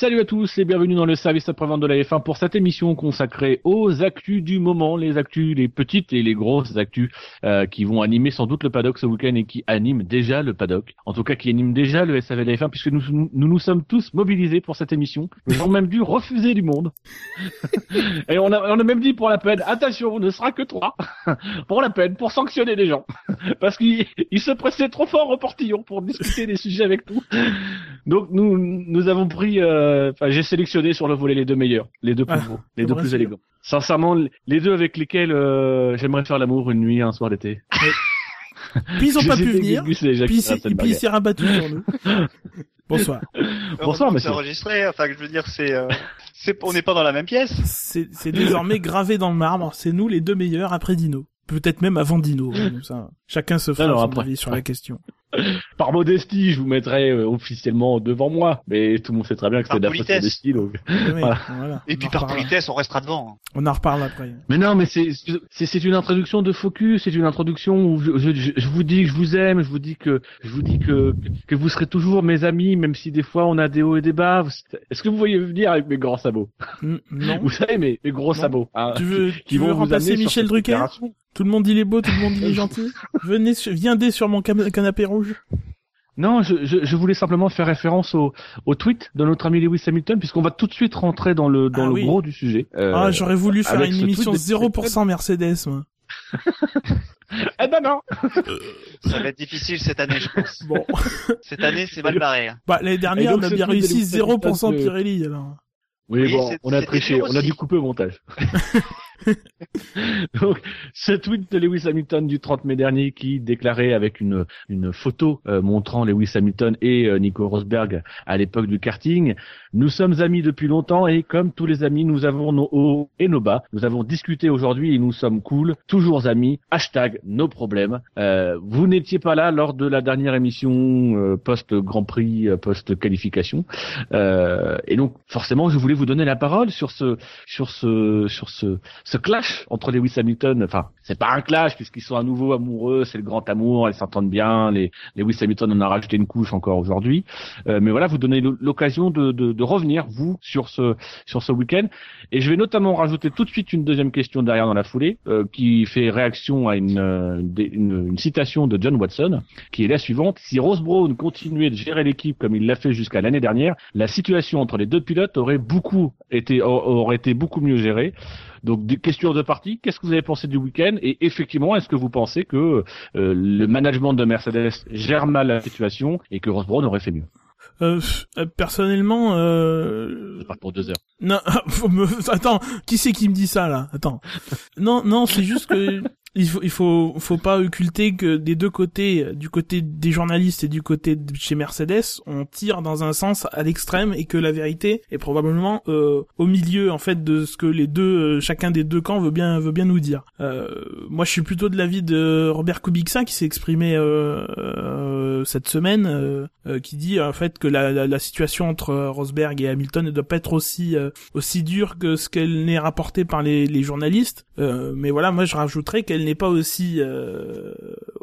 Salut à tous et bienvenue dans le service après-vente de la F1 pour cette émission consacrée aux actus du moment, les actus, les petites et les grosses actus euh, qui vont animer sans doute le paddock ce week-end et qui animent déjà le paddock. En tout cas, qui animent déjà le SAV de la F1 puisque nous, nous nous sommes tous mobilisés pour cette émission. Nous avons même dû refuser du monde. et on a, on a même dit pour la peine, attention, on ne sera que trois. pour la peine, pour sanctionner les gens. Parce qu'ils se pressaient trop fort au portillon pour discuter des sujets avec nous. Donc nous, nous avons pris... Euh, euh, enfin, j'ai sélectionné sur le volet les deux meilleurs, les deux plus Ah, beaux, les deux plus élégants. Sincèrement, les deux avec lesquels euh, j'aimerais faire l'amour une nuit, un soir d'été. Puis ils ont pas pu venir. Puis, il s'est rabattu sur nous. Bonsoir. Bonsoir, monsieur. C'est enregistré, enfin, je veux dire, c'est, euh, c'est, on n'est pas dans la même pièce. C'est c'est désormais gravé dans le marbre. C'est nous les deux meilleurs après Dino. Peut-être même avant Dino. Ça, chacun se fera son après. avis sur la question. Par modestie, je vous mettrai euh, officiellement devant moi, mais tout le monde sait très bien que c'est d'après politesse. modestie. Donc... Oui, Voilà. voilà. Et On puis par politesse, on restera devant. On en reparle après. Mais non, mais c'est c'est c'est une introduction de focus, c'est une introduction où je, je, je- je vous dis que je vous aime, je vous dis que je vous dis que que vous serez toujours mes amis, même si des fois on a des hauts et des bas. Est-ce que vous voyez venir avec mes grands sabots? Non. Vous savez mes, mes gros Non. sabots. hein, Tu veux, qui tu veux vont vous remplacer Michel Drucker? Tout le monde il est beau, tout le monde il est gentil. Venez, viendez sur mon canapé rouge. Non, je, je, je voulais simplement faire référence au, au tweet de notre ami Lewis Hamilton, puisqu'on va tout de suite rentrer dans le dans Ah le oui. gros du sujet. Euh, ah, j'aurais voulu faire une émission tweet de- 0% Mercedes, moi. Eh ben non. Ça va être difficile cette année, je pense. Bon. Cette année, c'est mal barré. hein. Bah, l'année dernière, donc, on a bien réussi Lewis 0% Hamilton, Pirelli, alors. Oui, Oui, bon, on a triché, on a dû couper au montage. Donc, ce tweet de Lewis Hamilton du 30 mai dernier qui déclarait avec une, une photo euh, montrant Lewis Hamilton et euh, Nico Rosberg à l'époque du karting, nous sommes amis depuis longtemps et comme tous les amis, nous avons nos hauts et nos bas. Nous avons discuté aujourd'hui et nous sommes cool, toujours amis. Hashtag nos problèmes. Euh, vous n'étiez pas là lors de la dernière émission euh, post Grand Prix, euh, post qualification. Euh, et donc forcément, je voulais vous donner la parole sur ce sur ce sur ce ce clash entre Lewis Hamilton. Enfin, c'est pas un clash puisqu'ils sont à nouveau amoureux, c'est le grand amour, ils s'entendent bien. Les Lewis Hamilton en a rajouté une couche encore aujourd'hui. Euh, mais voilà, vous donnez l'o- l'occasion de, de, de revenir vous sur ce sur ce week-end. Et je vais notamment rajouter tout de suite une deuxième question derrière dans la foulée euh, qui fait réaction à une, euh, une une citation de John Watson qui est la suivante si Rose Brown continuait de gérer l'équipe comme il l'a fait jusqu'à l'année dernière, la situation entre les deux pilotes aurait beaucoup été aurait été beaucoup mieux gérée. Donc des questions de partie, qu'est-ce que vous avez pensé du week-end et effectivement, est-ce que vous pensez que euh, le management de Mercedes gère mal la situation et que Rose Brown aurait fait mieux? Euh, euh, personnellement, euh... Je parle pour deux heures. non, attends, qui c'est qui me dit ça là? Attends, non, non, c'est juste que il faut, il faut, faut pas occulter que des deux côtés, du côté des journalistes et du côté de chez Mercedes, on tire dans un sens à l'extrême et que la vérité est probablement euh, au milieu en fait de ce que les deux, euh, chacun des deux camps veut bien, veut bien nous dire. Euh, moi, je suis plutôt de l'avis de Robert Kubica qui s'est exprimé euh, euh, cette semaine, euh, euh, qui dit en fait que la, la, la situation entre Rosberg et Hamilton ne doit pas être aussi euh, aussi dure que ce qu'elle n'est rapportée par les, les journalistes. Euh, mais voilà, moi je rajouterais qu'elle n'est pas aussi euh,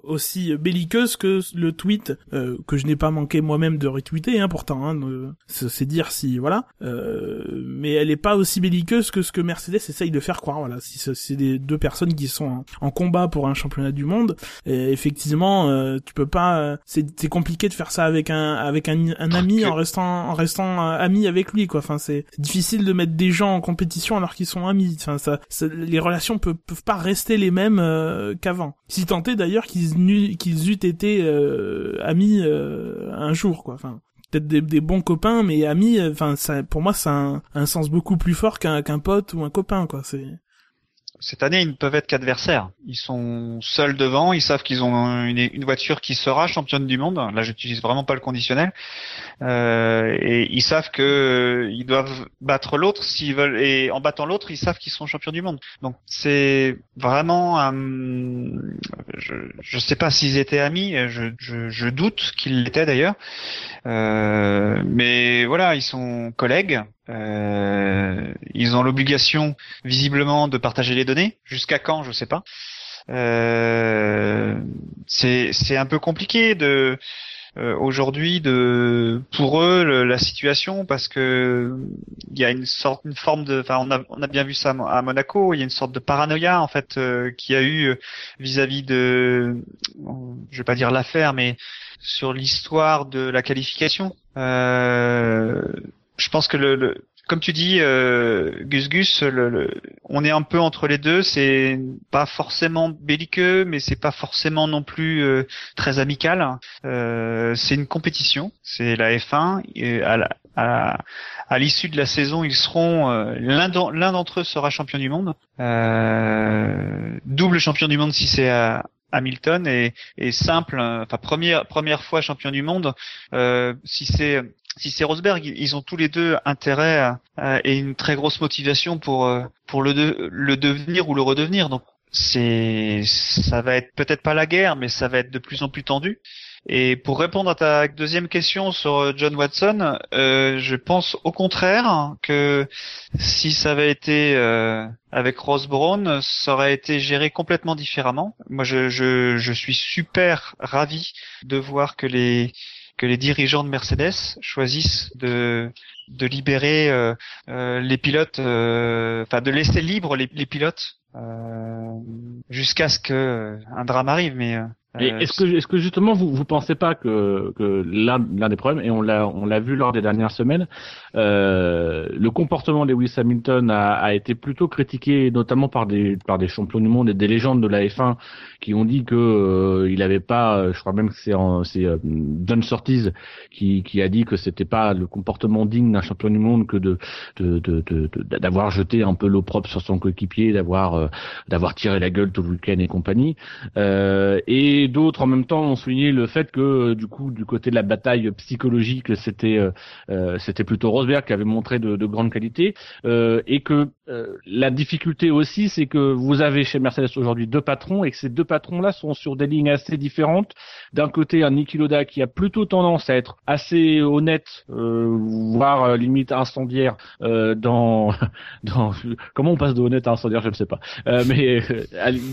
aussi belliqueuse que le tweet euh, que je n'ai pas manqué moi-même de retweeter. Hein, pourtant, hein, euh, c'est c'est dire si voilà. Euh, mais elle n'est pas aussi belliqueuse que ce que Mercedes essaye de faire croire. Voilà, si c'est- des deux personnes qui sont en, combat pour un championnat du monde, et effectivement, euh, tu peux pas. euh, c'est compliqué de faire ça avec un avec un, un ami en restant en restant euh, ami avec lui quoi. Enfin, c'est c'est difficile de mettre des gens en compétition alors qu'ils sont amis. Enfin, ça, ça- les relations peuvent peuvent pas rester les mêmes euh, qu'avant. Si tant est d'ailleurs qu'ils qu'ils eussent été euh, amis euh, un jour quoi. Enfin peut-être des, des bons copains mais amis euh, enfin ça pour moi ça a un, un sens beaucoup plus fort qu'un qu'un pote ou un copain quoi c'est Cette année, ils ne peuvent être qu'adversaires. Ils sont seuls devant, ils savent qu'ils ont une, voiture qui sera championne du monde. Là, j'utilise vraiment pas le conditionnel. Euh, et ils savent que ils doivent battre l'autre s'ils veulent. Et en battant l'autre, ils savent qu'ils sont champions du monde. Donc, c'est vraiment. Je, je sais pas s'ils étaient amis. Je doute qu'ils l'étaient d'ailleurs. Euh, mais voilà, ils sont collègues. Euh, ils ont l'obligation visiblement de partager les données. Jusqu'à quand, je sais pas. Euh, c'est un peu compliqué de aujourd'hui de pour eux la situation parce que il y a une sorte une forme de enfin on a on a bien vu ça à Monaco il y a une sorte de paranoïa en fait qui a eu vis-à-vis de je vais pas dire l'affaire mais sur l'histoire de la qualification euh, je pense que le, comme tu dis, euh, Gus Gus, le, on est un peu entre les deux. C'est pas forcément belliqueux, mais c'est pas forcément non plus euh, très amical. Euh, c'est une compétition, c'est la F1. Et à, à, l'issue de la saison, ils seront euh, l'un d'entre eux sera champion du monde, double champion du monde si c'est à, Hamilton et, et simple, enfin première première fois champion du monde. si c'est si c'est Rosberg, ils ont tous les deux intérêt et une très grosse motivation pour euh, pour le le devenir ou le redevenir. Donc c'est ça va être peut-être pas la guerre, mais ça va être de plus en plus tendu. Et pour répondre à ta deuxième question sur euh, John Watson, euh, je pense au contraire que si ça avait été euh, avec Ross Brown, ça aurait été géré complètement différemment. Moi, je, je, je suis super ravi de voir que les que les dirigeants de Mercedes choisissent de de libérer euh, euh, les pilotes, euh, enfin de laisser libre les, les pilotes jusqu'à ce que un drame arrive. Mais est-ce que, est-ce que justement vous vous pensez pas que, que l'un, l'un des problèmes et on l'a on l'a vu lors des dernières semaines, euh, le comportement de Lewis Hamilton a, a été plutôt critiqué notamment par des par des champions du monde et des légendes de la F1 qui ont dit que euh, il avait pas, je crois même que c'est c'est euh, John Surtees qui qui a dit que c'était pas le comportement digne d'un champion du monde que de de, de, d'avoir jeté un peu l'eau propre sur son coéquipier, d'avoir euh, d'avoir tiré la gueule tout le week-end et compagnie. et d'autres en même temps ont souligné le fait que euh, du coup du côté de la bataille psychologique c'était euh, euh, c'était plutôt Rosberg qui avait montré de, de grandes qualités et que la difficulté aussi c'est que vous avez chez Mercedes aujourd'hui deux patrons et que ces deux patrons là sont sur des lignes assez différentes. D'un côté un Niki Loda qui a plutôt tendance à être assez honnête voire limite incendiaire dans dans comment on passe de honnête à incendiaire je ne sais pas. Mais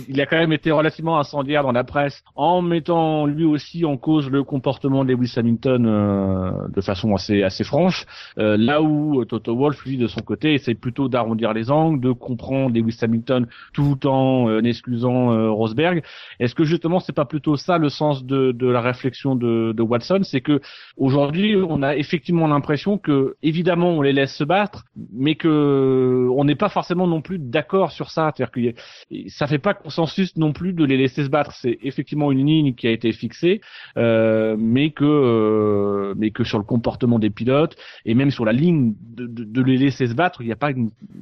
il a quand même été relativement incendiaire dans la presse en mettant lui aussi en cause le comportement de Lewis Hamilton euh, de façon assez assez franche, euh, là où Toto Wolff lui de son côté essaie plutôt d'arrondir les angles, de comprendre Lewis Hamilton tout en euh, excusant Rosberg. Est-ce que justement c'est pas plutôt ça le sens de, de la réflexion de, de Watson, c'est que aujourd'hui on a effectivement l'impression que évidemment on les laisse se battre, mais que on n'est pas forcément non plus d'accord sur ça, c'est-à-dire que ça fait pas consensus non plus de les laisser se battre. C'est effectivement une ligne qui a été fixée, euh, mais que euh, mais que sur le comportement des pilotes et même sur la ligne de, de, de les laisser se battre, il n'y a pas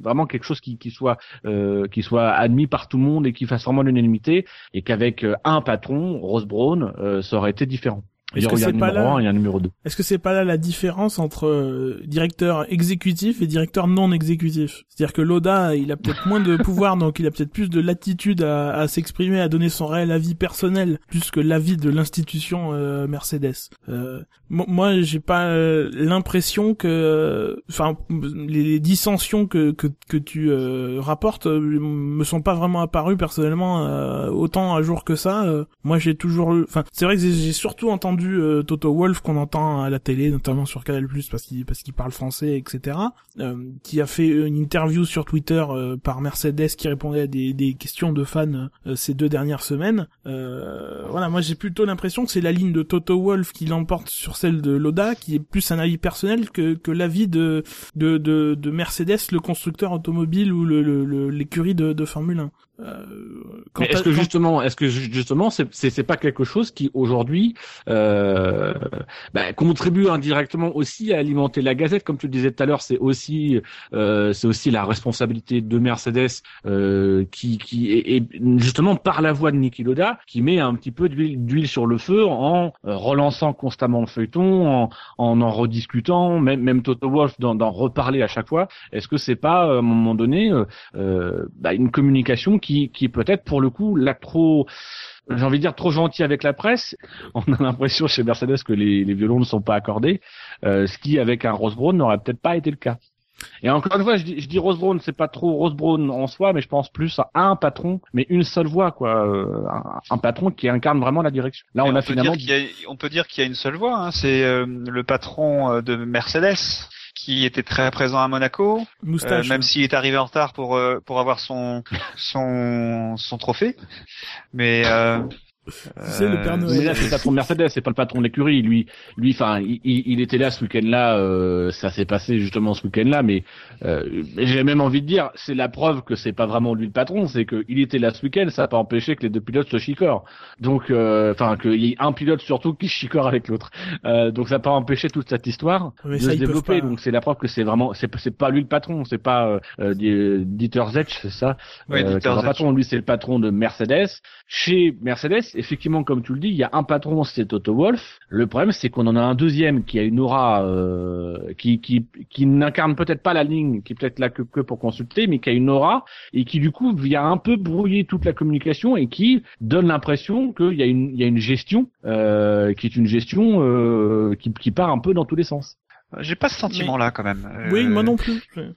vraiment quelque chose qui, soit euh, qui soit admis par tout le monde et qui fasse vraiment l'unanimité et qu'avec un patron, Rose Brown, ça aurait été différent. Est-ce que c'est pas là Est-ce que c'est pas là la différence entre euh, directeur exécutif et directeur non exécutif? C'est-à-dire que Loda, il a peut-être moins de pouvoir, donc il a peut-être plus de latitude à, à s'exprimer, à donner son réel avis personnel, plus que l'avis de l'institution euh, Mercedes. Euh, moi, j'ai pas euh, l'impression que, enfin, les dissensions que que, que tu rapportes me sont pas vraiment apparues personnellement autant à jour que ça. moi, j'ai toujours, enfin, c'est vrai que j'ai surtout entendu euh, Toto Wolf qu'on entend à la télé, notamment sur Canal Plus parce qu'il parce qu'il parle français, etc. Euh, qui a fait une interview sur Twitter euh, par Mercedes qui répondait à des, des questions de fans ces deux dernières semaines. voilà, moi j'ai plutôt l'impression que c'est la ligne de Toto Wolf qui l'emporte sur celle de Loda, qui est plus un avis personnel que que l'avis de, de de, de Mercedes, le constructeur automobile ou le l'écurie de, de Formule 1. Euh, est-ce que justement, est-ce que justement, c'est c'est pas quelque chose qui aujourd'hui euh, bah, contribue indirectement aussi à alimenter la Gazette, comme tu le disais tout à l'heure, c'est aussi euh, c'est aussi la responsabilité de Mercedes euh, qui qui est, justement par la voix de Niki Loda qui met un petit peu d'huile sur le feu en euh, relançant constamment le feuilleton, en en, en rediscutant, même même Toto Wolff d'en reparler à chaque fois. Est-ce que c'est pas à un moment donné euh, bah, une communication qui qui, peut-être pour le coup l'a trop j'ai envie de dire trop gentil avec la presse. On a l'impression chez Mercedes que les, violons ne sont pas accordés, euh, ce qui avec un Rose Brown n'aurait peut-être pas été le cas. Et encore une fois, je dis, je dis Rose Brown, c'est pas trop Rose Brown en soi, mais je pense plus à un patron, mais une seule voix, quoi. Euh, un, patron qui incarne vraiment la direction. Là, on, a finalement. on peut dire qu'il y a une seule voix. Hein, c'est euh, le patron de Mercedes qui était très présent à Monaco, Moustache, même s'il est arrivé en retard pour pour avoir son son son trophée. Mais c'est le Père Noël. là, c'est le patron de Mercedes, c'est pas le patron de l'écurie. Lui, lui, enfin, il, il, était là ce week-end-là. Euh, ça s'est passé justement ce week-end-là, mais euh, j'ai même envie de dire, c'est la preuve que c'est pas vraiment lui le patron, c'est qu'il était là ce week-end. Ça n'a pas empêché que les deux pilotes se chicorent. Donc, euh, enfin, qu'il y ait un pilote surtout qui chicore avec l'autre. Euh, donc, ça n'a pas empêché toute cette histoire de se développer. Donc, c'est la preuve que c'est vraiment, c'est pas lui le patron, c'est pas euh, Dieter Zetch, c'est ça? Oui, euh, le patron. Lui, c'est le patron de Mercedes. Chez Mercedes effectivement, comme tu le dis, il y a un patron, c'est Toto Wolf. Le problème, c'est qu'on en a un deuxième qui a une aura euh, qui, qui, qui n'incarne peut-être pas la ligne, qui peut-être là que, pour consulter, mais qui a une aura et qui du coup vient un peu brouiller toute la communication et qui donne l'impression qu'il y a une, y a une gestion euh, qui est une gestion euh, qui part un peu dans tous les sens. J'ai pas ce sentiment-là quand même. Oui, moi non plus. Euh,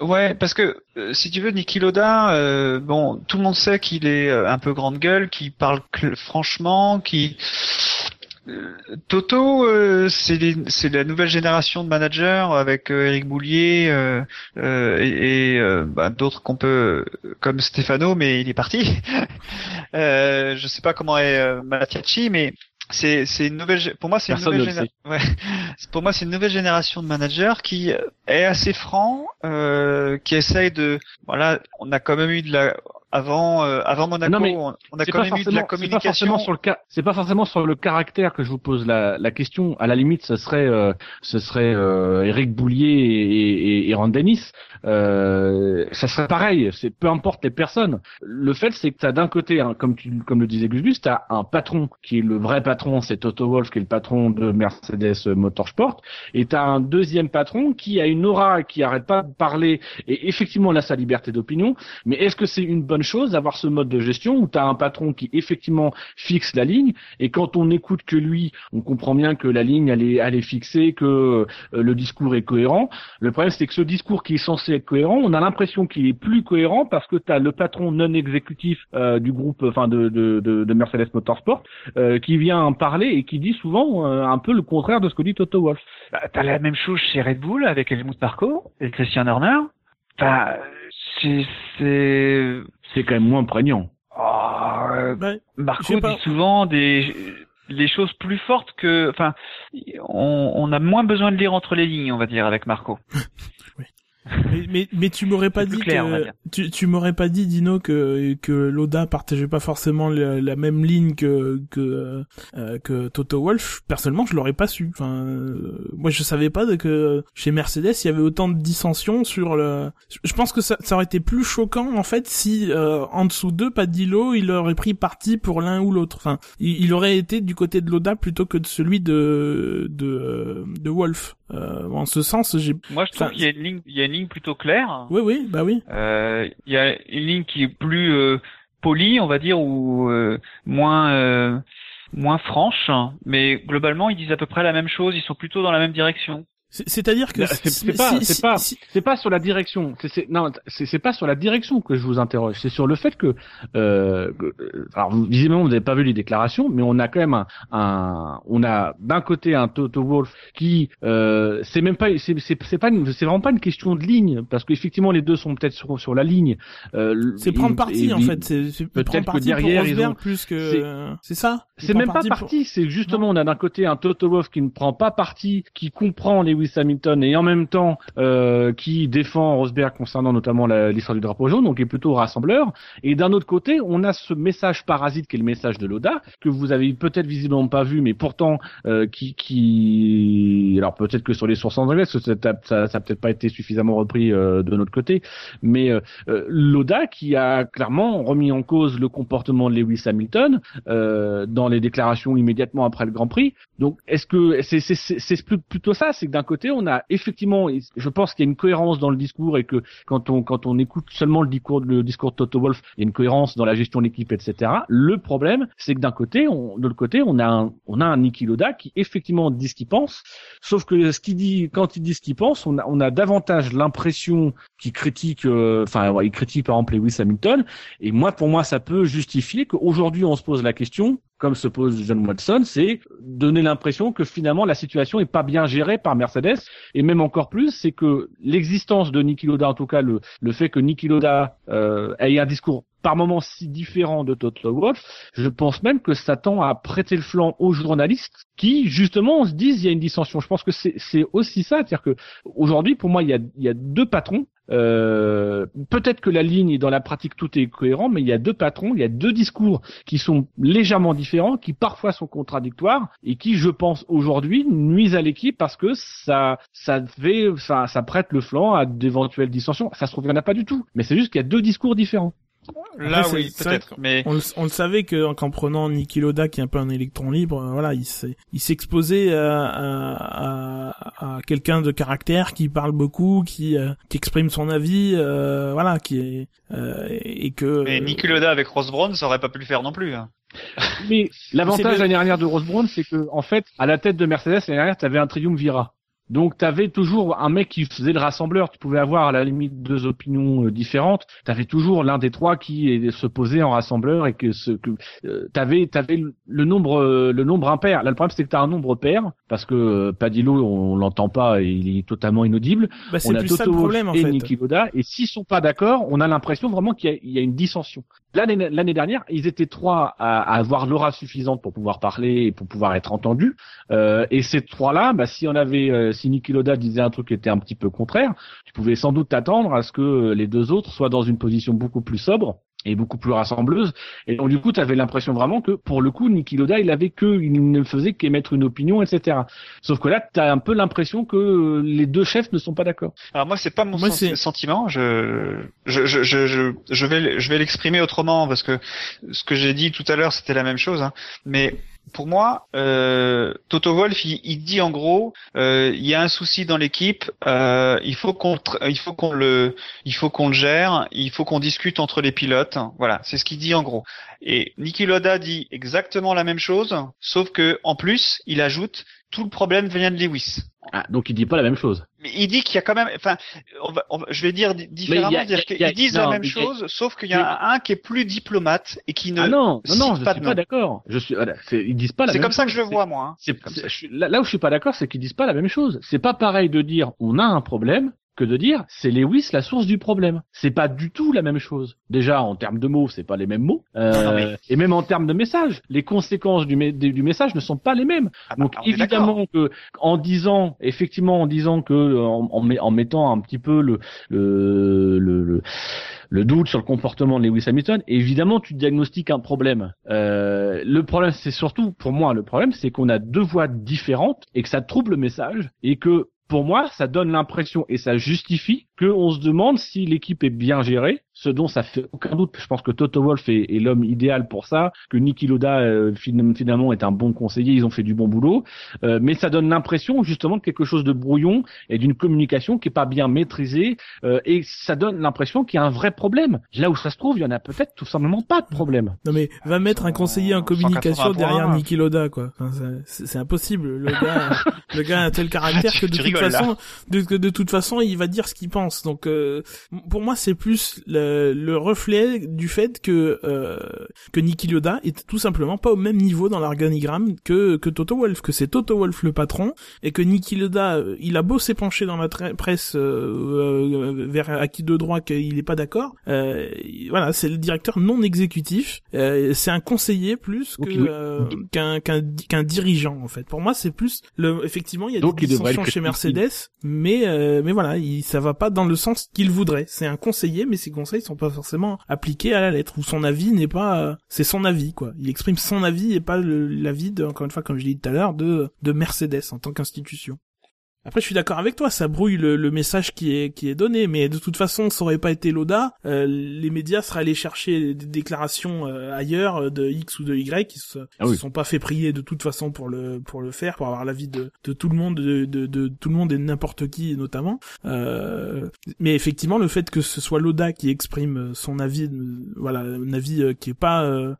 ouais, parce que euh, si tu veux, Niki Loda, euh, bon, tout le monde sait qu'il est un peu grande gueule, qu'il parle franchement, qui Toto, c'est la nouvelle génération de managers avec Eric Boulier et, bah, d'autres qu'on peut, comme Stefano, mais il est parti. je sais pas comment est Mattiacci, mais c'est c'est une nouvelle pour moi c'est une nouvelle ouais. pour moi c'est une nouvelle génération de managers qui est assez franc euh, qui essaye de voilà on a quand même eu de la avant euh, avant Monaco on, a quand même eu de la communication. sur le c'est pas forcément sur le caractère que je vous pose la, la question. À la limite ce serait euh, ce serait euh, Eric Boulier et, et, et Ron Dennis. Euh, ça serait pareil. C'est peu importe les personnes. Le fait c'est que t'as d'un côté hein, comme tu comme le disait Gus t'as un patron qui est le vrai patron c'est Toto Wolff qui est le patron de Mercedes Motorsport. Et t'as un deuxième patron qui a une aura qui arrête pas de parler et effectivement là sa liberté d'opinion. Mais est-ce que c'est une bonne chose d'avoir ce mode de gestion où tu as un patron qui effectivement fixe la ligne et quand on écoute que lui, on comprend bien que la ligne elle est, elle est fixée, que euh, le discours est cohérent. Le problème c'est que ce discours qui est censé être cohérent, on a l'impression qu'il est plus cohérent parce que tu as le patron non exécutif euh, du groupe, enfin de, de, de, Mercedes Motorsport, euh, qui vient parler et qui dit souvent un peu le contraire de ce que dit Toto Wolff. Bah, tu as la même chose chez Red Bull avec Helmut Marko et Christian Horner. Enfin, c'est c'est quand même moins prégnant. Oh, Marco dit souvent des les choses plus fortes que, enfin, on, on, a moins besoin de lire entre les lignes, on va dire, avec Marco. mais, mais, mais, tu m'aurais pas dit que, tu, tu m'aurais pas dit Dino que que Loda partageait pas forcément la, même ligne que que euh, que Toto Wolf. Personnellement, je l'aurais pas su. Enfin, euh, moi je savais pas que chez Mercedes il y avait autant de dissensions sur le. Je pense que ça, ça aurait été plus choquant en fait si euh, en dessous d'eux, Padillo, il aurait pris parti pour l'un ou l'autre. Enfin, il, il, aurait été du côté de Loda plutôt que de celui de de de Wolf. Euh, en ce sens, j'ai. Moi, je trouve qu'il y a une ligne, il y a une ligne plutôt claire. Oui, oui, bah oui. Euh, il y a une ligne qui est plus euh, polie, on va dire, ou euh, moins euh, moins franche, mais globalement, ils disent à peu près la même chose. Ils sont plutôt dans la même direction. C'est-à-dire que c'est pas c'est pas c'est pas sur la direction. C'est non c'est pas sur la direction que je vous interroge. C'est sur le fait que euh, alors visiblement vous n'avez pas vu les déclarations, mais on a quand même un, un on a d'un côté un Toto Wolf qui euh, c'est même pas c'est c'est pas c'est vraiment pas une question de ligne parce qu'effectivement les deux sont peut-être sur sur la ligne. Euh, c'est prendre parti en fait. C'est peut-être que derrière ils ont plus que c'est ça. C'est même pas parti. C'est justement on a d'un côté un Toto Wolf qui ne prend pas parti, qui comprend les Lewis Hamilton et en même temps euh, qui défend Rosberg concernant notamment l'histoire du drapeau jaune, donc est plutôt rassembleur. Et d'un autre côté, on a ce message parasite qui est le message de Loda que vous avez peut-être visiblement pas vu, mais pourtant euh, qui, qui, alors peut-être que sur les sources anglaises, ça, ça, ça peut-être pas été suffisamment repris euh, de notre côté, mais euh, euh, Loda qui a clairement remis en cause le comportement de Lewis Hamilton dans les déclarations immédiatement après le Grand Prix. Donc est-ce que c'est plutôt ça, c'est que d'un côté, on a effectivement, je pense qu'il y a une cohérence dans le discours et que quand on quand on écoute seulement le discours le discours de Toto Wolf, il y a une cohérence dans la gestion de l'équipe, etc. Le problème, c'est que d'un côté, on, de l'autre côté, on a un on a un Niki Loda qui effectivement dit ce qu'il pense, sauf que ce qu'il dit quand il dit ce qu'il pense, on a on a davantage l'impression qu'il critique, euh, enfin il critique par exemple Lewis Hamilton, et moi pour moi ça peut justifier qu'aujourd'hui on se pose la question comme se pose John Watson, c'est donner l'impression que finalement la situation est pas bien gérée par Mercedes. Et même encore plus, c'est que l'existence de Niki Loda, en tout cas le, le fait que Niki Loda euh, ait un discours par moments si différent de Toto Wolff, je pense même que ça tend à prêter le flanc aux journalistes qui justement se disent il y a une dissension. Je pense que c'est aussi ça, c'est-à-dire que aujourd'hui pour moi il y a, il y a deux patrons euh, peut-être que la ligne dans la pratique tout est cohérent, mais il y a deux patrons, il y a deux discours qui sont légèrement différents, qui parfois sont contradictoires et qui, je pense, aujourd'hui nuisent à l'équipe parce que ça, ça fait, ça, ça prête le flanc à d'éventuelles dissensions. Ça se trouve, il n'y en a pas du tout, mais c'est juste qu'il y a deux discours différents. Là, oui, peut-être. Mais on le, savait que qu'en prenant Niki Loda, qui est un peu un électron libre, euh, voilà, il s'est, il s'exposait à, à, à, quelqu'un de caractère qui parle beaucoup, qui, euh, qui exprime son avis, euh, voilà, qui est et que. Mais Niki Loda avec Ross Brown, ça aurait pas pu le faire non plus. Hein. Mais l'avantage l'année dernière de Ross Brown, c'est que en fait, à la tête de Mercedes l'année dernière, tu avais un Triumvirat. Donc tu avais toujours un mec qui faisait le rassembleur. Tu pouvais avoir à la limite deux opinions euh, différentes. Tu avais toujours l'un des trois qui se posait en rassembleur et que ce que euh, t'avais t'avais le nombre euh, le nombre impair. Là le problème c'est que tu as un nombre pair parce que euh, Padillo on, l'entend pas il est totalement inaudible. Bah, on a Toto ça le problème, en et fait. Niki Loda et s'ils sont pas d'accord, on a l'impression vraiment qu'il y, y, a une dissension. L'année dernière, ils étaient trois à, à avoir l'aura suffisante pour pouvoir parler et pour pouvoir être entendus. et ces trois là, bah, si on avait si Niki Loda disait un truc qui était un petit peu contraire, tu pouvais sans doute t'attendre à ce que les deux autres soient dans une position beaucoup plus sobre et beaucoup plus rassembleuse. Et donc du coup, tu avais l'impression vraiment que pour le coup, Niki Loda, il avait que, il ne faisait qu'émettre une opinion, etc. Sauf que là, tu as un peu l'impression que les deux chefs ne sont pas d'accord. Alors moi, c'est pas mon sentiment. Je, je, je, je, je vais, je vais l'exprimer autrement parce que ce que j'ai dit tout à l'heure, c'était la même chose. Hein. Mais pour moi, euh, Toto Wolf, il, dit en gros, euh, il y a un souci dans l'équipe, euh, il faut qu'on, il faut qu'on le, il faut qu'on le gère, il faut qu'on discute entre les pilotes. Voilà, c'est ce qu'il dit en gros. Et Niki Loda dit exactement la même chose, sauf que en plus, il ajoute tout le problème vient de Lewis. Ah, donc il dit pas la même chose. Mais il dit qu'il y a quand même, enfin, je vais dire différemment, dire qu'ils disent la même chose, sauf qu'il y a un qui est plus diplomate et qui ne. Ah non, non, non, je pas suis pas d'accord. Je suis, voilà, ils disent pas la même chose. C'est comme ça que je le vois moi. Hein. là, où je suis pas d'accord, c'est qu'ils disent pas la même chose. C'est pas pareil de dire on a un problème que de dire c'est Lewis la source du problème. C'est pas du tout la même chose. Déjà en termes de mots, c'est pas les mêmes mots, euh, et même en termes de message, les conséquences du, du message ne sont pas les mêmes. Ah bah, Donc évidemment que en disant, effectivement, en disant que en, en, mettant un petit peu le le, le, le doute sur le comportement de Lewis Hamilton, évidemment tu diagnostiques un problème. Euh, le problème, c'est surtout, pour moi, le problème, c'est qu'on a deux voix différentes et que ça trouble le message et que pour moi, ça donne l'impression et ça justifie qu'on se demande si l'équipe est bien gérée, ce dont ça fait aucun doute. Je pense que Toto Wolff est, l'homme idéal pour ça, que Niki Loda euh, finalement est un bon conseiller, ils ont fait du bon boulot, euh, mais ça donne l'impression justement de quelque chose de brouillon et d'une communication qui est pas bien maîtrisée, euh, et ça donne l'impression qu'il y a un vrai problème. Là où ça se trouve, il y en a peut-être tout simplement pas de problème. Non mais va mettre un conseiller en communication derrière Niki Loda quoi. c'est impossible. Le gars, le gars a un tel caractère que de toute façon, de, de, toute façon, il va dire ce qu'il pense. Donc euh, pour moi, c'est plus le, le, reflet du fait que euh, que Niki Loda est tout simplement pas au même niveau dans l'organigramme que que Toto Wolff, que c'est Toto Wolff le patron et que Niki Loda, euh, il a beau s'épancher dans la presse euh, vers acquis de droit qu'il est pas d'accord. voilà, c'est le directeur non exécutif. c'est un conseiller plus que qu'un qu'un dirigeant en fait. Pour moi, c'est plus le effectivement il y a des dissensions chez Mercedes, mais mais voilà, il, ça va pas dans le sens qu'il voudrait. C'est un conseiller, mais ses conseils sont pas forcément appliqués à la lettre. Ou son avis n'est pas, euh, c'est son avis quoi. Il exprime son avis et pas l'avis encore une fois, comme je l'ai dit tout à l'heure, de de Mercedes en tant qu'institution. Après, je suis d'accord avec toi, ça brouille le, le, message qui est qui est donné, mais de toute façon, ça aurait pas été Loda, euh, les médias seraient allés chercher des déclarations euh, ailleurs euh, de X ou de Y qui se, ah se sont pas fait prier de toute façon pour le pour le faire, pour avoir l'avis de, de tout le monde, de, de, de tout le monde et n'importe qui notamment. Euh, mais effectivement, le fait que ce soit Loda qui exprime son avis, voilà, un avis qui est pas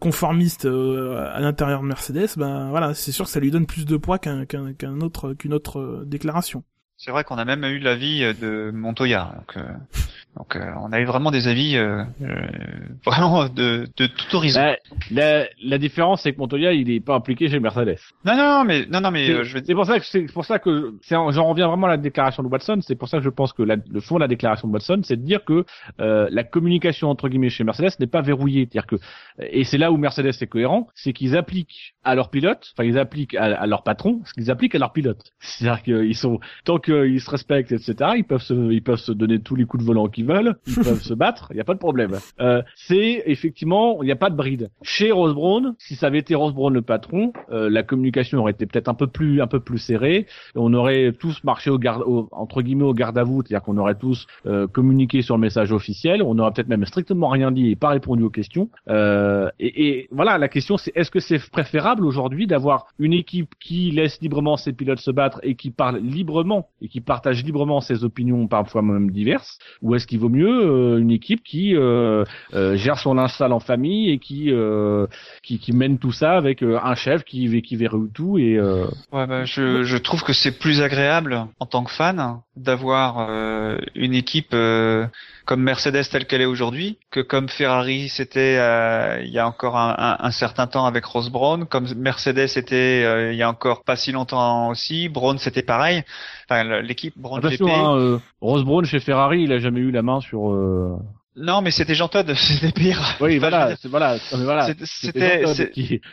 conformiste à l'intérieur de Mercedes, ben voilà, c'est sûr que ça lui donne plus de poids qu'un qu'un qu'un autre qu'une autre déclaration. C'est vrai qu'on a même eu l'avis de Montoya. Donc, euh, donc euh, on a eu vraiment des avis euh, vraiment de, de tout horizon. La, la, différence, c'est que Montoya, il est pas impliqué chez Mercedes. Non, non, mais non, non, mais je C'est pour ça que c'est pour ça que j'en reviens vraiment à la déclaration de Watson. C'est pour ça que je pense que le fond de la déclaration de Watson, c'est de dire que la communication entre guillemets chez Mercedes n'est pas verrouillée. C'est-à-dire que et c'est là où Mercedes est cohérent, c'est qu'ils appliquent à leurs pilotes, enfin ils appliquent à, à leur patron, ce qu'ils appliquent à leurs pilotes. C'est-à-dire qu'ils sont tant que ils se respectent, etc. Ils peuvent se, ils peuvent se donner tous les coups de volant qu'ils veulent, ils peuvent se battre, il n'y a pas de problème. Euh, c'est effectivement, il n'y a pas de bride. Chez Rose Brown, si ça avait été Rose Brown le patron, euh, la communication aurait été peut-être un peu plus, un peu plus serrée. On aurait tous marché au garde, entre guillemets au garde à vous, c'est-à-dire qu'on aurait tous euh, communiqué sur le message officiel. On aurait peut-être même strictement rien dit et pas répondu aux questions. Euh, et, et voilà, la question c'est est-ce que c'est préférable aujourd'hui d'avoir une équipe qui laisse librement ses pilotes se battre et qui parle librement et qui parle partage librement ses opinions, parfois même diverses, ou est-ce qu'il vaut mieux euh, une équipe qui euh, euh, gère son install en famille et qui, qui, qui mène tout ça avec un chef qui qui verrouille tout et ouais bah, je je trouve que c'est plus agréable en tant que fan d'avoir une équipe comme Mercedes telle qu'elle est aujourd'hui, que comme Ferrari c'était euh, il y a encore un, un, un, certain temps avec Ross Brown, comme Mercedes était euh, il y a encore pas si longtemps aussi, Brown c'était pareil. Enfin l'équipe Brown GP. Hein, euh, Ross Brown chez Ferrari, il a jamais eu la main sur. Euh... Non, mais c'était Jean Todt, c'était pire. Oui, voilà, c'est voilà, voilà. C'était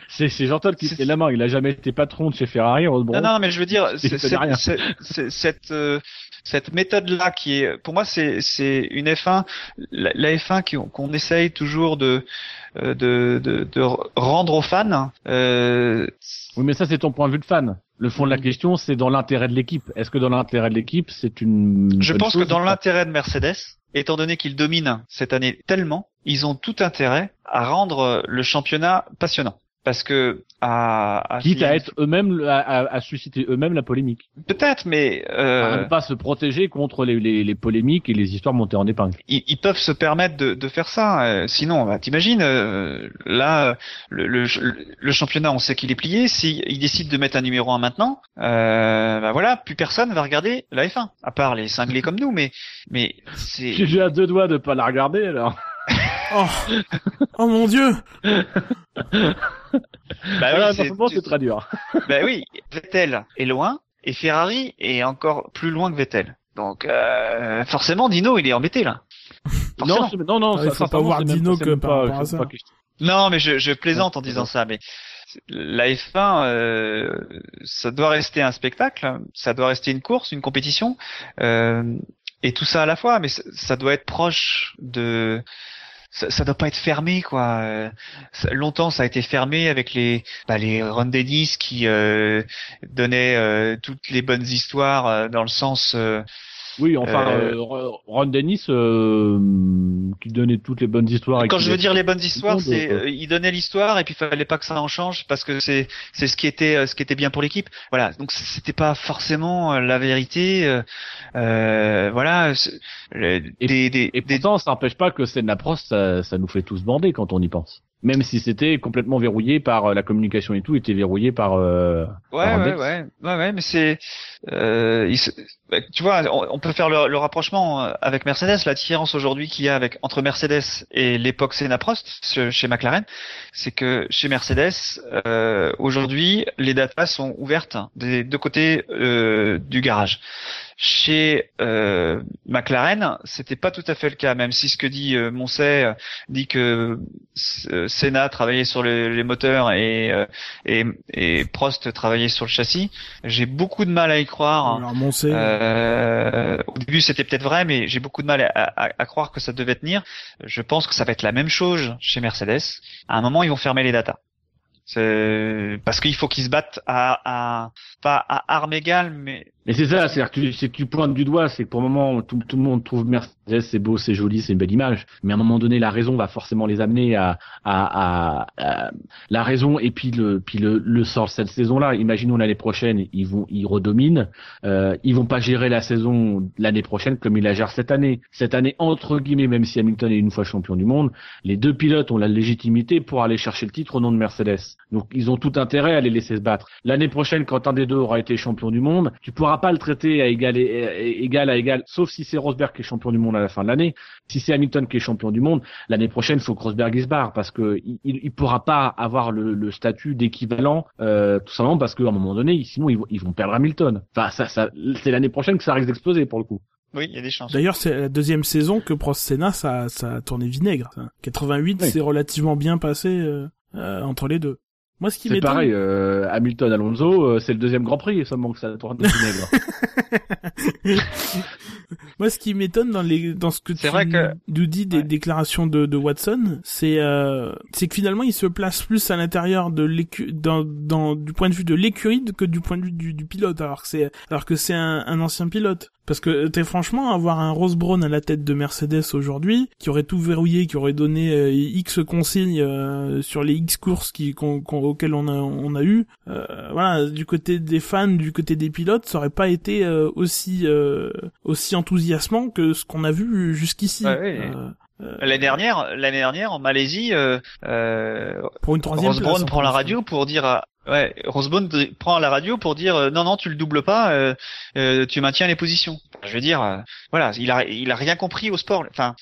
c'est c'est Jean Todt qui était la main, il a jamais été patron de chez Ferrari. Non, non, mais je veux dire, c'est cette cette méthode-là qui est, pour moi, c'est c'est une F1, la, F1 qu'on essaye toujours de, euh, de, de de rendre aux fans. Euh... Oui, mais ça c'est ton point de vue de fan. Le fond de la question, c'est dans l'intérêt de l'équipe. Est-ce que dans l'intérêt de l'équipe, c'est une Je pense que dans l'intérêt de Mercedes, étant donné qu'ils dominent cette année tellement, ils ont tout intérêt à rendre le championnat passionnant parce que à, à quitte à être eux-mêmes à, à, susciter eux-mêmes la polémique. Peut-être, mais euh... ne pas se protéger contre les, les, les, polémiques et les histoires montées en épingle. Ils, ils peuvent se permettre de, de faire ça. Euh, sinon, bah, t'imagines euh, là le, le, le, championnat, on sait qu'il est plié. S'ils décident de mettre un numéro 1 maintenant, euh, bah voilà, plus personne va regarder la F1 à part les cinglés comme nous. Mais mais c'est. J'ai à deux doigts de pas la regarder alors. oh. oh mon dieu bah oui, c'est très dur. bah oui, Vettel est loin et Ferrari est encore plus loin que Vettel. Donc euh, forcément, Dino, il est embêté là. Non, non, non, ah, ça, pas voir Dino que par ça. Non, mais je, je plaisante en disant ça, mais la F1, euh, ça doit rester un spectacle, ça doit rester une course, une compétition, euh, et tout ça à la fois, mais ça doit être proche de ça, ça doit pas être fermé quoi. Euh, longtemps ça a été fermé avec les bah, les Ron qui euh, donnaient euh, toutes les bonnes histoires dans le sens oui, enfin, euh, euh Ron Dennis, euh, qui donnait toutes les bonnes histoires. Quand je veux dire les bonnes histoires, c'est euh, il donnait l'histoire et puis il fallait pas que ça en change parce que c'est c'est ce qui était ce qui était bien pour l'équipe. Voilà, donc c'était pas forcément la vérité. Euh, voilà. et, des, des, et pourtant, ça n'empêche pas que Senna Prost, ça, ça nous fait tous bander quand on y pense même si c'était complètement verrouillé par euh, la communication et tout était verrouillé par euh, ouais, ouais, ouais. Ouais ouais mais c'est euh, bah, tu vois on, peut faire le, rapprochement euh, avec Mercedes. La différence aujourd'hui qu'il y a avec entre Mercedes et l'époque Senna Prost chez McLaren c'est que chez Mercedes euh, aujourd'hui les datas sont ouvertes des deux côtés euh, du garage. Chez euh, McLaren, c'était pas tout à fait le cas, même si ce que dit euh, euh dit que Senna travaillait sur les, moteurs et, et, et, Prost travaillait sur le châssis. J'ai beaucoup de mal à y croire. au début, c'était peut-être vrai, mais j'ai beaucoup de mal à, à, croire que ça devait tenir. Je pense que ça va être la même chose chez Mercedes. À un moment, ils vont fermer les datas. Parce qu'il faut qu'ils se battent à, à pas à armes égales, mais Mais c'est ça, c'est-à-dire que tu, que tu pointes du doigt, c'est que pour le moment, tout, tout le monde trouve Mercedes, c'est beau, c'est joli, c'est une belle image. Mais à un moment donné, la raison va forcément les amener à, à, à, à la raison et puis le, puis le, le sort cette saison-là. Imaginons l'année prochaine, ils vont, ils redominent. Euh, ils vont pas gérer la saison l'année prochaine comme ils la gèrent cette année. Cette année, entre guillemets, même si Hamilton est une fois champion du monde, les deux pilotes ont la légitimité pour aller chercher le titre au nom de Mercedes. Donc ils ont tout intérêt à les laisser se battre. L'année prochaine, quand un des deux aura été champion du monde, tu pourras pas le traiter à égal, égal à égal, sauf si c'est Rosberg qui est champion du monde à la fin de l'année. Si c'est Hamilton qui est champion du monde, l'année prochaine, il faut que Rosberg il se barre parce que il, il pourra pas avoir le, le statut d'équivalent, euh, tout simplement parce qu'à un moment donné, sinon ils, ils vont perdre Hamilton. Enfin, ça, ça c'est l'année prochaine que ça risque d'exploser pour le coup. Oui, il y a des chances. D'ailleurs, c'est la deuxième saison que Prost Senna, ça, ça a tourné vinaigre. 88, oui. c'est relativement bien passé euh, euh, entre les deux. Moi, ce qui C'est pareil, euh, Hamilton Alonso, euh, c'est le deuxième Grand Prix, seulement que ça tourne de vinaigre. Moi, ce qui m'étonne dans les dans ce que tu vrai que... nous dis des ouais. déclarations de, de Watson, c'est euh, c'est que finalement il se place plus à l'intérieur de l'écu dans, dans du point de vue de l'écurie que du point de vue du, du pilote, alors que c'est alors que c'est un, un ancien pilote. Parce que très franchement, avoir un Rose Brown à la tête de Mercedes aujourd'hui, qui aurait tout verrouillé, qui aurait donné euh, X consignes euh, sur les X courses qui, qu auxquelles on a, on a eu, euh, voilà, du côté des fans, du côté des pilotes, ça aurait pas été euh, aussi euh, aussi enthousiasmant que ce qu'on a vu jusqu'ici. Ouais, ouais. L'année dernière, l'année dernière en Malaisie, pour une troisième Rose Brown prend la radio pour dire à, Ouais, Rosebone prend la radio pour dire euh, non non tu le doubles pas, euh, euh, tu maintiens les positions. Je veux dire, euh, voilà, il a il a rien compris au sport. Enfin,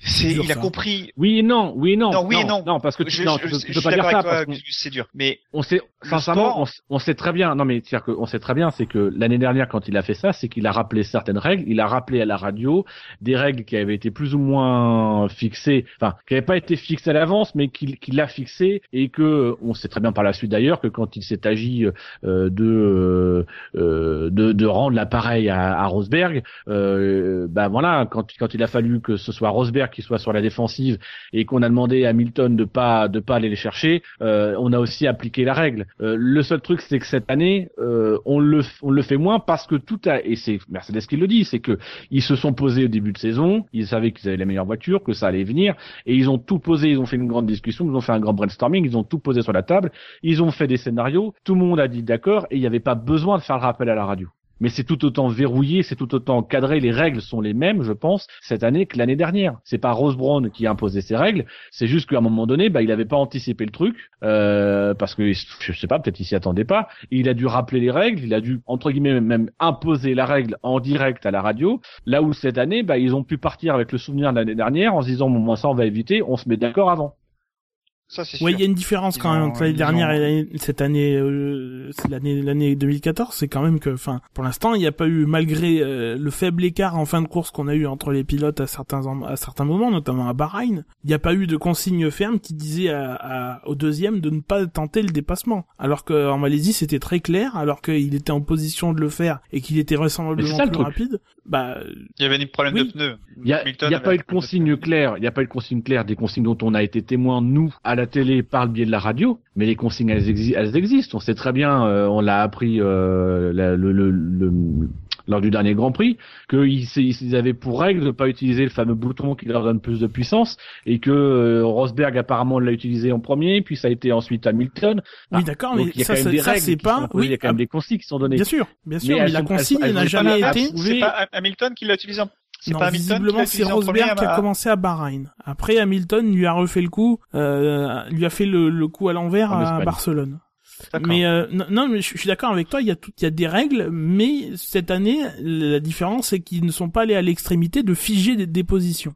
c'est, il a compris. Oui et non, oui et non. Non, oui non, et non. Non, parce que tu, je, non, je, tu, je, peux, pas dire ça. C'est dur. Mais on sait, sincèrement, on, on, sait très bien. Non, mais c'est-à-dire qu'on sait très bien, c'est que l'année dernière, quand il a fait ça, c'est qu'il a rappelé certaines règles. Il a rappelé à la radio des règles qui avaient été plus ou moins fixées, enfin, qui n'avaient pas été fixées à l'avance, mais qu'il qu a fixées et que on sait très bien par la suite d'ailleurs que quand il s'est agi euh, de, euh, de de rendre l'appareil à, à Rosberg, euh, ben voilà, quand quand il a fallu que ce soit Rosberg qui soit sur la défensive et qu'on a demandé à Hamilton de pas de pas aller les chercher, euh, on a aussi appliqué la règle. Euh, le seul truc c'est que cette année euh, on le on le fait moins parce que tout a et c'est Mercedes qui le dit, c'est que ils se sont posés au début de saison, ils savaient qu'ils avaient les meilleures voitures, que ça allait venir et ils ont tout posé, ils ont fait une grande discussion, ils ont fait un grand brainstorming, ils ont tout posé sur la table, ils ont fait des scénarios, tout le monde a dit d'accord et il n'y avait pas besoin de faire le rappel à la radio mais c'est tout autant verrouillé, c'est tout autant cadré. Les règles sont les mêmes, je pense, cette année que l'année dernière. C'est pas Rose Brown qui a imposé ces règles, c'est juste qu'à un moment donné, bah, il avait pas anticipé le truc euh, parce que je sais pas, peut-être il s'y attendait pas. Il a dû rappeler les règles, il a dû entre guillemets même imposer la règle en direct à la radio. Là où cette année, bah, ils ont pu partir avec le souvenir de l'année dernière en se disant bon, moi ça on va éviter, on se met d'accord avant. Oui, il y a une différence quand même entre l'année dernière et cette année, euh, l'année l'année 2014, c'est quand même que, enfin, pour l'instant, il n'y a pas eu, malgré euh, le faible écart en fin de course qu'on a eu entre les pilotes à certains à certains moments, notamment à Bahreïn, il n'y a pas eu de consigne ferme qui disait à, à, au deuxième de ne pas tenter le dépassement. Alors qu'en Malaisie, c'était très clair, alors qu'il était en position de le faire et qu'il était vraisemblablement plus truc. rapide. Bah, il y avait des problèmes oui. de pneus. Il n'y a, y a pas eu de consigne claire. Il n'y a pas eu de consigne claire des consignes dont on a été témoin nous à la télé par le biais de la radio, mais les consignes elles, exi elles existent. On sait très bien, euh, on l'a appris euh, la, le, le, le, lors du dernier Grand Prix, qu'ils ils avaient pour règle de ne pas utiliser le fameux bouton qui leur donne plus de puissance, et que euh, Rosberg apparemment l'a utilisé en premier, puis ça a été ensuite Hamilton. Ah, oui, d'accord, mais ça, ça c'est pas. Oui, il y a quand même des consignes qui sont données. Bien sûr, bien sûr, mais, mais la consigne n'a jamais été. C'est pas Hamilton qui l'a utilisé en non, pas visiblement c'est Rosberg qui a commencé à Bahreïn. Après Hamilton lui a refait le coup, euh, lui a fait le, le coup à l'envers à Barcelone. Mais euh, non, mais je suis d'accord avec toi. Il y a tout, il y a des règles, mais cette année, la différence c'est qu'ils ne sont pas allés à l'extrémité de figer des, des positions.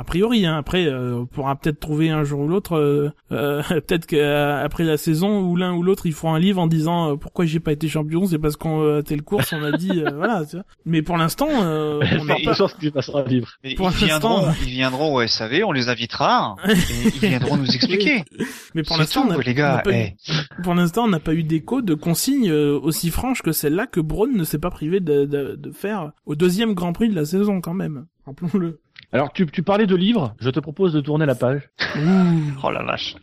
A priori, hein. après, euh, on pourra peut-être trouver un jour ou l'autre, euh, euh, peut-être qu'après la saison, où l'un ou l'autre, ils feront un livre en disant pourquoi j'ai pas été champion, c'est parce qu'on a telle course, on a dit, voilà. Tu vois. Mais pour l'instant, on n'a pas. Chance qu'il passera un livre. Pour ils viendront, ils viendront au SAV, on les invitera, et ils viendront nous expliquer. Mais pour l'instant, les gars, hey. pour l'instant, on n'a pas eu d'écho de consignes aussi franches que celle-là que Braun ne s'est pas privé de, de, de faire au deuxième Grand Prix de la saison quand même. Rappelons-le. Alors, tu, tu parlais de livres, je te propose de tourner la page. Oh la vache.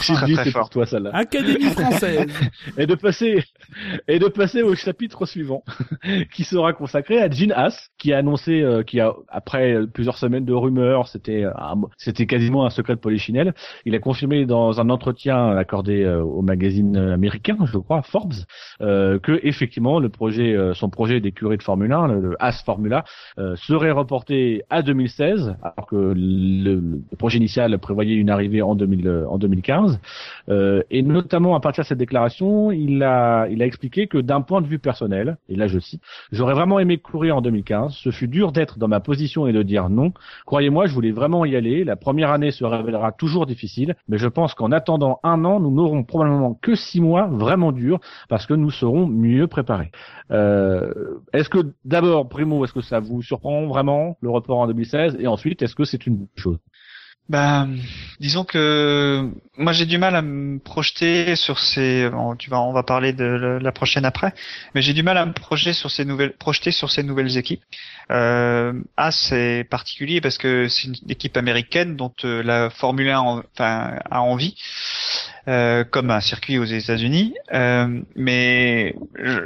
J'ai dit, c'est fort. pour toi, celle-là. Académie française. et de passer et de passer au chapitre suivant qui sera consacré à Gene Haas qui a annoncé euh, qui a après plusieurs semaines de rumeurs c'était euh, c'était quasiment un secret de polichinelle il a confirmé dans un entretien accordé euh, au magazine américain je crois Forbes euh, que effectivement le projet euh, son projet d'écurie de Formule 1 le, le Haas Formula euh, serait reporté à 2016 alors que le, le projet initial prévoyait une arrivée en 2000 en 2015 euh, et notamment à partir de cette déclaration, il a, il a expliqué que d'un point de vue personnel, et là je cite, j'aurais vraiment aimé courir en 2015. Ce fut dur d'être dans ma position et de dire non. Croyez-moi, je voulais vraiment y aller. La première année se révélera toujours difficile, mais je pense qu'en attendant un an, nous n'aurons probablement que six mois vraiment durs parce que nous serons mieux préparés. Euh, est-ce que d'abord, Primo, est-ce que ça vous surprend vraiment le report en 2016 et ensuite, est-ce que c'est une bonne chose? Ben, disons que moi j'ai du mal à me projeter sur ces. tu vas, on va parler de la- prochaine après, mais j'ai du mal à me projeter sur ces nouvelles, projeter sur ces nouvelles équipes. Euh, A c'est particulier parce que c'est une équipe américaine dont euh, la Formule 1 en- enfin, a envie, euh, comme un circuit aux États-Unis. Euh, mais je-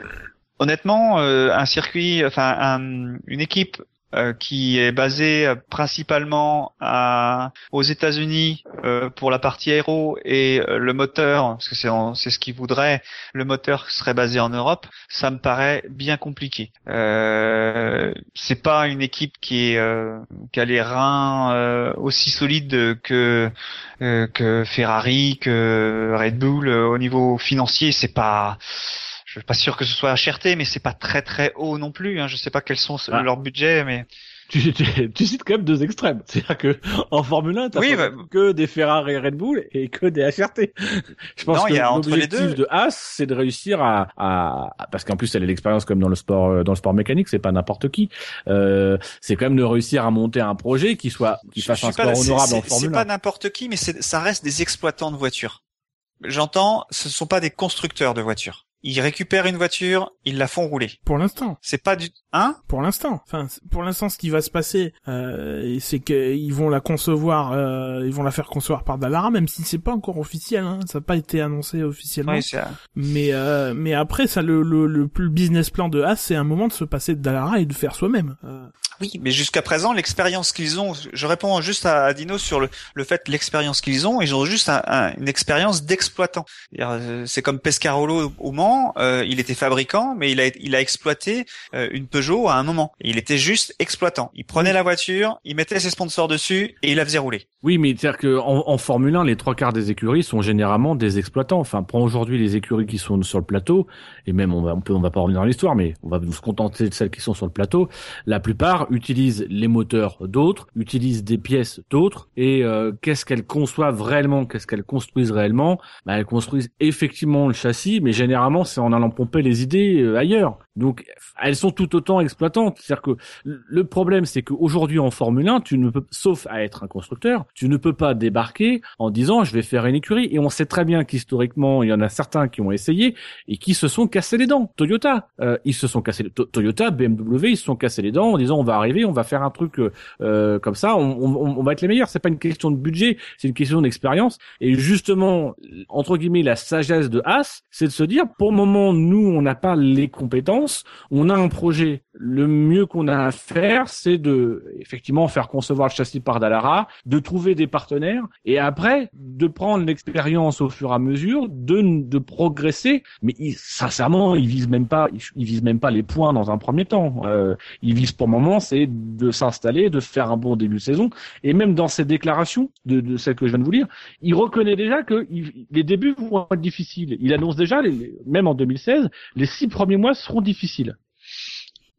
honnêtement, euh, un circuit, enfin un- une équipe euh, qui est basée euh, principalement à, aux États-Unis euh, pour la partie aéro et euh, le moteur, parce que c'est ce qu'ils voudraient, le moteur serait basé en Europe, ça me paraît bien compliqué. C'est pas une équipe qui est qui a les reins aussi solides que que Ferrari, que Red Bull au niveau financier, c'est pas je suis pas sûr que ce soit HRT, mais c'est pas très très haut non plus. Hein. Je sais pas quels sont Ah. leurs budgets, mais tu, tu, tu cites quand même deux extrêmes. C'est-à-dire que en Formule 1, t'as Oui, bah- que des Ferrari et Red Bull et que des HRT. Je pense Non, que l'objectif de Haas, c'est de réussir à, à, parce qu'en plus elle a l'expérience comme dans le sport euh, dans le sport mécanique, c'est pas n'importe qui. Euh, c'est quand même de réussir à monter un projet qui soit qui fasse un pas sport c'est- honorable en c'est- Formule C'est 1. pas n'importe qui, mais c'est- ça reste des exploitants de voitures. J'entends, ce sont pas des constructeurs de voitures. Ils récupèrent une voiture, ils la font rouler. Pour l'instant. C'est pas du, hein? Pour l'instant. Enfin, pour l'instant, ce qui va se passer, euh, c'est qu'ils vont la concevoir, euh, ils vont la faire concevoir par Dallara, même si c'est pas encore officiel. Hein, ça n'a pas été annoncé officiellement. Oui, Mais euh, mais après, ça, le le, le, le business plan de Haas, c'est un moment de se passer de Dallara et de faire soi-même. Oui, mais jusqu'à présent, l'expérience qu'ils ont, je réponds juste à, à Dino sur le, le fait l'expérience qu'ils ont, ils ont juste un- un- une expérience d'exploitant. Euh, C'est comme Pescarolo au Mans, euh, il était fabricant, mais il a, il a exploité euh, une Peugeot à un moment. Il était juste exploitant. Il prenait la voiture, il mettait ses sponsors dessus et il la faisait rouler. Oui, mais c'est-à-dire que en, en Formule 1, les trois quarts des écuries sont généralement des exploitants. Enfin, prends aujourd'hui les écuries qui sont sur le plateau, et même on va, on peut, on va pas revenir dans l'histoire, mais on va se contenter de celles qui sont sur le plateau. La plupart utilisent les moteurs d'autres, utilisent des pièces d'autres, et euh, qu'est-ce qu'elles conçoivent réellement, qu'est-ce qu'elles construisent réellement? Bah, Elles construisent effectivement le châssis, mais généralement c'est en allant pomper les idées euh, ailleurs. Donc, elles sont tout autant exploitantes. C'est-à-dire que le problème, c'est qu'aujourd'hui en Formule 1, tu ne peux, sauf à être un constructeur, tu ne peux pas débarquer en disant je vais faire une écurie. Et on sait très bien qu'historiquement, il y en a certains qui ont essayé et qui se sont cassés les dents. Toyota, euh, ils se sont cassés. To- Toyota, BMW, ils se sont cassés les dents en disant on va arriver, on va faire un truc euh, euh, comme ça, on, on, on va être les meilleurs. C'est pas une question de budget, c'est une question d'expérience. Et justement, entre guillemets, la sagesse de Haas, c'est de se dire pour le moment, nous, on n'a pas les compétences on a un projet. Le mieux qu'on a à faire, c'est de effectivement faire concevoir le châssis par Dallara, de trouver des partenaires et après de prendre l'expérience au fur et à mesure, de, de progresser. Mais sincèrement, ils visent même pas, ils, ils visent même pas les points dans un premier temps. Euh, ils visent pour le moment, c'est de s'installer, de faire un bon début de saison. Et même dans ces déclarations de, de celles que je viens de vous lire, il reconnaît déjà que les débuts vont être difficiles. Il annonce déjà, même en 2016, les six premiers mois seront difficiles.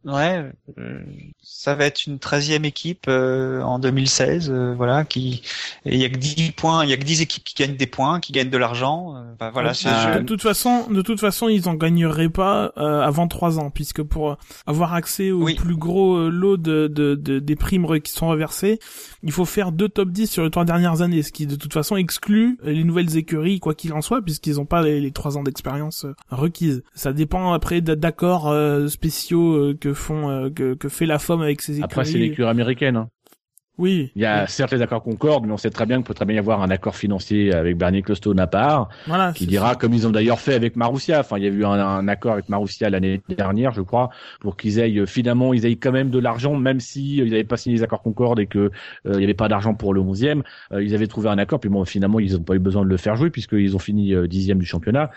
Ouais, euh, ça va être une 13e équipe euh, en 2016, euh, voilà, qui il y a que 10 points, il y a que 10 équipes qui gagnent des points, qui gagnent de l'argent, euh, bah, voilà, c'est de toute façon, de toute façon, ils en gagneraient pas euh, avant trois ans, puisque pour avoir accès au Oui. plus gros euh, lot de, de, de- des primes qui sont reversées, il faut faire deux top 10 sur les trois dernières années, ce qui de toute façon exclut les nouvelles écuries, quoi qu'il en soit, puisqu'ils n'ont pas les, les trois ans d'expérience requises. Ça dépend après d'accords spéciaux euh, que font euh, que, que fait la FOM avec ses écuries. Après, c'est l'écurie américaine. Hein. Oui. Il y a certes les accords Concorde, mais on sait très bien qu'il peut très bien y avoir un accord financier avec Bernie Clostone à part, Voilà. qui dira, ça. comme ils ont d'ailleurs fait avec Marussia, enfin il y a eu un, un accord avec Marussia l'année dernière, je crois, pour qu'ils aient euh, finalement ils aient quand même de l'argent, même si euh, ils n'avaient pas signé les accords Concorde et que euh, il n'y avait pas d'argent pour le 11e, euh, ils avaient trouvé un accord, puis bon finalement ils n'ont pas eu besoin de le faire jouer puisqu'ils ont fini euh, dixième du championnat.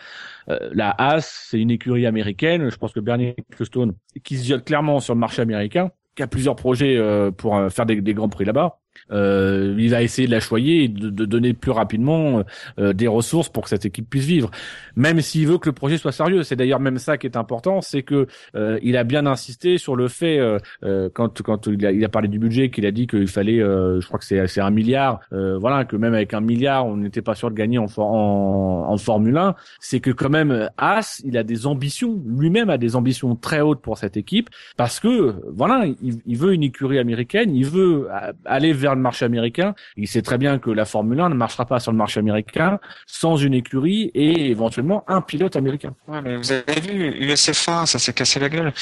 Euh, la Haas, c'est une écurie américaine, je pense que Bernie Clostone, qui se jette clairement sur le marché américain, qui a plusieurs projets euh, pour euh, faire des, des grands prix là-bas. Euh, il va essayer de la choyer et de, de donner plus rapidement euh, des ressources pour que cette équipe puisse vivre. Même s'il veut que le projet soit sérieux, c'est d'ailleurs même ça qui est important, c'est que euh, il a bien insisté sur le fait euh, euh, quand quand il a, il a parlé du budget qu'il a dit qu'il fallait, euh, je crois que c'est c'est un milliard, euh, voilà que même avec un milliard on n'était pas sûr de gagner en, en, en Formule 1, c'est que quand même As il a des ambitions, lui-même a des ambitions très hautes pour cette équipe parce que voilà il, il veut une écurie américaine, il veut euh, aller vers le marché américain. Il sait très bien que la Formule 1 ne marchera pas sur le marché américain sans une écurie et éventuellement un pilote américain. Ouais, mais vous avez vu, USF1, ça s'est cassé la gueule.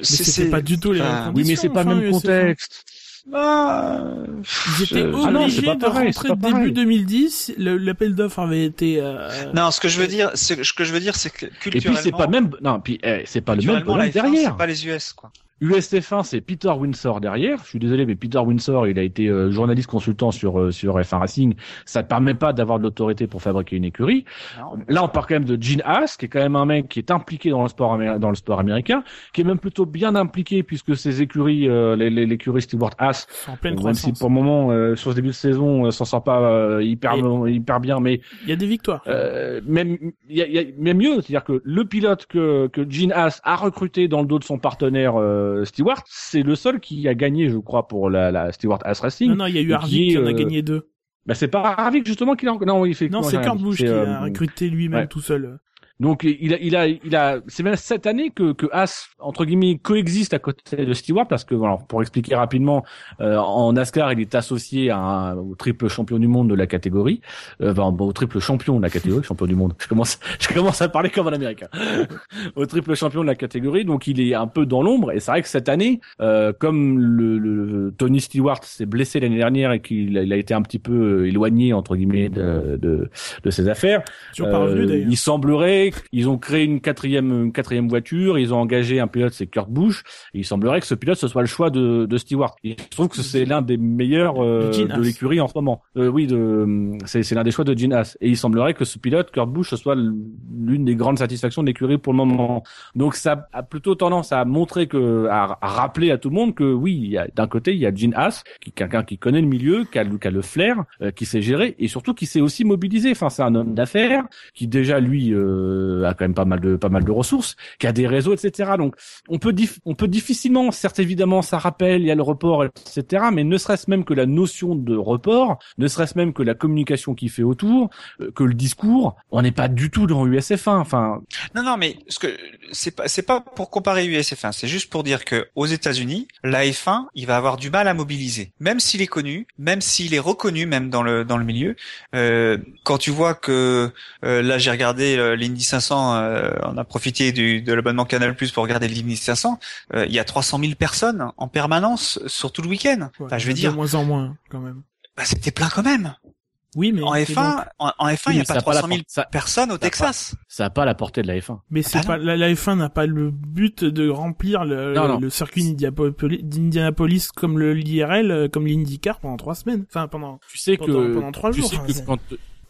C'était pas du tout les mêmes Oui, mais c'est pas le Enfin, même USF1. contexte. Ah, Ils étaient ah non, c'est obligés pas de pareil, c'est rentrer pas début pareil. 2010. Le- L'appel d'offres avait été. euh, Non, ce que je veux dire, c'est ce que je veux dire, c'est que Et culturellement. puis c'est pas même non, puis eh, c'est pas le même F1, derrière. C'est pas les US, quoi. USF1, c'est Peter Winsor derrière. Je suis désolé, mais Peter Winsor, il a été euh, journaliste consultant sur euh, sur F1 Racing. Ça ne permet pas d'avoir de l'autorité pour fabriquer une écurie. Non. Là, on parle quand même de Gene Haas, qui est quand même un mec qui est impliqué dans le sport amé- dans le sport américain, qui est même plutôt bien impliqué puisque ses écuries, euh, l'écurie Stewart Haas, en pleine même si pour le moment euh, sur ce début de saison, euh, s'en sort pas euh, hyper Et- hyper bien, mais Il y a des victoires. euh, même il y a, y a- mais mieux, c'est-à-dire que le pilote que que Gene Haas a recruté dans le dos de son partenaire euh, Stewart, c'est le seul qui a gagné, je crois, pour la, la Stewart Haas Racing. non, non, il y a eu Harvick qui en a euh, gagné deux. Bah c'est pas Harvick justement qui l'a non, il fait Non, c'est Kurt Busch qui l'a recruté lui-même ouais. tout seul. Donc il a, il a, il a, c'est même cette année que que Haas entre guillemets coexiste à côté de Stewart parce que voilà, pour expliquer rapidement, euh, en NASCAR il est associé à un, au triple champion du monde de la catégorie, euh, enfin, au triple champion de la catégorie, champion du monde. Je commence, je commence à parler comme un Américain. au triple champion de la catégorie, donc il est un peu dans l'ombre et c'est vrai que cette année, euh, comme le, le- Tony Stewart s'est blessé l'année dernière et qu'il a, il a été un petit peu éloigné entre guillemets de de, de ses affaires. Euh, il semblerait qu'ils ont créé une quatrième, une quatrième voiture, ils ont engagé un pilote, c'est Kurt Busch, et il semblerait que ce pilote ce soit le choix de, de Stewart. Et je trouve que c'est l'un des meilleurs euh, de l'écurie en ce moment. Euh, oui, de, c'est, c'est l'un des choix de Gene Haas. Et il semblerait que ce pilote, Kurt Busch, ce soit l'une des grandes satisfactions de l'écurie pour le moment. Donc ça a plutôt tendance à montrer que, à, à rappeler à tout le monde que oui, d'un côté il y a Gene Haas, qui est quelqu'un qui connaît le milieu, qui a, le- qui a le flair, euh, qui sait gérer, et surtout qui sait aussi mobiliser. Enfin, c'est un homme d'affaires qui déjà lui euh, a quand même pas mal de pas mal de ressources, qui a des réseaux, etc. Donc on peut on peut difficilement, certes évidemment, ça rappelle, il y a le report, etc. Mais ne serait-ce même que la notion de report, ne serait-ce même que la communication qui fait autour, euh, que le discours, on n'est pas du tout dans USF1. Enfin, Non, non, mais ce que c'est pas c'est pas pour comparer USF1, c'est juste pour dire que aux États-Unis, la F1, il va avoir du mal à mobiliser, même s'il est connu, même s'il est reconnu, même dans le dans le milieu. Euh, quand tu vois que euh, là j'ai regardé euh, l'Indy 500, euh, on a profité du, de l'abonnement Canal Plus pour regarder l'Indy 500. euh, il y a 300 000 personnes en permanence sur tout le week-end. Ouais, Enfin, je veux de dire, moins en moins quand même. bah, c'était plein quand même. Oui, mais En mais F1, donc- en, en F1, il n'y a pas a pas la 300 000 por- ça- personnes au Texas. ça a pas la portée de la F1. Mais c'est bah pas la, la F1 n'a pas le but de remplir le, le circuit d'Indianapolis- comme le l'IRL, euh, comme l'IndyCar pendant trois semaines. Enfin pendant. Tu sais Pendant- que pendant trois jours, hein,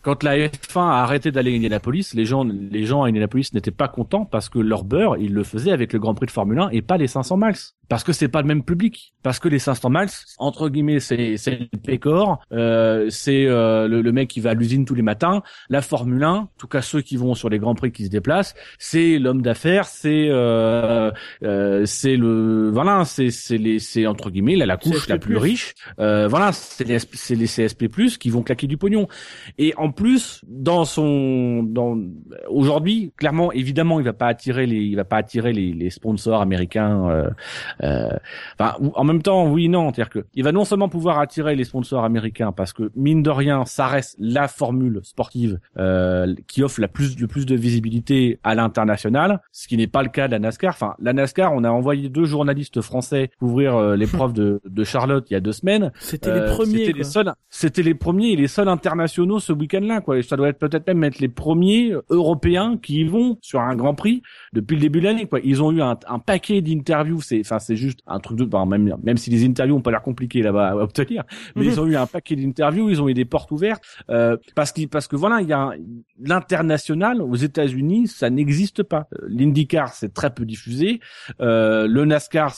quand la F1 a arrêté d'aller à Indianapolis, les gens les gens à Indianapolis n'étaient pas contents parce que leur beurre, ils le faisaient avec le Grand Prix de Formule 1 et pas les 500 miles parce que c'est pas le même public parce que les 500 miles entre guillemets c'est c'est le pécor, euh, c'est euh, le, le mec qui va à l'usine tous les matins, la Formule 1, en tout cas ceux qui vont sur les grands prix qui se déplacent, c'est l'homme d'affaires, c'est euh, euh, c'est le voilà, c'est c'est les c'est entre guillemets la, la couche CSP+. la plus riche. Euh, voilà, c'est les, c'est les CSP+ qui vont claquer du pognon. Et en plus, dans son, dans aujourd'hui, clairement, évidemment, il va pas attirer les, il va pas attirer les, les sponsors américains Euh, enfin, en même temps, oui, non, c'est-à-dire que il va non seulement pouvoir attirer les sponsors américains parce que mine de rien, ça reste la formule sportive euh, qui offre la plus le plus de visibilité à l'international, ce qui n'est pas le cas de la NASCAR. Enfin, la NASCAR, on a envoyé deux journalistes français couvrir euh, l'épreuve de, de Charlotte il y a deux semaines. C'était les premiers. C'était les seuls. C'était les premiers et les seuls internationaux ce week-end-là, quoi. Et ça doit être peut-être même être les premiers européens qui y vont sur un Grand Prix depuis le début de l'année, quoi. Ils ont eu un, un paquet d'interviews. C'est, enfin, c'est juste un truc de, même, même si les interviews ont pas l'air compliquées là-bas à obtenir, mais ils ont eu un paquet d'interviews. Ils ont eu des portes ouvertes euh, parce que parce que voilà, il y a l'international aux États-Unis, ça n'existe pas. L'IndyCar, c'est très peu diffusé. Euh, le NASCAR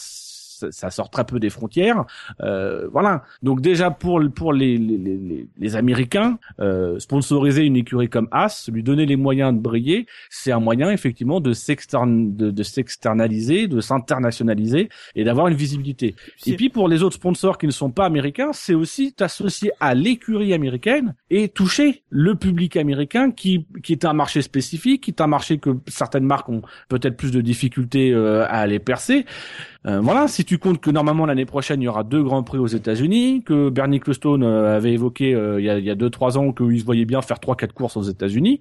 ça sort très peu des frontières. Euh, voilà. Donc déjà pour pour les les, les, les Américains, euh, sponsoriser une écurie comme As, lui donner les moyens de briller, c'est un moyen effectivement de s'extern de, de s'externaliser, de s'internationaliser et d'avoir une visibilité. Et puis pour les autres sponsors qui ne sont pas américains, c'est aussi t'associer à l'écurie américaine et toucher le public américain qui qui est un marché spécifique, qui est un marché que certaines marques ont peut-être plus de difficultés euh, à aller percer. Euh, voilà, si tu comptes que normalement l'année prochaine il y aura deux grands prix aux États-Unis, que Bernie Ecclestone euh, avait évoqué euh, il y a il y a deux trois ans qu'il se voyait bien faire trois quatre courses aux États-Unis.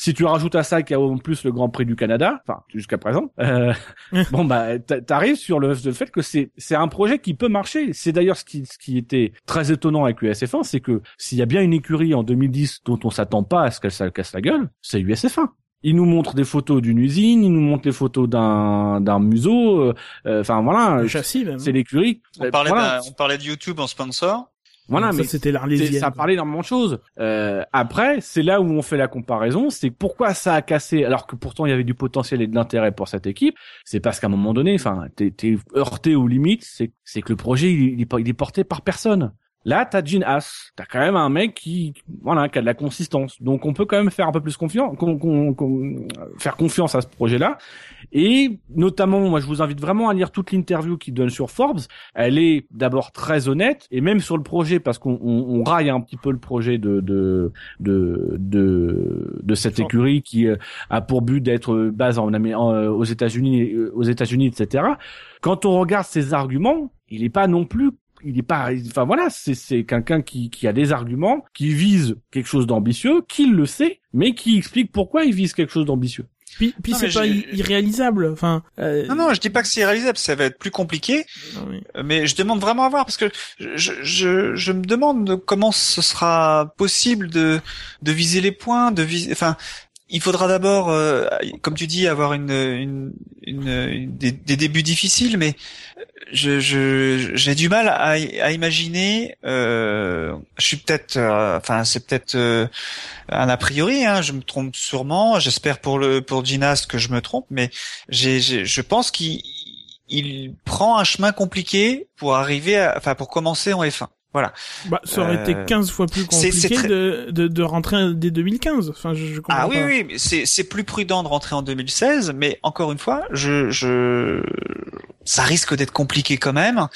Si tu rajoutes à ça qu'il y a en plus le Grand Prix du Canada, enfin jusqu'à présent, euh, bon bah t'arrives sur le, le fait que c'est c'est un projet qui peut marcher. C'est d'ailleurs ce qui ce qui était très étonnant avec USF1, c'est que s'il y a bien une écurie en 2010 dont on s'attend pas à ce qu'elle se casse la gueule, c'est USF1. Il nous montre des photos d'une usine, il nous montre des photos d'un d'un museau. Enfin voilà, châssis même. c'est l'écurie. On parlait voilà. on parlait de YouTube en sponsor. Voilà, ça, mais c'était l'Arlésienne. Ça parlait énormément de choses. Euh, après, c'est là où on fait la comparaison, c'est pourquoi ça a cassé, alors que pourtant il y avait du potentiel et de l'intérêt pour cette équipe. C'est parce qu'à un moment donné, enfin, t'es, t'es heurté aux limites. C'est, c'est que le projet il, il, il est porté par personne. Là, t'as Gene Haas, t'as quand même un mec qui, voilà, qui a de la consistance. Donc, on peut quand même faire un peu plus confiance, con, con, con, faire confiance à ce projet-là. Et notamment, moi, je vous invite vraiment à lire toute l'interview qu'il donne sur Forbes. Elle est d'abord très honnête, et même sur le projet, parce qu'on on, on raille un petit peu le projet de de de de, de cette écurie qui euh, a pour but d'être base en, en, aux États-Unis, aux États-Unis, etc. Quand on regarde ses arguments, il n'est pas non plus il est pas enfin voilà c'est c'est quelqu'un qui qui a des arguments qui vise quelque chose d'ambitieux qui le sait mais qui explique pourquoi il vise quelque chose d'ambitieux puis, puis c'est pas irréalisable. Enfin. Euh... Non, non, je dis pas que c'est irréalisable. Ça va être plus compliqué. Oui. Mais je demande vraiment à voir parce que je, je, je me demande comment ce sera possible de de viser les points, de viser. Enfin, il faudra d'abord, euh, comme tu dis, avoir une, des, débuts difficiles, mais je, je j'ai du mal à, imaginer. Euh, je suis peut-être, euh, enfin c'est peut-être euh, un a priori. Hein, je me trompe sûrement. J'espère pour le pour Ginas que je me trompe, mais je pense qu'il il prend un chemin compliqué pour arriver, à, enfin pour commencer en F1. Voilà. Bah, ça aurait euh... été 15 fois plus compliqué très... de, de, de, rentrer dès 2015. Enfin, je, je ah oui, pas. oui, c'est, c'est plus prudent de rentrer en 2016, mais encore une fois, je, je, ça risque d'être compliqué quand même,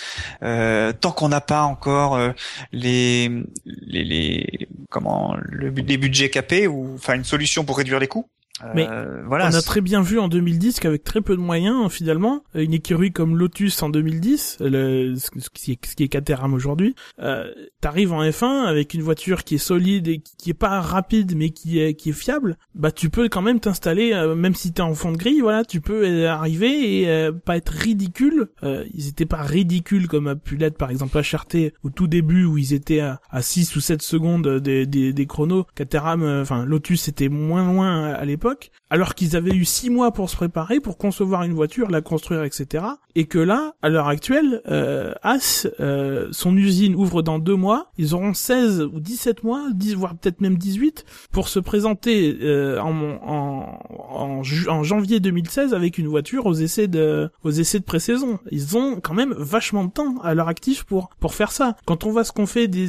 euh, tant qu'on n'a pas encore euh, les, les, les, comment, le, les budgets capés ou, enfin, une solution pour réduire les coûts. Mais euh, voilà, on a très bien vu en 2010 qu'avec très peu de moyens, finalement, une écurie comme Lotus en 2010, le, ce, qui est, ce qui est Caterham aujourd'hui, euh, t'arrives en F1 avec une voiture qui est solide et qui, qui est pas rapide mais qui est qui est fiable, bah tu peux quand même t'installer, euh, même si t'es en fond de grille, voilà, tu peux arriver et euh, pas être ridicule. Euh, ils étaient pas ridicules comme a pu l'être par exemple HRT au tout début où ils étaient à, à 6 ou 7 secondes des, des, des chronos. Caterham, enfin Lotus était moins loin à l'époque alors qu'ils avaient eu six mois pour se préparer, pour concevoir une voiture, la construire, etc. Et que là, à l'heure actuelle, euh, As, euh, son usine ouvre dans deux mois, ils auront 16 ou 17 mois, 10, voire peut-être même 18, pour se présenter euh, en, janvier 2016 avec une voiture aux essais de, aux essais de pré-saison. Ils ont quand même vachement de temps à leur actif pour, pour faire ça. Quand on voit ce qu'on fait des,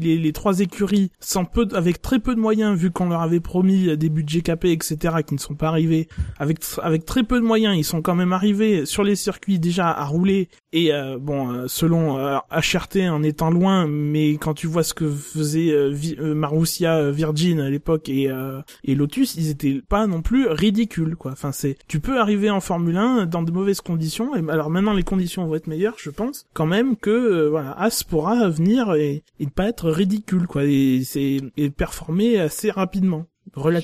les, trois écuries sans peu, avec très peu de moyens, vu qu'on leur avait promis des budgets etc., qui ne sont pas arrivés avec avec très peu de moyens, ils sont quand même arrivés sur les circuits déjà à rouler et euh, bon, euh, selon euh, HRT en étant loin, mais quand tu vois ce que faisait Marussia Virgin à l'époque et et Lotus, ils étaient pas non plus ridicules quoi. Enfin c'est, tu peux arriver en Formule 1 dans de mauvaises conditions. Et alors maintenant les conditions vont être meilleures, je pense quand même que voilà As pourra venir et, et pas être ridicule quoi et et performer assez rapidement.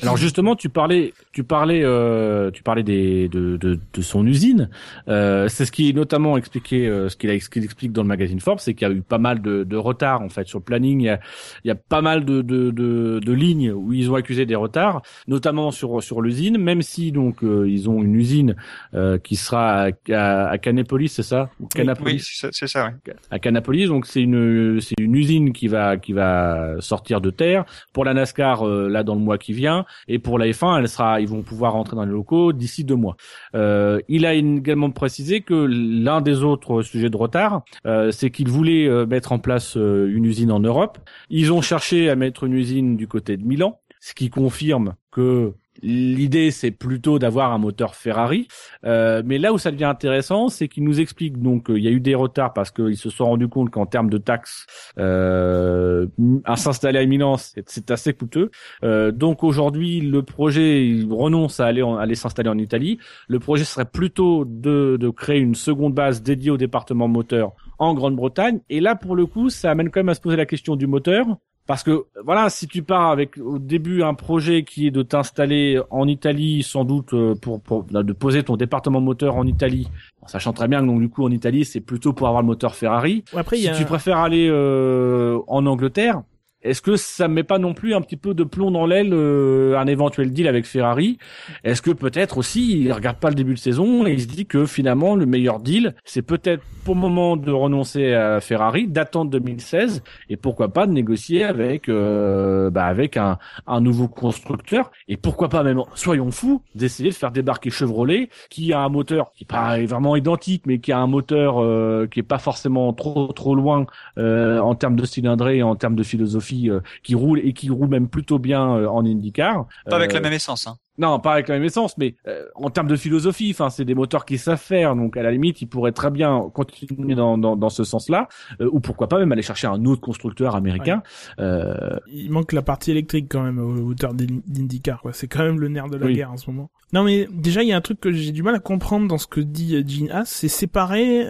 Alors justement, tu parlais, tu parlais, euh, tu parlais des, de, de, de son usine. Euh, c'est ce qui est notamment expliqué, euh, ce qu'il a, ce explique dans le magazine Forbes, c'est qu'il y a eu pas mal de, de retards en fait sur le planning. Il y a, il y a pas mal de, de, de, de, lignes où ils ont accusé des retards, notamment sur sur l'usine. Même si donc euh, ils ont une usine euh, qui sera à, à, Canapolis, c'est ça? Canapolis. Oui, c'est ça. Oui. À Canapolis, donc c'est une c'est une usine qui va qui va sortir de terre pour la NASCAR là dans le mois qui vient. Et pour la F1, elle sera, ils vont pouvoir rentrer dans les locaux d'ici deux mois. Euh, il a également précisé que l'un des autres sujets de retard, euh, c'est qu'ils voulaient euh, mettre en place une usine en Europe. Ils ont cherché à mettre une usine du côté de Milan, ce qui confirme que L'idée, c'est plutôt d'avoir un moteur Ferrari. Euh, mais là où ça devient intéressant, c'est qu'il nous explique donc qu'il y a eu des retards parce qu'ils se sont rendus compte qu'en termes de taxes, euh, à s'installer à Milan, c'est assez coûteux. Euh, donc aujourd'hui, le projet il renonce à aller, aller s'installer en Italie. Le projet serait plutôt de, de créer une seconde base dédiée au département moteur en Grande-Bretagne. Et là, pour le coup, ça amène quand même à se poser la question du moteur. Parce que voilà, si tu pars avec au début un projet qui est de t'installer en Italie, sans doute euh, pour, pour de poser ton département moteur en Italie, sachant très bien que donc du coup en Italie c'est plutôt pour avoir le moteur Ferrari. après, si tu préfères aller euh, en Angleterre, est-ce que ça met pas non plus un petit peu de plomb dans l'aile euh, un éventuel deal avec Ferrari? Est-ce que peut-être aussi il regarde pas le début de saison et il se dit que finalement le meilleur deal c'est peut-être pour le moment de renoncer à Ferrari, d'attendre 2016 et pourquoi pas de négocier avec euh, bah avec un, un nouveau constructeur et pourquoi pas même soyons fous d'essayer de faire débarquer Chevrolet qui a un moteur qui pas vraiment identique mais qui a un moteur euh, qui est pas forcément trop trop loin en termes de cylindrée et en termes de philosophie euh, qui roule et qui roule même plutôt bien euh, en IndyCar. Pas avec la euh, même essence. Hein. Non, pas avec la même essence, mais en termes de philosophie, enfin, c'est des moteurs qui savent faire, donc à la limite, ils pourraient très bien continuer dans, dans, dans ce sens-là, ou pourquoi pas même aller chercher un autre constructeur américain. Il manque la partie électrique quand même au hauteur d'IndyCar, quoi. C'est quand même le nerf de la guerre en ce moment. Non, mais déjà, il y a un truc que j'ai du mal à comprendre dans ce que dit Gene Haas, c'est séparer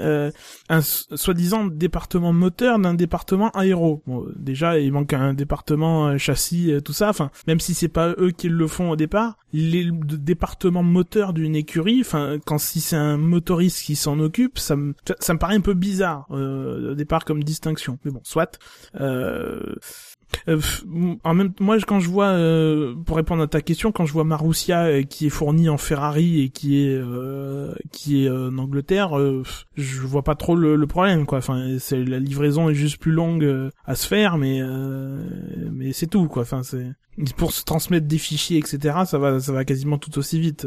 un soi-disant département moteur d'un département aéro. Bon, déjà, il manque un département euh, châssis, euh, tout ça. Enfin, même si c'est pas eux qui le font au départ, les départements moteur d'une écurie, enfin, quand si c'est un motoriste qui s'en occupe, ça me ça me paraît un peu bizarre euh, au départ comme distinction. Mais bon, soit. Euh, euh, en même moi quand je vois euh, pour répondre à ta question quand je vois Marussia euh, qui est fourni en Ferrari et qui est qui est en Angleterre je vois pas trop le, problème quoi. Enfin c'est la livraison est juste plus longue à se faire mais mais c'est tout quoi. Enfin c'est pour se transmettre des fichiers etc ça va ça va quasiment tout aussi vite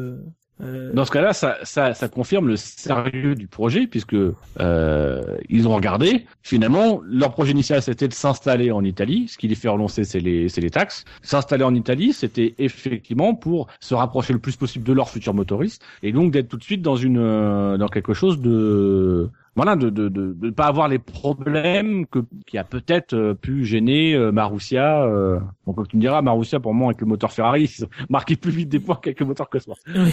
euh, Dans ce cas-là, ça, ça, ça, confirme le sérieux du projet puisque euh, ils ont regardé. Finalement, leur projet initial c'était de s'installer en Italie. Ce qui les fait relancer, c'est les, les taxes. S'installer en Italie, c'était effectivement pour se rapprocher le plus possible de leur futur motoriste et donc d'être tout de suite dans une, euh, dans quelque chose de voilà, de de, de de pas avoir les problèmes que qui a peut-être euh, pu gêner euh, Marussia. Euh... Bon, comme tu me diras, Marussia pour moi avec le moteur Ferrari, ils plus vite des points qu'avec le moteur Cosworth. Oui.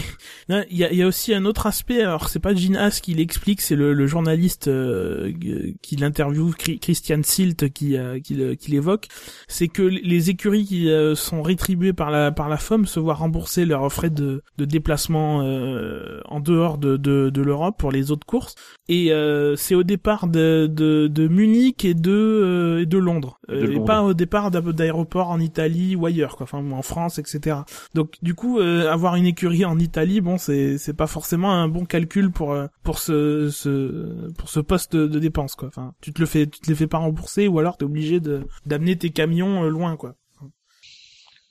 Il y a, y a aussi un autre aspect. Alors c'est pas Gene Haas qui l'explique, c'est le, le, journaliste euh, qui l'interviewe, Christian Silt, qui qui, qui l'évoque. C'est que les écuries qui sont rétribuées par la par la FOM se voient rembourser leurs frais de de déplacement en dehors de de, de l'Europe pour les autres courses et euh, c'est au départ de, de, de Munich et de, euh, de Londres. Euh, et pas au départ d'aéroport en Italie ou ailleurs, quoi. Enfin, en France, etc. Donc, du coup, avoir une écurie en Italie, bon, c'est, c'est pas forcément un bon calcul pour, pour ce, ce, pour ce poste de, dépense, quoi. Enfin, tu te le fais, tu te les fais pas rembourser ou alors t'es obligé de, d'amener tes camions loin, quoi.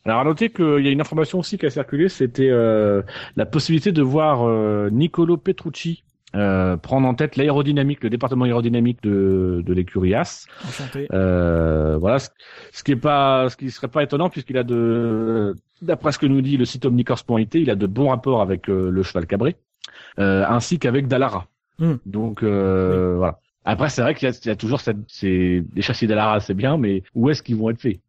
Alors à noter qu'il y a une information aussi qui a circulé, c'était la possibilité de voir Nicolo Petrucci euh, prendre en tête l'aérodynamique, le département aérodynamique de, de l'écurie As. Euh, voilà, ce, ce qui est pas, ce qui serait pas étonnant puisqu'il a de, d'après ce que nous dit le site omnicorse.it, il a de bons rapports avec euh, le cheval cabré, euh, ainsi qu'avec Dallara. Hmm. Donc euh, voilà. Après, c'est vrai qu'il y a, il y a toujours cette, c'est, les châssis Dallara, c'est bien, mais où est-ce qu'ils vont être faits?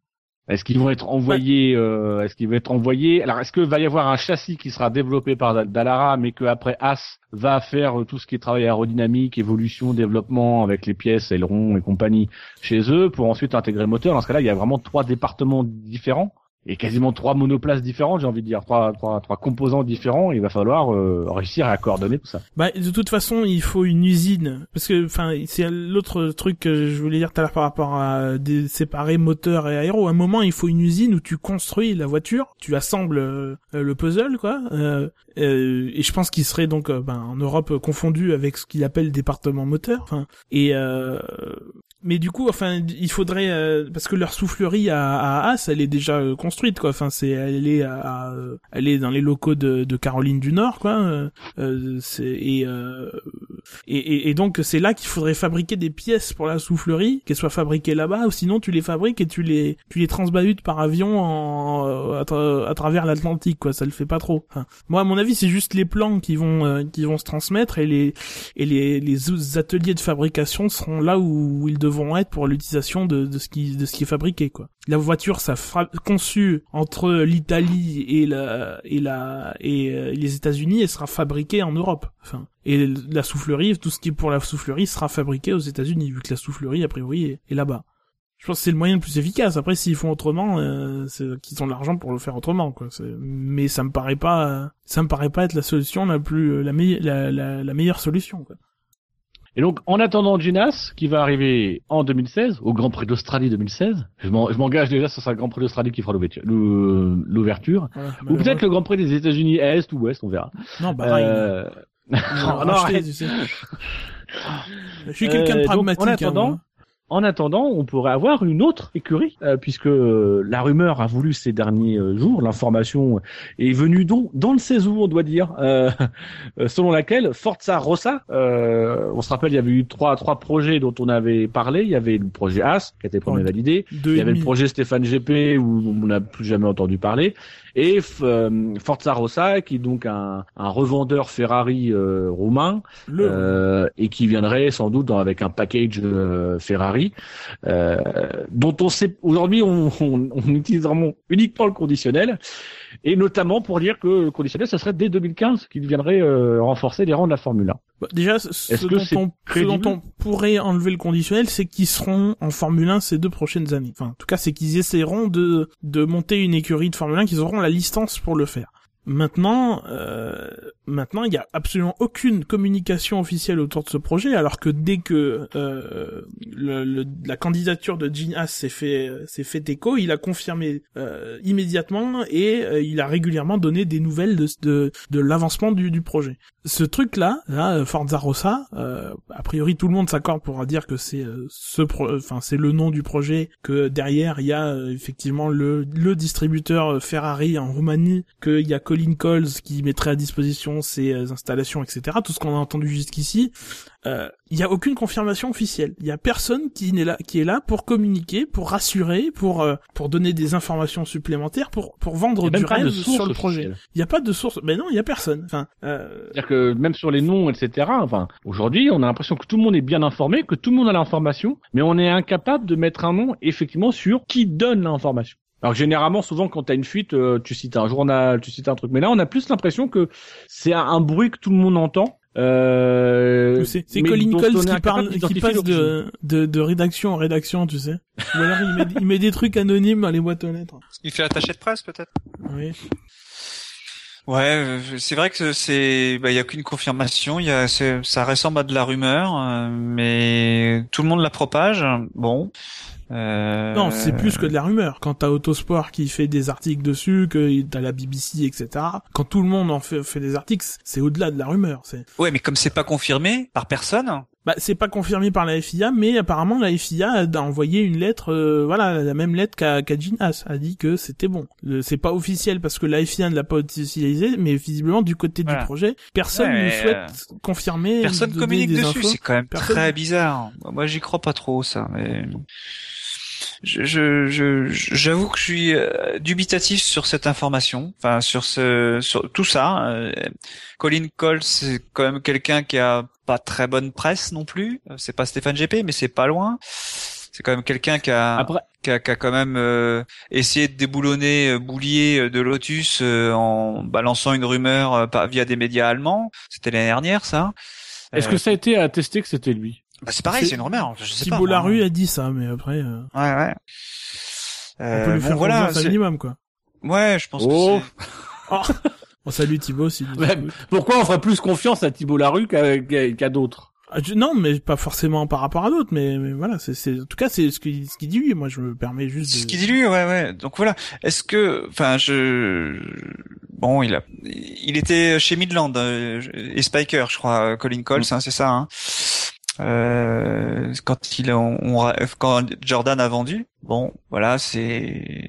Est-ce qu'ils vont être envoyés euh, Est-ce qu'ils vont être envoyés? Alors, est-ce que va y avoir un châssis qui sera développé par Dal- Dallara, mais que après As va faire euh, tout ce qui est travail aérodynamique, évolution, développement avec les pièces, ailerons et compagnie chez eux, pour ensuite intégrer le moteur? Dans ce cas-là, il y a vraiment trois départements différents et quasiment trois monoplaces différentes, j'ai envie de dire, trois, trois, trois composants différents. Il va falloir euh, réussir à coordonner tout ça. Bah, de toute façon, il faut une usine. Parce que, enfin, c'est l'autre truc que je voulais dire tout à l'heure par rapport à des séparer moteur et aéro. À un moment, il faut une usine où tu construis la voiture, tu assembles euh, le puzzle, quoi. Euh, euh, et je pense qu'il serait donc, euh, ben, en Europe, confondu avec ce qu'il appelle le département moteur. Et mais du coup, enfin, il faudrait euh, parce que leur soufflerie à, à As, elle est déjà euh, construite, quoi. Enfin, c'est, elle est à, elle est dans les locaux de, de Caroline du Nord, quoi. Euh, euh, c'est et, euh, et, et et donc c'est là qu'il faudrait fabriquer des pièces pour la soufflerie, qu'elles soient fabriquées là-bas, ou sinon tu les fabriques et tu les tu les transbahutes par avion en, euh, à, à travers l'Atlantique, quoi. Ça le fait pas trop. Moi, à mon avis, c'est juste les plans qui vont euh, qui vont se transmettre et les et les les ateliers de fabrication seront là où ils devront être pour l'utilisation de, de ce qui de ce qui est fabriqué, quoi. La voiture, ça conçue entre l'Italie et la et la et euh, les États-Unis, elle sera fabriquée en Europe. Enfin, et la soufflerie, tout ce qui est pour la soufflerie sera fabriqué aux États-Unis, vu que la soufflerie a priori est, là-bas. Je pense que c'est le moyen le plus efficace. Après, s'ils font autrement, euh, c'est qu'ils ont l'argent pour le faire autrement, quoi. Mais ça me paraît pas, ça me paraît pas être la solution la plus, euh, la, la, la meilleure solution, quoi. Et donc, en attendant Ginas, qui va arriver en 2016, au Grand Prix d'Australie 2016, je m'en- je m'engage déjà sur le Grand Prix d'Australie qui fera l'ouverture- ou peut-être le Grand Prix des États-Unis Est ou Ouest, on verra. non, bah, Euh, non, non, racheter, arrête. tu sais. Je suis quelqu'un de Euh, donc, pragmatique. en hein, attendant. En attendant, on pourrait avoir une autre écurie, euh, puisque euh, la rumeur a voulu ces derniers euh, jours, l'information est venue donc dans le 16 août, on doit dire, selon laquelle Forza Rossa, euh, on se rappelle, il y avait eu trois trois projets dont on avait parlé. Il y avait le projet As qui a été premier validé, il y avait le projet Stéphane GP où on n'a plus jamais entendu parler, et euh, Forza Rossa qui est donc un, un revendeur Ferrari euh, roumain Le, euh, et qui viendrait sans doute dans- avec un package euh, Ferrari euh, dont on sait aujourd'hui on, on, on utilise vraiment uniquement le conditionnel et notamment pour dire que le conditionnel ce serait dès 2015 qu'il viendrait euh, renforcer les rangs de la Formule 1. Bah, déjà, ce, ce Est-ce que dont on, ce dont on pourrait enlever le conditionnel, c'est qu'ils seront en Formule 1 ces deux prochaines années. Enfin, en tout cas, c'est qu'ils essaieront de, de monter une écurie de Formule 1, qu'ils auront la licence pour le faire. Maintenant, euh, maintenant, il n'y a absolument aucune communication officielle autour de ce projet, alors que dès que euh, le, le- la candidature de Gene Haas s'est fait s'est fait écho, il a confirmé euh, immédiatement et euh, il a régulièrement donné des nouvelles de de, de l'avancement du, du projet. Ce truc-là, là, Forza Rossa, euh, a priori tout le monde s'accorde pour dire que c'est euh, ce, enfin c'est le nom du projet, que derrière il y a euh, effectivement le le distributeur euh, Ferrari en Roumanie, qu'il y a Colin Coles qui mettrait à disposition ses euh, installations, etc. Tout ce qu'on a entendu jusqu'ici, euh, il y a aucune confirmation officielle. Il y a personne qui n'est là, qui est là pour communiquer, pour rassurer, pour euh, pour donner des informations supplémentaires, pour pour vendre Il y a du même pas de rêve source sur le projet. Il y a pas de source. Mais non, il y a personne. Enfin, euh, C'est-à-dire que même sur les noms, etc. Enfin, aujourd'hui, on a l'impression que tout le monde est bien informé, que tout le monde a l'information, mais on est incapable de mettre un nom effectivement sur qui donne l'information. Alors généralement, souvent, quand tu as une fuite, euh, tu cites un journal, tu cites un truc, mais là, on a plus l'impression que c'est un, un bruit que tout le monde entend. Euh, c'est Colin Coles qui parle, qui passe de, de de rédaction en rédaction, tu sais. Ou alors il met, il met des trucs anonymes dans les boîtes aux lettres. Il fait attaché de presse peut-être? Oui. Ouais, euh, c'est vrai que c'est, bah, il y a qu'une confirmation. Il y a, ça ressemble à de la rumeur, euh, mais tout le monde la propage. Bon. Euh... Non, c'est plus que de la rumeur. Quand t'as Autosport qui fait des articles dessus, que t'as la BBC, etc. Quand tout le monde en fait, fait des articles, c'est au-delà de la rumeur. C'est Ouais, mais comme c'est pas confirmé par personne, Bah, c'est pas confirmé par la FIA, mais apparemment la FIA a envoyé une lettre, euh, voilà, la même lettre qu'à qu Haas, a dit que c'était bon. Euh, c'est pas officiel parce que la FIA ne l'a pas officialisé, mais visiblement du côté du projet, personne ne souhaite confirmer. Personne communique dessus, c'est quand même très bizarre. Moi, j'y crois pas trop ça, mais je, je, j'avoue que je suis euh, dubitatif sur cette information, enfin sur ce, sur tout ça. Euh, Colin Cole, c'est quand même quelqu'un qui a pas très bonne presse non plus. Euh, c'est pas Stéphane GP, mais c'est pas loin. C'est quand même quelqu'un qui a, qui a, qui a, quand même essayé de déboulonner Boulier de Lotus en balançant une rumeur via des médias allemands. C'était l'année dernière, ça. Est-ce que ça a été attesté que c'était lui? Bah, c'est pareil, c'est une rumeur. Je sais Thibault pas, Larue a dit ça, mais après. Euh... Ouais, ouais. Euh, on peut lui faire voilà, un minimum, quoi. Ouais, je pense oh. que oh. On salue Thibaut si. pourquoi on ferait plus confiance à Thibault Larue qu'à d'autres? Ah, non, mais pas forcément par rapport à d'autres, mais, mais voilà, c'est, en tout cas, c'est ce qu'il ce dit lui. Moi, je me permets juste. De... Ce qu'il dit lui, ouais, ouais. Donc voilà. Est-ce que, enfin, je, bon, il a, il était chez Midland euh, et Spiker, je crois, Colin Coles, mm. hein, c'est ça. Hein. Euh, quand il on, quand Jordan a vendu, bon, voilà, c'est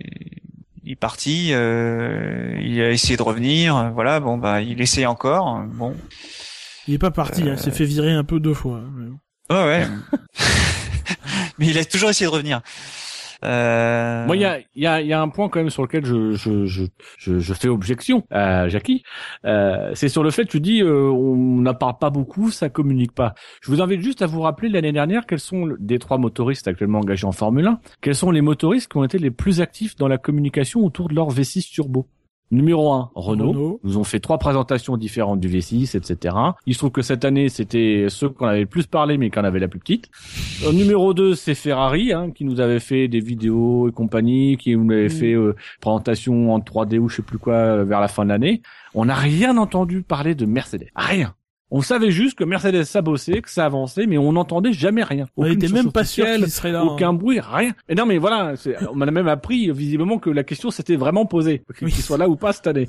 il est parti, euh, il a essayé de revenir, voilà, bon bah il essaye encore, bon. Il est pas parti, il s'est fait virer un peu deux fois. Ouais ouais. mais il a toujours essayé de revenir. Euh... Moi, il y a, y, a, y a un point quand même sur lequel je, je, je, je, fais objection à Jackie. Euh, c'est sur le fait, tu dis, euh, on n'en parle pas beaucoup, ça communique pas. Je vous invite juste à vous rappeler l'année dernière quels sont des trois motoristes actuellement engagés en Formule 1, quels sont les motoristes qui ont été les plus actifs dans la communication autour de leur V6 turbo? Numéro 1, Renault. Nous ont fait trois présentations différentes du V6, etc. Il se trouve que cette année, c'était ceux qu'on avait le plus parlé, mais qu'on avait la plus petite. Euh, numéro 2, c'est Ferrari, hein, qui nous avait fait des vidéos et compagnie, qui nous avait mm. fait euh, présentation en 3D ou je sais plus quoi euh, vers la fin de l'année. On n'a rien entendu parler de Mercedes. Rien. On savait juste que Mercedes s'abossait, que ça avançait, mais on n'entendait jamais rien. on était même pas sûr qu'il serait là. Aucun bruit, rien. Et non, mais voilà, on a même appris visiblement que la question s'était vraiment posée, qu'il soit là ou pas cette année.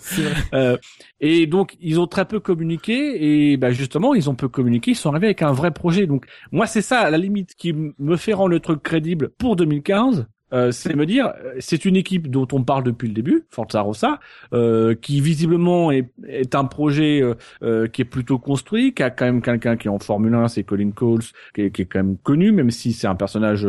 Euh, et donc ils ont très peu communiqué et bah justement ils ont peu communiqué, ils sont arrivés avec un vrai projet. Donc moi c'est ça à la limite qui me fait rendre le truc crédible pour 2015 euh, c'est me dire, c'est une équipe dont on parle depuis le début, Forza Rossa, euh, qui visiblement est, est un projet euh, qui est plutôt construit, qui a quand même quelqu'un qui est en Formule 1, c'est Colin Coles, qui est, qui est, quand même connu, même si c'est un personnage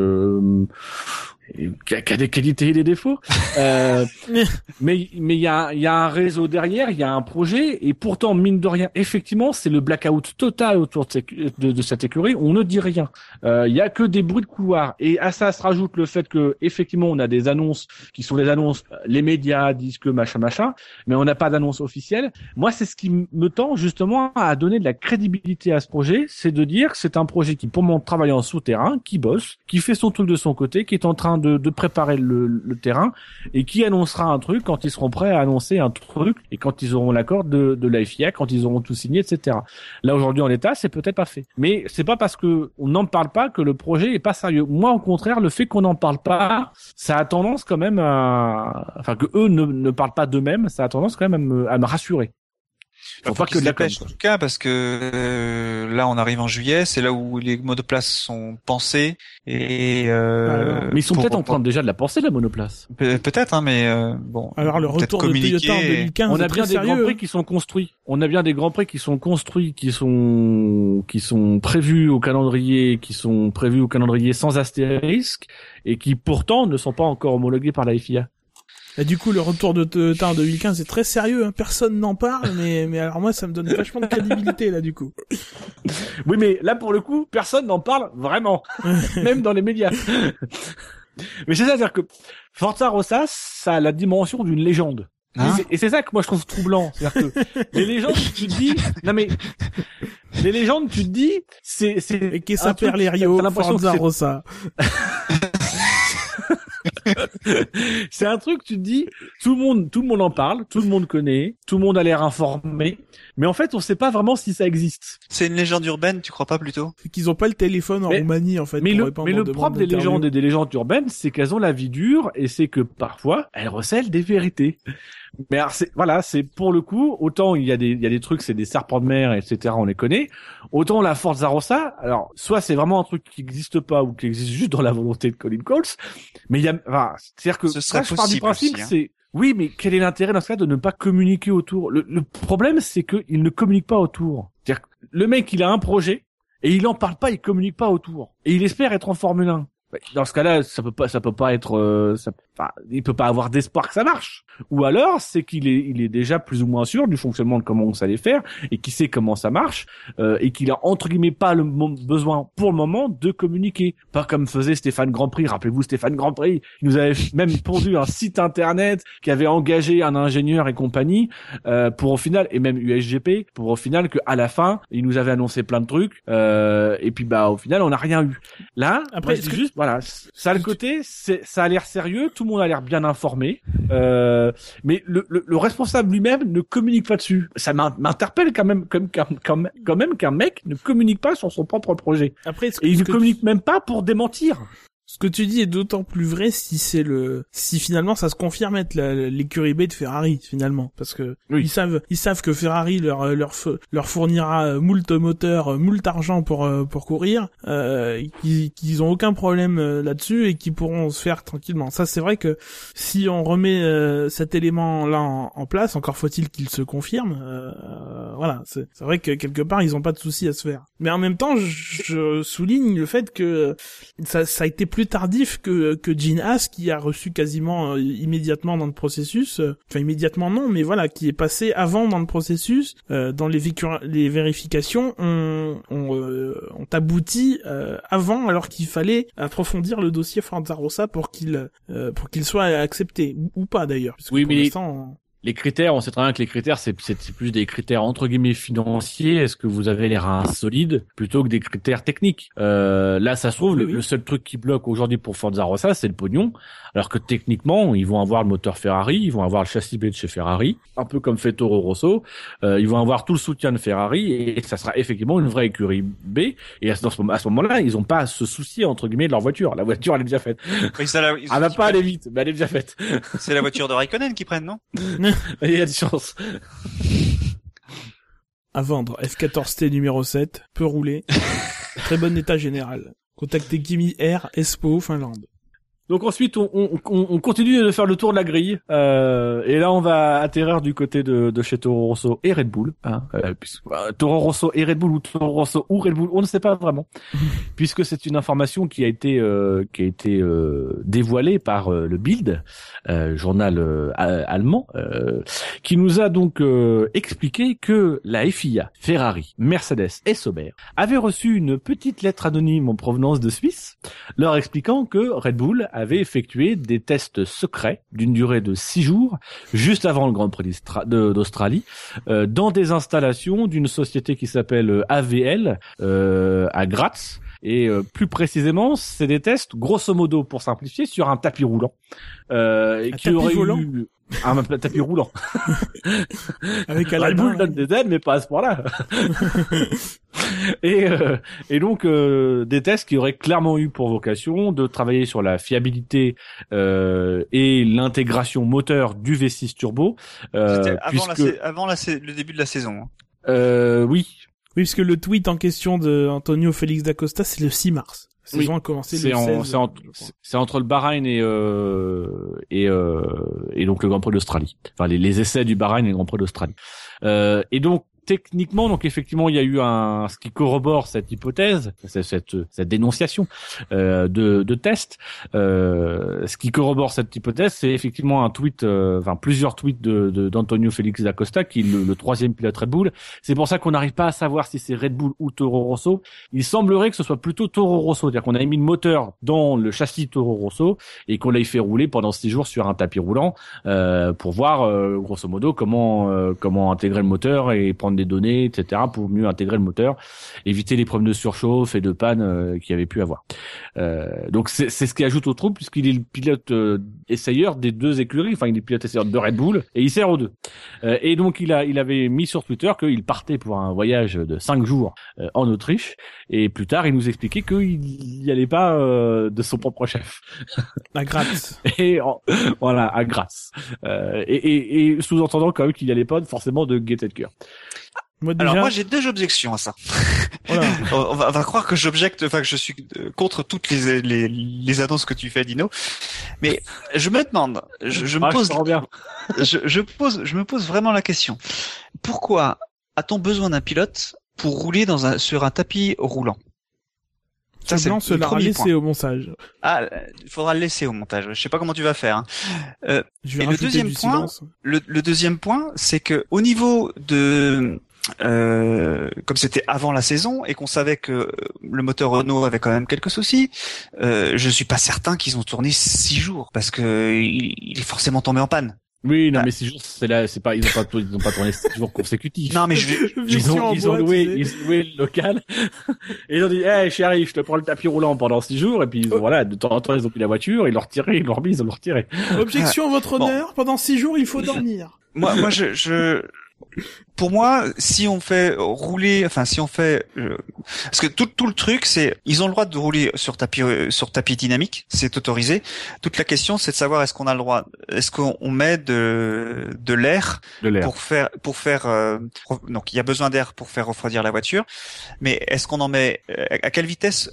a, des qualités et des défauts. Euh, mais mais il y a il y a un réseau derrière, il y a un projet et pourtant mine de rien, effectivement, c'est le blackout total autour de, de, cette écurie. On ne dit rien. Euh, il y a que des bruits de couloir et à ça se rajoute le fait que effectivement on a des annonces qui sont des annonces. Les médias disent que machin machin, mais on n'a pas d'annonce officielle. Moi, c'est ce qui me tend justement à donner de la crédibilité à ce projet, c'est de dire que c'est un projet qui pour moi travaille en souterrain, qui bosse, qui fait son truc de son côté, qui est en train de, de préparer le, le, terrain et qui annoncera un truc quand ils seront prêts à annoncer un truc et quand ils auront l'accord de, de quand ils auront tout signé, etc. Là aujourd'hui en l'état, c'est peut-être pas fait. Mais c'est pas parce que on n'en parle pas que le projet est pas sérieux. Moi, au contraire, le fait qu'on n'en parle pas, ça a tendance quand même à, enfin que eux ne, ne parlent pas d'eux-mêmes, ça a tendance quand même à me, à me rassurer. Faut pas que de la pêche en tout cas parce que euh, là on arrive en juillet, c'est là où les monoplaces sont pensées et euh, mais ils sont peut-être en train déjà de la penser la monoplace. peut-être hein mais euh, bon. Alors le retour de Toyota en 2015 on a bien des grands prix qui sont construits. On a bien des grands prix qui sont construits qui sont qui sont prévus au calendrier qui sont prévus au calendrier sans astérisque et qui pourtant ne sont pas encore homologués par la FIA. Et du coup, le retour de Toyota en 2015 est très sérieux. Hein. Personne n'en parle, mais mais alors moi, ça me donne vachement de crédibilité là, du coup. Oui, mais là pour le coup, personne n'en parle vraiment, même dans les médias. mais c'est ça, c'est-à-dire que Forza Rossa, ça a la dimension d'une légende. Hein et c'est ça que moi je trouve troublant, c'est-à-dire que les légendes, tu te dis, non mais les légendes, tu te dis, c'est c'est. Et qu'est-ce que ça Forza Rossa c'est un truc, tu te dis, tout le monde, tout le monde en parle, tout le monde connaît, tout le monde a l'air informé, mais en fait, on sait pas vraiment si ça existe. C'est une légende urbaine, tu crois pas plutôt C'est qu'ils ont pas le téléphone en Mais- Roumanie, en fait. Mais pour le, mais le propre des légendes et des légendes urbaines, c'est qu'elles ont la vie dure et c'est que parfois elles recèlent des vérités. Mais alors c'est voilà, c'est pour le coup autant il y a des il y a des trucs, c'est des serpents de mer, etc. On les connaît. Autant la Forza Rossa, alors soit c'est vraiment un truc qui n'existe pas ou qui existe juste dans la volonté de Colin Coles, mais il y a, enfin, c'est-à-dire que Ce serait je pars du principe, aussi, hein. c'est oui, mais quel est l'intérêt dans ce cas de ne pas communiquer autour? Le, le problème, c'est qu'il ne communique pas autour. C'est-à-dire le mec, il a un projet et il en parle pas, il communique pas autour et il espère être en Formule 1. Dans ce cas-là, ça peut pas, ça peut pas être, euh, ça, enfin, il peut pas avoir d'espoir que ça marche. Ou alors, c'est qu'il est, il est déjà plus ou moins sûr du fonctionnement de comment ça allait faire et qu'il sait comment ça marche euh, et qu'il a entre guillemets pas le besoin pour le moment de communiquer. Pas comme faisait Stéphane Grandprix. Rappelez-vous Stéphane Grandprix, il nous avait même pondu un site internet qui avait engagé un ingénieur et compagnie euh, pour au final et même USGP pour au final que à la fin il nous avait annoncé plein de trucs euh, et puis bah au final on n'a rien eu. Là, Après, moi, juste voilà, ça a le côté, c'est ça a l'air sérieux, tout le monde a l'air bien informé, euh, mais le, le, le responsable lui-même ne communique pas dessus. Ça m'in- m'interpelle quand même, quand, quand même, quand même qu'un mec ne communique pas sur son propre projet Après, et il ne que communique même pas pour démentir. Ce que tu dis est d'autant plus vrai si c'est le si finalement ça se confirme être l'écurie B de Ferrari finalement. Parce que Oui. ils savent ils savent que Ferrari leur leur leur fournira euh, moult moteurs euh, moult argent pour euh, pour courir euh, qu'ils qu'ils ont aucun problème là-dessus et qu'ils pourront se faire tranquillement. Ça c'est vrai que si on remet euh, cet élément là en, en place encore faut-il qu'il se confirme euh, voilà. C'est c'est vrai que quelque part ils ont pas de souci à se faire. Mais en même temps je, je souligne le fait que ça, ça a été plus tardif que que Gene Haas qui a reçu quasiment euh, immédiatement dans le processus euh, enfin immédiatement non mais voilà qui est passé avant dans le processus euh, dans les, les vérifications on on, euh, ont abouti euh, avant alors qu'il fallait approfondir le dossier Forza Rossa pour qu'il euh, pour qu'il soit accepté ou, ou pas d'ailleurs Oui, mais- Les critères, on sait très bien que les critères, c'est plus des critères entre guillemets financiers. Est-ce que vous avez les reins solides plutôt que des critères techniques? Euh, Là, ça se trouve, Oui, le, oui. le seul truc qui bloque aujourd'hui pour Forza Rossa, c'est le pognon. Alors que techniquement, ils vont avoir le moteur Ferrari, ils vont avoir le châssis B de chez Ferrari, un peu comme fait Toro Rosso. Euh, ils vont avoir tout le soutien de Ferrari et ça sera effectivement une vraie écurie B. Et à ce, moment-là, ils ont pas à se soucier entre guillemets de leur voiture. La voiture, elle est déjà faite. Oui, ça, là, ils- Elle va ils pas aller vite, mais elle est déjà faite. C'est la voiture de Raikkonen qui prennent, non? Il y a des chances. à vendre. F14T numéro 7 peut rouler très bon état général. Contactez Kimi Air Espoo Finlande Donc ensuite, on, on, on- on continue de faire le tour de la grille. Euh, et là, on va atterrir du côté de, de chez Toro Rosso et Red Bull. Hein, euh, puisque, euh, Toro Rosso et Red Bull ou Toro Rosso ou Red Bull, on ne sait pas vraiment, puisque c'est une information qui a été euh, qui a été euh, dévoilée par euh, le Bild, euh, journal allemand, euh, qui nous a donc euh, expliqué que la FIA, Ferrari, Mercedes et Sauber avaient reçu une petite lettre anonyme en provenance de Suisse leur expliquant que Red Bull avait effectué des tests secrets d'une durée de six jours, juste avant le Grand Prix d'Australie, euh, dans des installations d'une société qui s'appelle euh, AVL euh, à Graz. Et euh, plus précisément, c'est des tests, grosso modo, pour simplifier, sur un tapis roulant. Euh, Un qui tapis aurait volant? eu un tapis roulant. avec Bull main, donne des aides, mais pas à ce point-là. et, euh, et donc euh, des tests qui auraient clairement eu pour vocation de travailler sur la fiabilité euh, et l'intégration moteur du V6 turbo. Euh, C'était avant, la, puisque, sa- avant la, sa- le début de la saison. hein. euh, oui, oui parce que le tweet en question de Antonio Félix d'Acosta c'est le 6 mars la Oui. saison a commencé c'est le en- 16 c'est en- je crois. c'est- c'est entre le Bahreïn et euh, et euh, et donc le Grand Prix d'Australie. Enfin les, les essais du Bahreïn et le Grand Prix d'Australie. Euh, et donc techniquement, donc effectivement, il y a eu un ce qui corrobore cette hypothèse, cette cette, dénonciation euh, de de test. Euh, ce qui corrobore cette hypothèse, c'est effectivement un tweet, euh, enfin plusieurs tweets de de- d'Antonio Félix d'Acosta, qui est le, le troisième pilote Red Bull. C'est pour ça qu'on n'arrive pas à savoir si c'est Red Bull ou Toro Rosso. Il semblerait que ce soit plutôt Toro Rosso, c'est-à-dire qu'on a mis le moteur dans le châssis Toro Rosso et qu'on l'ait fait rouler pendant six jours sur un tapis roulant euh, pour voir euh, grosso modo comment euh, comment intégrer le moteur et prendre des données, etc., pour mieux intégrer le moteur, éviter les problèmes de surchauffe et de panne euh, qu'il y avait pu avoir. Euh, donc c'est ce qui ajoute au trouble puisqu'il est le pilote euh, essayeur des deux écuries, enfin il est pilote essayeur de Red Bull et il sert aux deux. Euh, et donc il a il avait mis sur Twitter qu'il partait pour un voyage de cinq jours euh, en Autriche et plus tard il nous expliquait qu'il n'y allait pas de son propre chef. La gratte. et voilà à grâce. et, et, et sous-entendant quand même qu'il n'y allait pas forcément de cœur. Moi, déjà... Alors moi j'ai deux objections à ça. Voilà. on, va, on, va, croire que j'objecte, enfin que je suis contre toutes les, les, les, annonces que tu fais, Dino. Mais je me demande, je, je me ah, pose, je, je, pose, je me pose vraiment la question. Pourquoi a-t-on besoin d'un pilote pour rouler dans un, sur un tapis roulant? Ça, c'est le l'a laisser au montage. Ah, il faudra le laisser au montage. Je sais pas comment tu vas faire. Hein. Euh, je vais et le deuxième point, le, le, deuxième point, c'est que au niveau de euh, comme c'était avant la saison et qu'on savait que le moteur Renault avait quand même quelques soucis, euh, je suis pas certain qu'ils ont tourné six jours parce que il, est forcément tombé en panne. Oui, non, bah. mais six jours, c'est là, c'est pas, ils ont pas, ils ont pas tourné six jours consécutifs. Non, mais je vais, ils ont, ils ont loué, ils ont loué le local. et ils ont dit, hey, chérie, je te prends le tapis roulant pendant six jours. Et puis, oh. voilà, de temps en temps, ils ont pris la voiture, ils l'ont retiré, ils l'ont remis, ils l'ont retiré. Objection, votre honneur, pendant six jours, il faut dormir. Moi, moi, je, je, pour moi, si on fait rouler, enfin si on fait, euh, parce que tout, tout le truc, c'est ils ont le droit de rouler sur tapis euh, sur tapis dynamique, c'est autorisé. Toute la question, c'est de savoir est-ce qu'on a le droit, est-ce qu'on met de de l'air pour faire pour faire euh, donc il y a besoin d'air pour faire refroidir la voiture, mais est-ce qu'on en met à quelle vitesse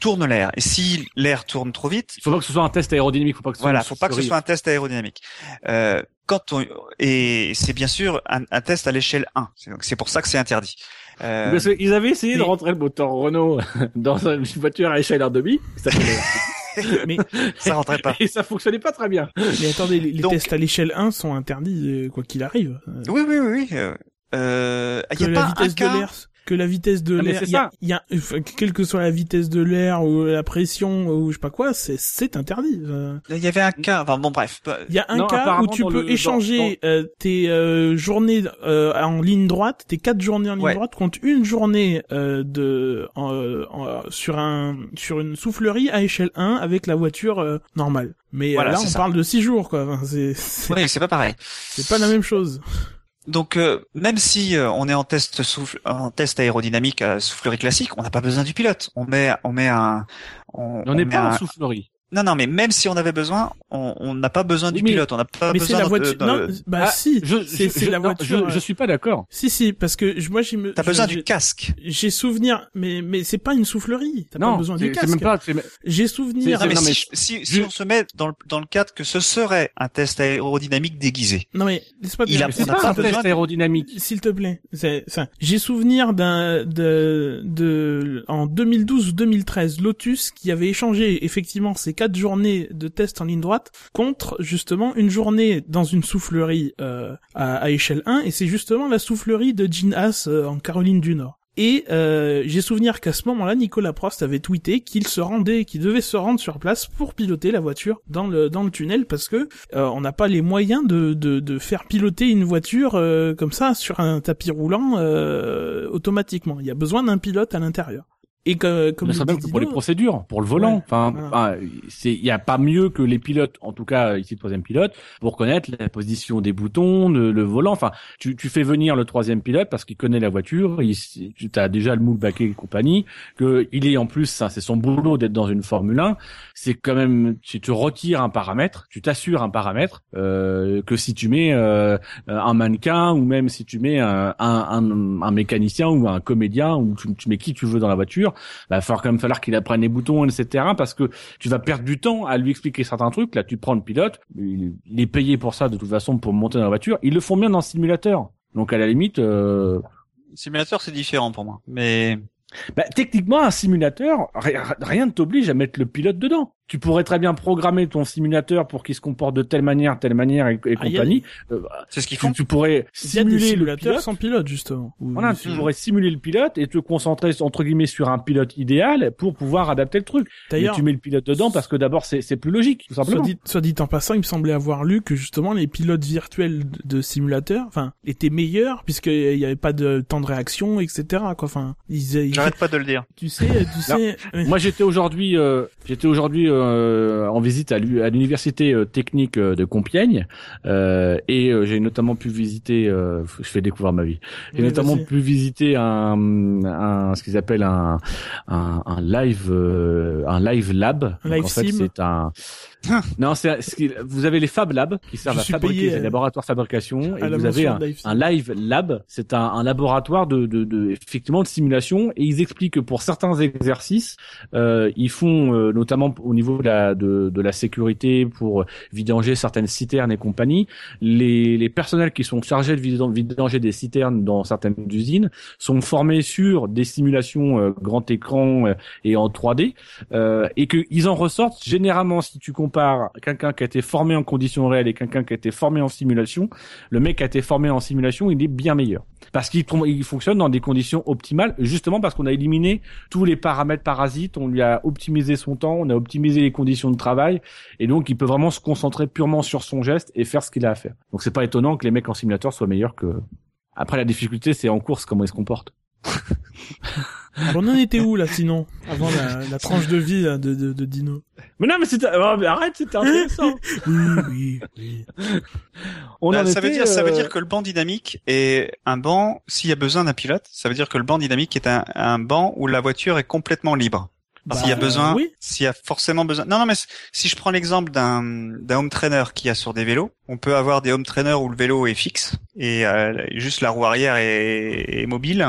tourne l'air. Et si l'air tourne trop vite, il faut pas que ce soit un test aérodynamique. Faut pas que ce voilà, faut pas que ce soit un test aérodynamique. Euh, quand on, et c'est bien sûr un, un test à l'échelle 1. C'est pour ça que c'est interdit. Euh, Parce qu'ils avaient essayé de rentrer le moteur Renault dans une voiture à échelle 1,5. Ça mais ça rentrait pas. Et ça fonctionnait pas très bien. Mais attendez, les, tests à l'échelle 1 sont interdits euh, quoi qu'il arrive. Oui, oui, oui, oui. Euh, y a pas un cas que la vitesse de ah, l'air, il y a, y a quelle que soit la vitesse de l'air ou la pression ou je sais pas quoi, c'est c'est interdit. Euh. Il y avait un cas, enfin bon bref. Il y a un cas où tu peux échanger euh, tes euh, journées en ligne droite, tes quatre journées en ligne droite contre une journée de sur un sur une soufflerie à échelle 1 avec la voiture normale. Mais là on parle de six jours quoi. Enfin, c'est c'est pas pareil. C'est pas la même chose. Donc euh, même si euh, on est en test souffle, en test aérodynamique à soufflerie classique, on n'a pas besoin du pilote. On met on met un on n'est pas en soufflerie. Non, non, mais même si on avait besoin, on n'a pas besoin du pilote, on n'a pas mais besoin. la voiture. non, bah ah, si, c'est la voiture. Je, je, suis pas d'accord. Si, si, parce que moi j'ai me. T'as besoin du casque. J'ai souvenir, mais mais c'est pas une soufflerie. T'as pas besoin du casque. Même pas. J'ai souvenir. Non, mais, si, si, si on se met dans le dans le cadre que ce serait un test aérodynamique déguisé. Non mais laisse-moi. Il a, pas, un test aérodynamique. S'il te plaît. C'est, j'ai souvenir d'un de de en 2012 ou 2013 Lotus qui avait échangé effectivement ces quatre journées de test en ligne droite contre justement une journée dans une soufflerie euh, à, échelle 1 et c'est justement la soufflerie de Gene Haas euh, en Caroline du Nord. Et euh, j'ai souvenir qu'à ce moment-là, Nicolas Prost avait tweeté qu'il se rendait, qu'il devait se rendre sur place pour piloter la voiture dans le dans le tunnel parce que on n'a pas les moyens de, de, de faire piloter une voiture comme ça sur un tapis roulant automatiquement. Il y a besoin d'un pilote à l'intérieur. Et comme, comme ça même pour les procédures, pour le volant. enfin, c'est, il y a pas mieux que les pilotes, en tout cas ici le troisième pilote, pour connaître la position des boutons, le, volant. Enfin, tu, tu fais venir le troisième pilote parce qu'il connaît la voiture, il, tu as déjà le moule baquet et compagnie, que il est en plus, ça, c'est son boulot d'être dans une Formule 1. C'est quand même, si tu retires un paramètre, tu t'assures un paramètre euh, que si tu mets euh, un mannequin ou même si tu mets un, un, un, mécanicien ou un comédien ou tu, tu mets qui tu veux dans la voiture bah, il va falloir quand même falloir qu'il apprenne les boutons, etc. Parce que tu vas perdre du temps à lui expliquer certains trucs. Là, tu prends le pilote, il, est payé pour ça de toute façon pour monter dans la voiture. Ils le font bien dans le simulateur. Donc à la limite. Euh... Simulateur, c'est différent pour moi. Mais bah, techniquement, un simulateur, rien ne t'oblige à mettre le pilote dedans. Tu pourrais très bien programmer ton simulateur pour qu'il se comporte de telle manière, telle manière et, Ah, compagnie. Euh, C'est ce qu'ils font. tu pourrais simuler le pilote. sans pilote justement. Ou- Voilà, ou- tu pourrais simuler le pilote et te concentrer entre guillemets sur un pilote idéal pour pouvoir adapter le truc. D'ailleurs, tu mets le pilote dedans parce que d'abord c'est plus logique, tout soit dit, soit dit en passant, il me semblait avoir lu que justement les pilotes virtuels de, de simulateurs, enfin, étaient meilleurs puisqu'il n'y avait pas de temps de réaction, etc. Quoi. Enfin, ils, ils- J'arrête pas de le dire. tu sais, tu sais. Moi, j'étais aujourd'hui, euh, j'étais aujourd'hui euh, en visite à l'u- à l'université euh, technique euh, de Compiègne euh, et euh, j'ai notamment pu visiter. euh, je fais découvrir ma vie. J'ai Oui, notamment pu visiter un, un ce qu'ils appellent un, un, un live, euh, un live lab. Un Donc, live en fait, c'est un. Non, c'est vous avez les Fab Labs qui servent à fabriquer des euh, laboratoires de fabrication et vous avez un, live sim. un live lab. C'est un, un laboratoire de, de, de effectivement de simulation et ils expliquent que pour certains exercices, euh, ils font euh, notamment au niveau de la de, de la sécurité pour vidanger certaines citernes et compagnie. Les, les personnels qui sont chargés de vidan- vidanger des citernes dans certaines usines sont formés sur des simulations euh, grand écran euh, et en 3D euh, et qu'ils en ressortent généralement si tu compares quelqu'un qui a été formé en conditions réelles et quelqu'un qui a été formé en simulation, le mec qui a été formé en simulation, il est bien meilleur parce qu'il fonctionne dans des conditions optimales justement parce qu'on a éliminé tous les paramètres parasites, on lui a optimisé son temps, on a optimisé les conditions de travail et donc il peut vraiment se concentrer purement sur son geste et faire ce qu'il a à faire. Donc c'est pas étonnant que les mecs en simulateur soient meilleurs que après la difficulté c'est en course comment ils se comportent. On en était où là sinon avant la, la tranche de vie là, de, de, de Dino? Mais non mais c'était oh, mais arrête, c'était intéressant. Oui, oui, oui. On Bah, en ça veut dire, ça veut euh, dire que le banc dynamique est un banc. S'il y a besoin d'un pilote, ça veut dire que le banc dynamique est un, un banc où la voiture est complètement libre. Bah, s'il y a besoin, Oui. s'il y a forcément besoin. Non, non, mais si je prends l'exemple d'un d'un home trainer qui a sur des vélos, on peut avoir des home trainers où le vélo est fixe et euh, juste la roue arrière est, est mobile,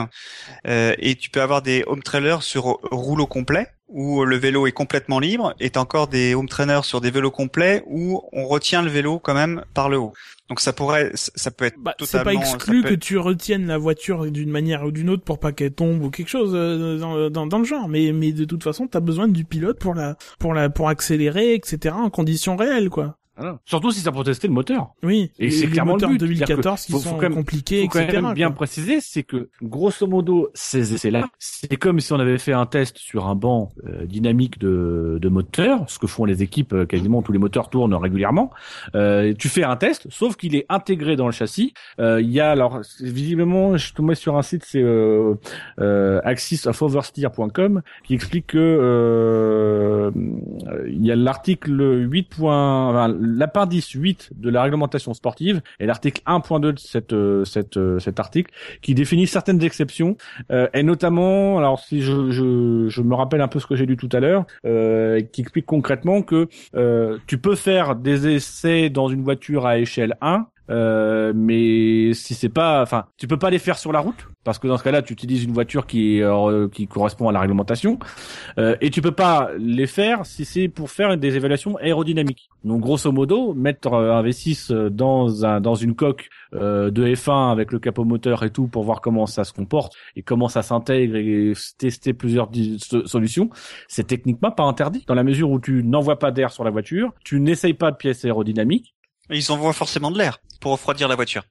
Euh, et tu peux avoir des home trailers sur rouleau complet où le vélo est complètement libre, et encore des home trainers sur des vélos complets où on retient le vélo quand même par le haut. Donc ça pourrait, ça peut être Bah, c'est totalement. pas ça exclu que être- tu retiennes la voiture d'une manière ou d'une autre pour pas qu'elle tombe ou quelque chose euh, dans, dans, dans le genre. Mais, mais de toute façon, t'as besoin du pilote pour la, pour la, pour accélérer, etc. en conditions réelles, quoi. Voilà. Surtout si ça pour tester le moteur. Oui. Et Les- c'est clairement le but. C'est-à-dire 2014 que qui faut- sont quand même- compliqués, faut quand etc. même bien quoi. préciser, c'est que grosso modo, ces essais-là, c'est comme si on avait fait un test sur un banc euh, dynamique de, de moteur, ce que font les équipes, euh, quasiment tous les moteurs tournent régulièrement. Euh, tu fais un test, sauf qu'il est intégré dans le châssis. Euh, Il y a alors visiblement, je suis tombé sur un site, c'est euh, euh, axis-of-oversteer.com qui explique que euh, il y a l'article 8. enfin, l'appendice 8 de la réglementation sportive et l'article 1.2 de cette, euh, cette, euh, cet article qui définit certaines exceptions euh, et notamment, alors si je, je, je me rappelle un peu ce que j'ai lu tout à l'heure, qui explique concrètement que tu peux faire des essais dans une voiture à échelle 1 euh, mais si c'est pas, enfin, tu peux pas les faire sur la route parce que dans ce cas-là, tu utilises une voiture qui euh, qui correspond à la réglementation euh, et tu peux pas les faire si c'est pour faire des évaluations aérodynamiques. Donc grosso modo, mettre euh, un V6 dans un dans une coque euh, de F1 avec le capot moteur et tout pour voir comment ça se comporte et comment ça s'intègre et tester plusieurs solutions, c'est techniquement pas interdit dans la mesure où tu n'envoies pas d'air sur la voiture, tu n'essayes pas de pièces aérodynamiques Ils envoient forcément de l'air pour refroidir la voiture.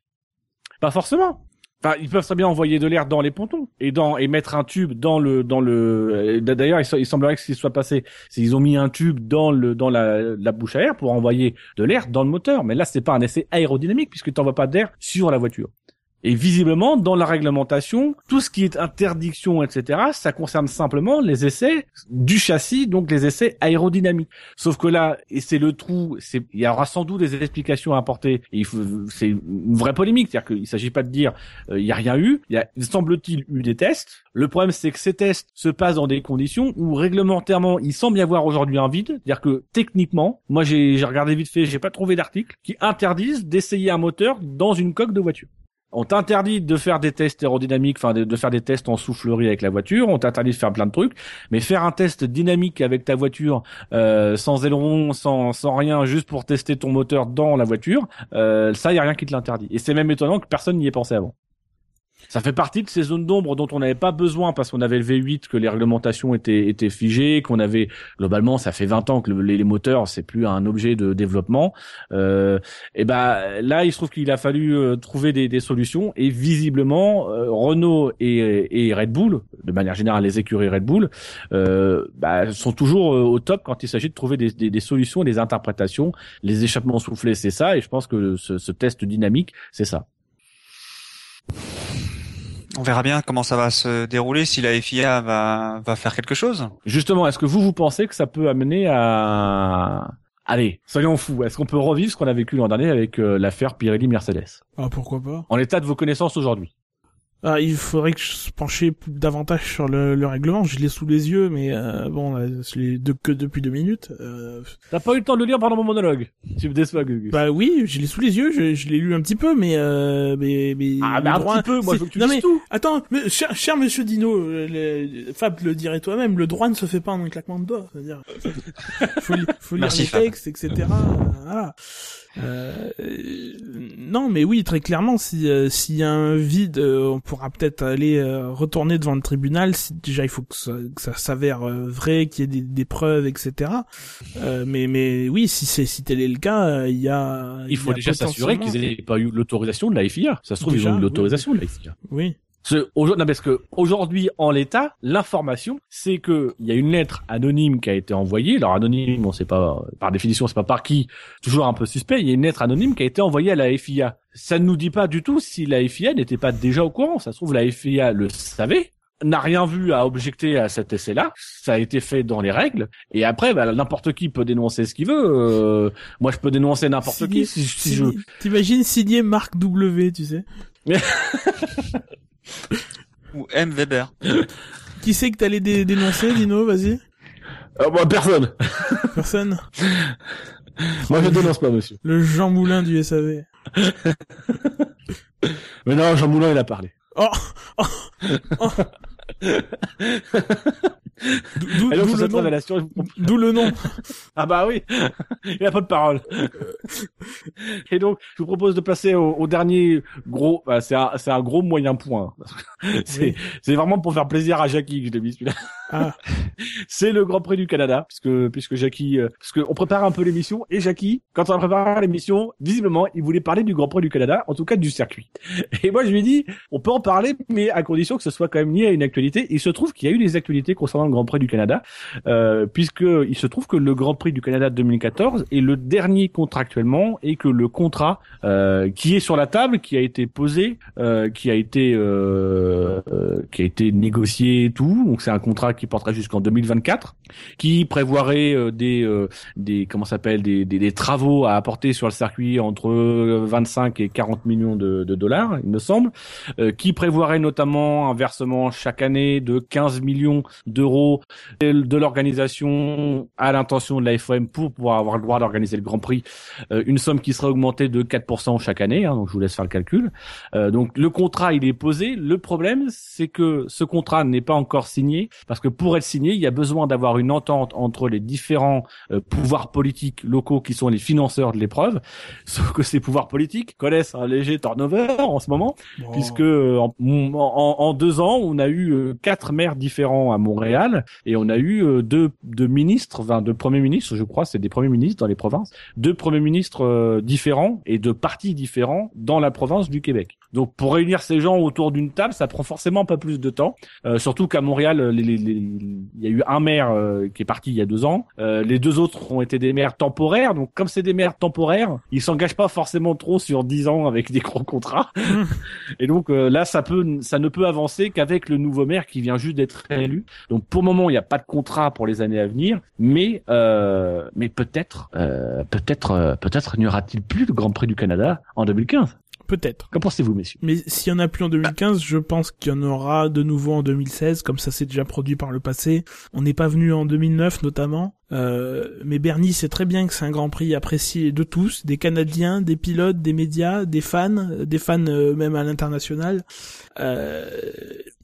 Pas forcément. Enfin, ils peuvent très bien envoyer de l'air dans les pontons et dans et mettre un tube dans le dans le. et D'ailleurs, il semblerait que ce qui soit passé, c'est qu'ils ont mis un tube dans le dans la, la bouche à air pour envoyer de l'air dans le moteur. Mais là, c'est pas un essai aérodynamique puisque tu n'envoies pas d'air sur la voiture. Et visiblement, dans la réglementation, tout ce qui est interdiction, etc., ça concerne simplement les essais du châssis, donc les essais aérodynamiques. Sauf que là, et c'est le trou, c'est, il y aura sans doute des explications à apporter. Et il faut, c'est une vraie polémique, c'est-à-dire qu'il s'agit pas de dire euh, il y a rien eu, il y a, il semble-t-il, eu des tests. Le problème, c'est que ces tests se passent dans des conditions où réglementairement, il semble y avoir aujourd'hui un vide, c'est-à-dire que techniquement, moi j'ai, j'ai regardé vite fait, j'ai pas trouvé d'article qui interdisent d'essayer un moteur dans une coque de voiture. On t'interdit de faire des tests aérodynamiques, enfin de, faire des tests en soufflerie avec la voiture. On t'interdit de faire plein de trucs, mais faire un test dynamique avec ta voiture euh, sans aileron, sans sans rien, juste pour tester ton moteur dans la voiture, euh, ça y a rien qui te l'interdit. Et c'est même étonnant que personne n'y ait pensé avant. Ça fait partie de ces zones d'ombre dont on n'avait pas besoin parce qu'on avait le V8, que les réglementations étaient, étaient figées, qu'on avait globalement, ça fait 20 ans que le- les, moteurs c'est plus un objet de développement. Euh, et ben là, il se trouve qu'il a fallu euh, trouver des, des solutions et visiblement euh, Renault et, et Red Bull, de manière générale les écuries Red Bull, euh, bah, sont toujours au top quand il s'agit de trouver des, des, des solutions, des interprétations. Les échappements soufflés, c'est ça, et je pense que ce, ce test dynamique, c'est ça. On verra bien comment ça va se dérouler si la FIA va, va faire quelque chose. Justement, est-ce que vous, vous pensez que ça peut amener à... Allez, soyons fous. Est-ce qu'on peut revivre ce qu'on a vécu l'an dernier avec euh, l'affaire Pirelli-Mercedes? Ah, pourquoi pas? En l'état de vos connaissances aujourd'hui Ah, il faudrait que je se penchais davantage sur le, le règlement. Je l'ai sous les yeux, mais euh, bon, là, je l'ai de, que depuis deux minutes. Euh, T'as pas eu le temps de le lire pendant mon monologue Tu me déçois, Gugus. bah oui, je l'ai sous les yeux. Je, je l'ai lu un petit peu, mais euh, mais mais. ah, mais un droit- petit peu, moi je veux que tu non mais tout attends, mais cher, cher Monsieur Dino, euh, le- Fab le dirait toi-même. Le droit ne se fait pas en un claquement de doigts. C'est-à-dire, faut, li- faut lire Merci, les Fab. textes, etc. Voilà. Euh, non, mais oui, très clairement, si euh, s'il y a un vide, euh, on pourra peut-être aller euh, retourner devant le tribunal. Si, déjà, il faut que ça, que ça s'avère euh, vrai, qu'il y ait des, des preuves, etc. Euh, mais mais oui, si c'est si tel est le cas, il y a Il faut y a déjà s'assurer qu'ils aient pas eu l'autorisation de la FIA. Ça se trouve, ils Déjà, ont eu oui. l'autorisation de la FIA. Oui. Non, parce que aujourd'hui, en l'état, l'information, c'est que il y a une lettre anonyme qui a été envoyée. Alors anonyme, on sait pas, par définition, c'est pas par qui. Toujours un peu suspect. Il y a une lettre anonyme qui a été envoyée à la FIA. Ça ne nous dit pas du tout si la FIA n'était pas déjà au courant. Ça se trouve, la FIA le savait n'a rien vu à objecter à cet essai-là. Ça a été fait dans les règles. Et après, bah, n'importe qui peut dénoncer ce qu'il veut. Euh, moi, je peux dénoncer n'importe qui si, si je. T'imagines signé Marc W, tu sais Ou M. Weber. Qui c'est que t'allais dé- dénoncer, Dino? Vas-y. Euh, moi, personne. Personne. Moi, je dénonce pas, monsieur. Le Jean Moulin du SAV. Mais non, Jean Moulin, il a parlé. Oh, oh, oh. D'où le nom. révélation, je vous D'où le nom. Ah bah oui, il a pas de parole. Et donc, je vous propose de passer au, au dernier gros, bah, c'est un, c'est un gros moyen point. C'est, Oui. c'est vraiment pour faire plaisir à Jackie que je l'ai mis celui-là. Ah, C'est le Grand Prix du Canada, puisque puisque Jackie, euh, parce que on prépare un peu l'émission et Jackie, quand on a préparé l'émission, visiblement, il voulait parler du Grand Prix du Canada, en tout cas du circuit. Et moi, je lui ai dit, on peut en parler, mais à condition que ce soit quand même lié à une actualité. Il se trouve qu'il y a eu des actualités concernant Grand Prix du Canada, euh, puisque il se trouve que le Grand Prix du Canada 2014 est le dernier contractuellement et que le contrat euh, qui est sur la table, qui a été posé, euh, qui a été euh, euh, qui a été négocié et tout, donc c'est un contrat qui porterait jusqu'en 2024, qui prévoirait euh, des des comment s'appelle des, des travaux à apporter sur le circuit entre euh, 25 et 40 millions de, de dollars, il me semble, qui prévoirait notamment un versement chaque année de 15 millions d'euros de l'organisation à l'intention de la FOM pour pouvoir avoir le droit d'organiser le Grand Prix, euh, une somme qui serait augmentée de 4% chaque année, hein, donc je vous laisse faire le calcul. Euh, donc le contrat il est posé. Le problème c'est que ce contrat n'est pas encore signé parce que pour être signé il y a besoin d'avoir une entente entre les différents euh, pouvoirs politiques locaux qui sont les financeurs de l'épreuve. Sauf que ces pouvoirs politiques connaissent un léger turnover en ce moment puisque euh, en, en- en deux ans, on a eu euh, quatre maires différents à Montréal et on a eu euh, deux, ministres, enfin deux premiers ministres, je crois, c'est des premiers ministres dans les provinces, deux premiers ministres euh, différents et de partis différents dans la province du Québec. Donc pour réunir ces gens autour d'une table, ça prend forcément pas plus de temps. Euh, surtout qu'à Montréal, les- il y a eu un maire euh, qui est parti il y a deux ans. Euh, les deux autres ont été des maires temporaires. Donc comme c'est des maires temporaires, ils s'engagent pas forcément trop sur dix ans avec des gros contrats. Et donc euh, là, ça peut, ça ne peut avancer qu'avec le nouveau maire qui vient juste d'être élu. Donc pour le moment, il n'y a pas de contrat pour les années à venir, mais euh, mais peut-être, euh, peut-être, euh, peut-être n'y aura-t-il plus le Grand Prix du Canada en 2015. Peut-être. Qu'en pensez-vous, messieurs? Mais s'il y en a plus en 2015, je pense qu'il y en aura de nouveau en 2016, comme ça s'est déjà produit par le passé. On n'est pas venu en 2009 notamment. Euh, mais Bernie sait très bien que c'est un Grand Prix apprécié de tous, des Canadiens, des pilotes, des médias, des fans, des fans euh, même à l'international. Euh,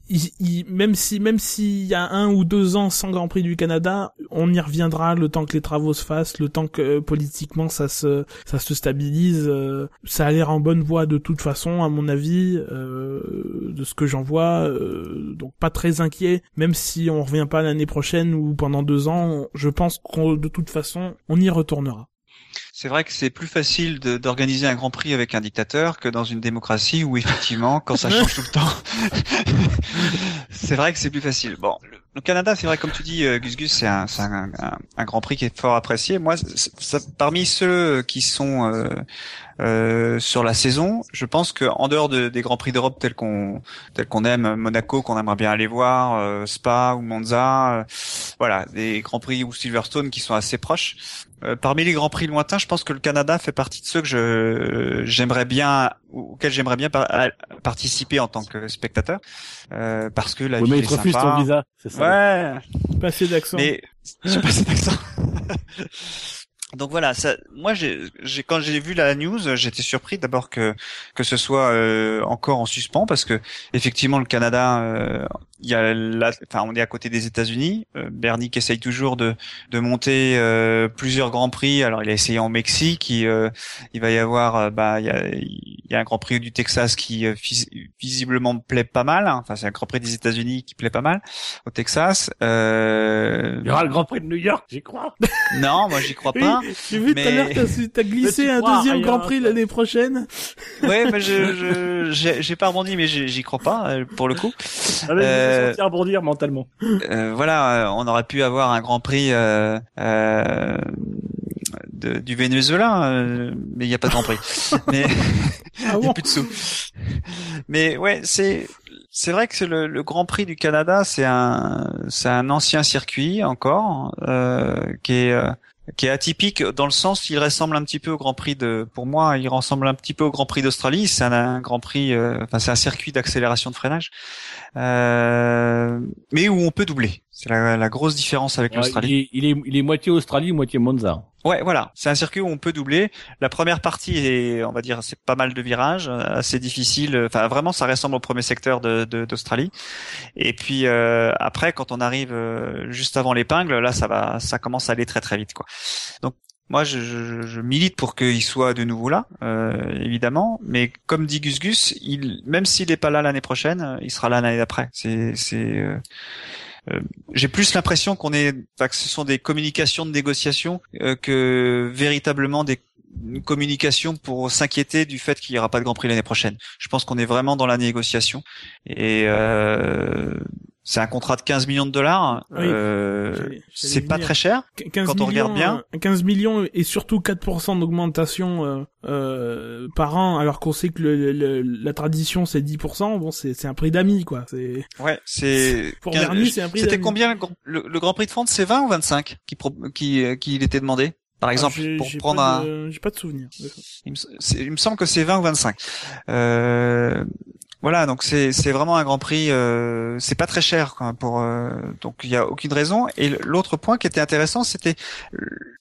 il- il- même si même s'il y a un ou deux ans sans Grand Prix du Canada, on y reviendra le temps que les travaux se fassent, le temps que euh, politiquement ça se ça se stabilise. euh, ça a l'air en bonne voie de toute façon, à mon avis. euh, de ce que j'en vois, euh, donc pas très inquiet. Même si on revient pas l'année prochaine ou pendant deux ans, je pense qu'on de toute façon on y retournera. C'est vrai que c'est plus facile d'organiser un Grand Prix avec un dictateur que dans une démocratie où effectivement, quand ça change tout le temps, c'est vrai que c'est plus facile. Bon, le Canada, c'est vrai, comme tu dis, euh, Gus Gus, c'est un, Grand Prix qui est fort apprécié. Moi, parmi ceux qui sont euh, euh, sur la saison, je pense que en dehors de, des Grands Prix d'Europe tels qu'on tels qu'on aime, Monaco, qu'on aimerait bien aller voir, Spa ou Monza, voilà, des Grands Prix ou Silverstone qui sont assez proches. Parmi les Grands Prix lointains, je pense que le Canada fait partie de ceux que je j'aimerais bien auxquels j'aimerais bien participer en tant que spectateur, parce que la oui, mais il refuse ton visa, c'est ça. Ouais. Pas assez d'accent. Mais j'ai pas assez d'accent. Donc voilà, ça, moi j'ai, quand j'ai vu la news, j'étais surpris d'abord que que ce soit euh, encore en suspens parce que effectivement le Canada, euh, il y a la, enfin on est à côté des États-Unis. Euh, Bernie qui essaye toujours de de monter euh, plusieurs grands prix. Alors il a essayé en Mexique, il, il va y avoir, bah il y a, il y a un Grand Prix du Texas qui visiblement plaît pas mal. Hein. Enfin c'est un Grand Prix des États-Unis qui plaît pas mal au Texas. il y aura le Grand Prix de New York, j'y crois. Non, moi j'y crois pas. J'ai vu tout à l'heure t'as glissé un deuxième Grand Prix l'année prochaine. Ouais, mais je j'ai pas rebondi, mais j'y crois pas euh, pour le coup. Euh, rebondir mentalement. Euh, voilà, on aurait pu avoir un Grand Prix euh, euh, de, du Venezuela, euh, mais il n'y a pas de Grand Prix. mais ah il n'y a plus de sous. Mais ouais, c'est c'est vrai que le, le, Grand Prix du Canada, c'est un c'est un ancien circuit encore euh, qui est qui est atypique dans le sens il ressemble un petit peu au Grand Prix de pour moi il ressemble un petit peu au Grand Prix d'Australie. C'est un, Grand Prix euh, enfin c'est un circuit d'accélération de freinage. Euh, mais où on peut doubler c'est la, la, grosse différence avec l'Australie il est, il est, moitié Australie moitié Monza Ouais, voilà, c'est un circuit où on peut doubler. La première partie est, on va dire, c'est pas mal de virages, assez difficile. Enfin, vraiment, ça ressemble au premier secteur de d'Australie. Et puis euh, après, quand on arrive euh, juste avant l'épingle, là, ça va, ça commence à aller très très vite, quoi. Donc moi, je, je, je, milite pour qu'il soit de nouveau là, euh, évidemment. Mais comme dit Gus Gus, il, même s'il n'est pas là l'année prochaine, il sera là l'année d'après. C'est, c'est, euh, euh, j'ai plus l'impression qu'on est, que ce sont des communications de négociation euh, que véritablement des communications pour s'inquiéter du fait qu'il n'y aura pas de Grand Prix l'année prochaine. Je pense qu'on est vraiment dans la négociation et euh, c'est un contrat de 15 millions de dollars. euh, c'est pas très cher 15 quand millions, on regarde bien. 15 millions et surtout 4% d'augmentation euh, euh, par an, alors qu'on sait que le, la tradition c'est 10%. Bon, c'est un prix d'amis quoi. C'est ouais, c'est pour Bernie c'est un prix. C'était combien le, Grand Prix de France? C'est 20 ou 25 qui qui qui il était demandé? Par ah, exemple, pour prendre un... J'ai pas de souvenir. Il me, il me, semble que c'est 20 ou 25. Euh, voilà, donc c'est c'est vraiment un Grand Prix. Euh, c'est pas très cher quoi, pour euh, donc il y a aucune raison. Et l'autre point qui était intéressant, c'était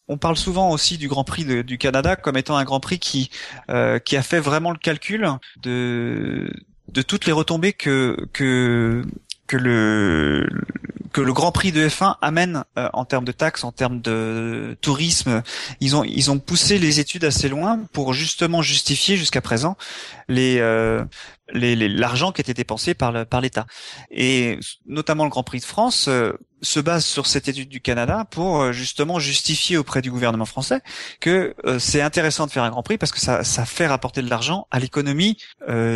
on parle souvent aussi du Grand Prix du Canada comme étant un Grand Prix qui euh, qui a fait vraiment le calcul de de toutes les retombées que que que le que le Grand Prix de F1 amène euh, en termes de taxes, en termes de tourisme. Ils ont ils ont poussé les études assez loin pour justement justifier jusqu'à présent les euh, l'argent qui était dépensé par par l'État. Et notamment le Grand Prix de France euh, se base sur cette étude du Canada pour euh, justement justifier auprès du gouvernement français que euh, c'est intéressant de faire un Grand Prix parce que ça, ça fait rapporter de l'argent à l'économie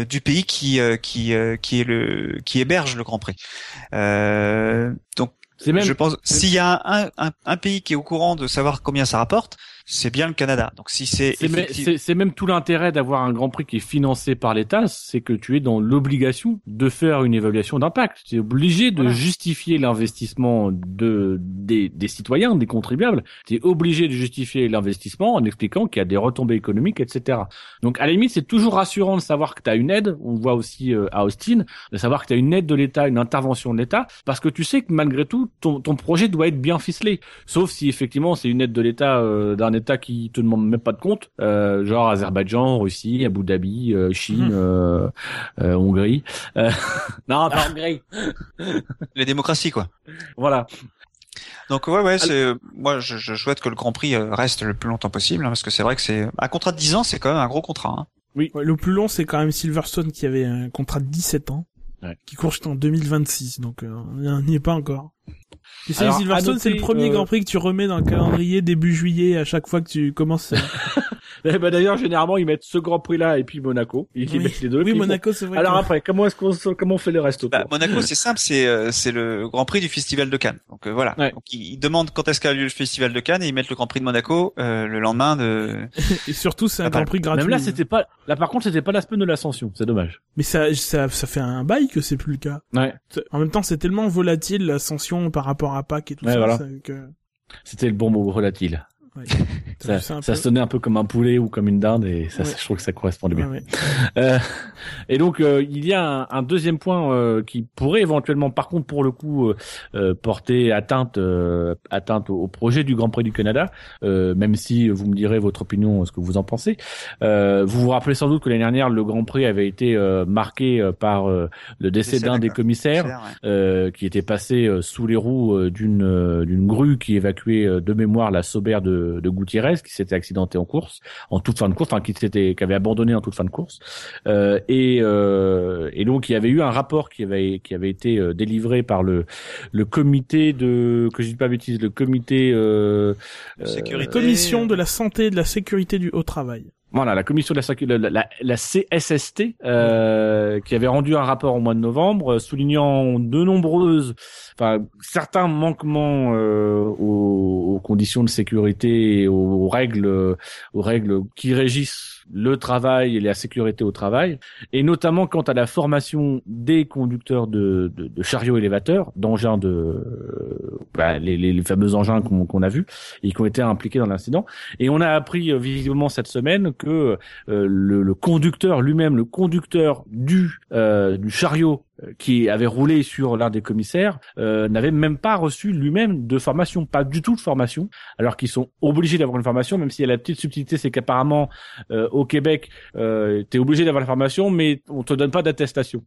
du pays qui qui qui est le qui héberge le Grand Prix. donc même, je pense s'il y a un, un, un, pays qui est au courant de savoir combien ça rapporte, c'est bien le Canada. Donc si c'est c'est même tout l'intérêt d'avoir un Grand Prix qui est financé par l'État, c'est que tu es dans l'obligation de faire une évaluation d'impact. Tu es obligé de justifier l'investissement de des, des, citoyens, des contribuables. Tu es obligé de justifier l'investissement en expliquant qu'il y a des retombées économiques, etc. Donc à la limite, c'est toujours rassurant de savoir que tu as une aide. On voit aussi euh, à Austin, de savoir que tu as une aide de l'État, une intervention de l'État, parce que tu sais que malgré tout, ton, ton projet doit être bien ficelé. Sauf si effectivement c'est une aide de l'État euh, d'un État qui te demande même pas de compte, euh, genre Azerbaïdjan, Russie, Abu Dhabi, euh, Chine, mhm. euh, euh, Hongrie. non, pas Hongrie. Les démocraties, quoi. Voilà. Donc ouais ouais c'est moi je, je, souhaite que le Grand Prix reste le plus longtemps possible hein, parce que c'est vrai que c'est un contrat de 10 ans c'est quand même un gros contrat. Hein. Oui, le plus long c'est quand même Silverstone qui avait un contrat de 17 ans. Ouais. qui court jusqu'en 2026, donc euh, on n'y est pas encore. Tu sais, Alors, Silverstone, c'est le premier euh, Grand Prix que tu remets dans le calendrier début juillet à chaque fois que tu commences. ben, d'ailleurs, généralement, ils mettent ce Grand Prix-là et puis Monaco. Ils, oui. mettent les deux. Oui, Monaco, c'est vrai. Alors après, comment est-ce qu'on comment on fait le reste Bah, Monaco, c'est simple, c'est euh, c'est le Grand Prix du Festival de Cannes. Donc euh, voilà. Ouais. Donc ils, demandent quand est-ce qu'a lieu le Festival de Cannes et ils mettent le Grand Prix de Monaco euh, le lendemain de. Et surtout, c'est un Ah, Grand Prix gratuit. Même là, c'était pas. Là, par contre, c'était pas la semaine de l'ascension. C'est dommage. Mais ça, ça, ça fait un bail que c'est plus le cas. Ouais. En même temps, c'est tellement volatile l'ascension par rapport à Pâques et tout Ouais, ça. voilà. ça- que... C'était le bon mot volatile. Ouais. Ça, ça sonnait un peu comme un poulet ou comme une dinde et ça, Ouais. je trouve que ça correspondait bien. Ouais, ouais. Euh, et donc euh, il y a un, un deuxième point euh, qui pourrait éventuellement, par contre, pour le coup, euh, euh, porter atteinte, euh, atteinte au, au projet du Grand Prix du Canada, euh, même si vous me direz votre opinion, ce que vous en pensez. Euh, vous vous rappelez sans doute que l'année dernière, le Grand Prix avait été euh, marqué euh, par euh, le décès Décès d'un des commissaires Ouais. euh, qui était passé euh, sous les roues euh, d'une euh, d'une grue qui évacuait euh, de mémoire la Saubert de, de Gutiérrez qui s'était accidenté en course en toute fin de course enfin qui s'était qui avait abandonné en toute fin de course euh, et euh, et donc il y avait eu un rapport qui avait qui avait été euh, délivré par le le comité de que je dis pas bêtise le comité euh, De sécurité. Commission de la santé et de la sécurité du haut travail. Voilà, la commission de la, la, la, la CSST euh, qui avait rendu un rapport au mois de novembre euh, soulignant de nombreuses, enfin certains manquements euh, aux, aux conditions de sécurité et aux, règles, aux règles qui régissent le travail et la sécurité au travail, et notamment quant à la formation des conducteurs de, de, de chariots élévateurs, d'engins de, euh, bah, les, les, fameux engins qu'on a vus et qui ont été impliqués dans l'incident. Et on a appris euh, visiblement cette semaine que euh, le, le conducteur lui-même, le conducteur du euh, du chariot qui avait roulé sur l'un des commissaires, euh, n'avait même pas reçu lui-même de formation, pas du tout de formation, alors qu'ils sont obligés d'avoir une formation, même si la petite subtilité, c'est qu'apparemment euh, au Québec, euh, obligé d'avoir la formation, mais on te donne pas d'attestation.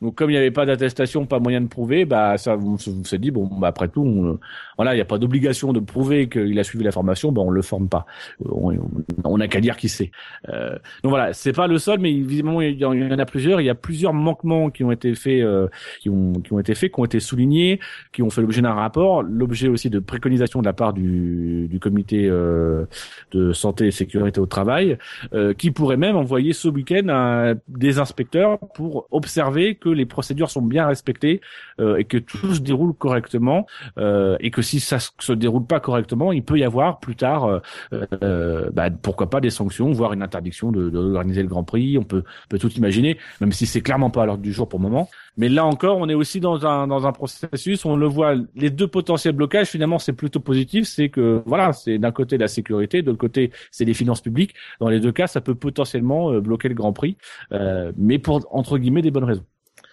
Donc comme il n'y avait pas d'attestation, pas moyen de prouver, bah ça on se- on s'est dit bon bah après tout, on, voilà, il n'y a pas d'obligation de prouver qu'il a suivi la formation, bah on le forme pas. On, n'a qu'à dire qui c'est. Euh, donc voilà, c'est pas le seul, mais visiblement il y, en, a plusieurs. Il y a plusieurs manquements qui ont été faits, euh, qui ont qui ont été faits, qui ont été soulignés, qui ont fait l'objet d'un rapport, l'objet aussi de préconisations de la part du, du comité euh, de santé et sécurité au travail, euh, qui pourrait même envoyer ce week-end des inspecteurs pour observer que les procédures sont bien respectées euh, et que tout se déroule correctement euh, et que si ça se déroule pas correctement, il peut y avoir plus tard, euh, bah, pourquoi pas des sanctions, voire une interdiction de, d'organiser le Grand Prix. On peut, peut tout imaginer, même si c'est clairement pas à l'ordre du jour pour le moment. Mais là encore, on est aussi dans un dans un processus. On le voit, les deux potentiels blocages finalement, c'est plutôt positif. C'est que voilà, c'est d'un côté la sécurité, de l'autre côté c'est les finances publiques. Dans les deux cas, ça peut potentiellement bloquer le Grand Prix, euh, mais pour entre guillemets des bonnes raisons.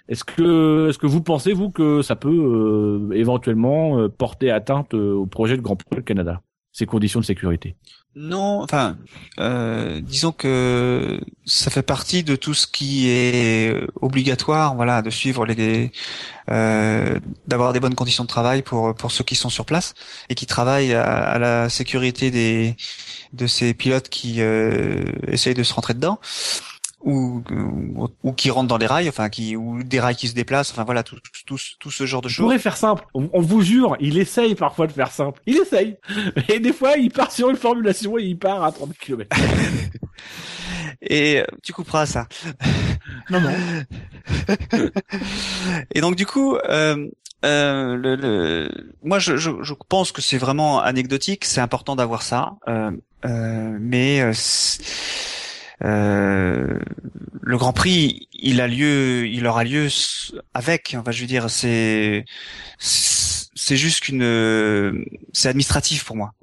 Est-ce que, est-ce que vous pensez vous que ça peut euh, éventuellement euh, porter atteinte euh, au projet de Grand Prix du Canada, ces conditions de sécurité? Non, enfin, euh, disons que ça fait partie de tout ce qui est obligatoire, voilà, de suivre les, euh, d'avoir des bonnes conditions de travail pour pour ceux qui sont sur place et qui travaillent à, à la sécurité des de ces pilotes qui euh, essayent de se rentrer dedans. Ou, ou, ou qui rentrent dans les rails, enfin qui ou des rails qui se déplacent, enfin voilà tout tout, tout ce genre de choses. pourrais faire simple. On, on vous jure, il essaye parfois de faire simple. Il essaye. Et des fois, il part sur une formulation et il part à 30 km. Et euh, tu couperas ça. Non, non. Et donc du coup, euh, euh, le, le- moi je, je, je pense que c'est vraiment anecdotique. C'est important d'avoir ça, euh, euh, mais euh, le Grand Prix, il a lieu, il aura lieu avec. Enfin, je veux dire, c'est c'est juste qu'une, c'est administratif pour moi.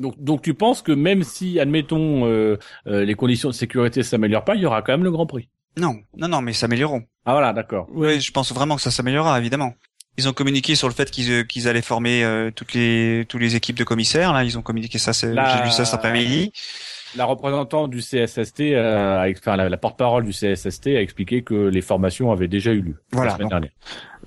Donc, donc tu penses que même si, admettons, euh, euh, les conditions de sécurité s'améliorent pas, il y aura quand même le Grand Prix? Non, non, non, mais s'amélioreront. Ah voilà, d'accord. Oui, je pense vraiment que ça s'améliorera, évidemment. Ils ont communiqué sur le fait qu'ils euh, qu'ils allaient former euh, toutes les toutes les équipes de commissaires. Là, ils ont communiqué ça. J'ai lu ça cet après-midi. La représentante du CSST, euh, a- enfin la, la porte-parole du CSST a expliqué que les formations avaient déjà eu lieu. Voilà, La semaine donc, dernière.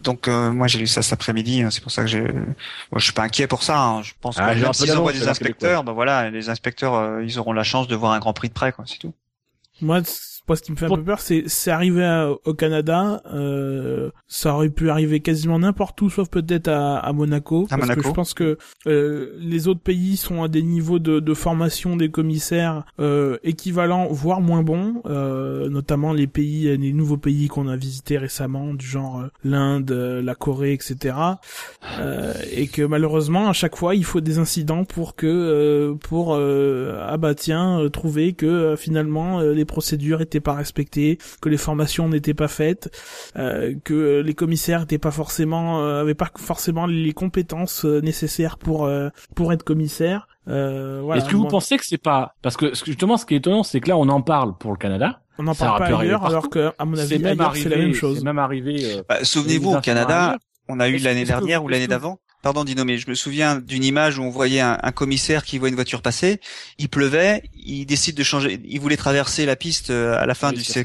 Donc euh, moi j'ai lu ça cet après-midi. hein, C'est pour ça que je moi je suis pas inquiet pour ça. hein. Je pense Ah, que j'ai même s'ils envoient des inspecteurs, ben voilà, les inspecteurs euh, ils auront la chance de voir un Grand Prix de près, quoi. C'est tout. Moi, Moi, ce qui me fait un peu peur, c'est c'est arrivé au Canada. Euh, ça aurait pu arriver quasiment n'importe où, sauf peut-être à, à, Monaco, à parce Monaco. que je pense que euh, les autres pays sont à des niveaux de, de formation des commissaires euh, équivalents, voire moins bons, euh, notamment les pays, les nouveaux pays qu'on a visités récemment, du genre euh, l'Inde, euh, la Corée, etc. Euh, et que malheureusement, à chaque fois, il faut des incidents pour que euh, pour ah bah tiens trouver que finalement les procédures étaient pas respectées, que les formations n'étaient pas faites, que les commissaires n'étaient pas forcément avaient pas forcément les compétences nécessaires pour pour être commissaire. Euh, voilà, Est-ce que vous moi... pensez que c'est pas parce que justement ce qui est étonnant c'est que là on en parle pour le Canada. On n'en parle pas ailleurs alors que à mon avis c'est la même chose. C'est même arrivé. Euh, bah, Souvenez-vous au Canada, on a eu l'année dernière ou l'année d'avant. Pardon Dino, mais je me souviens d'une image où on voyait un, un, commissaire qui voit une voiture passer. Il pleuvait, il décide de changer. Il voulait traverser la piste euh, à la fin il du. Se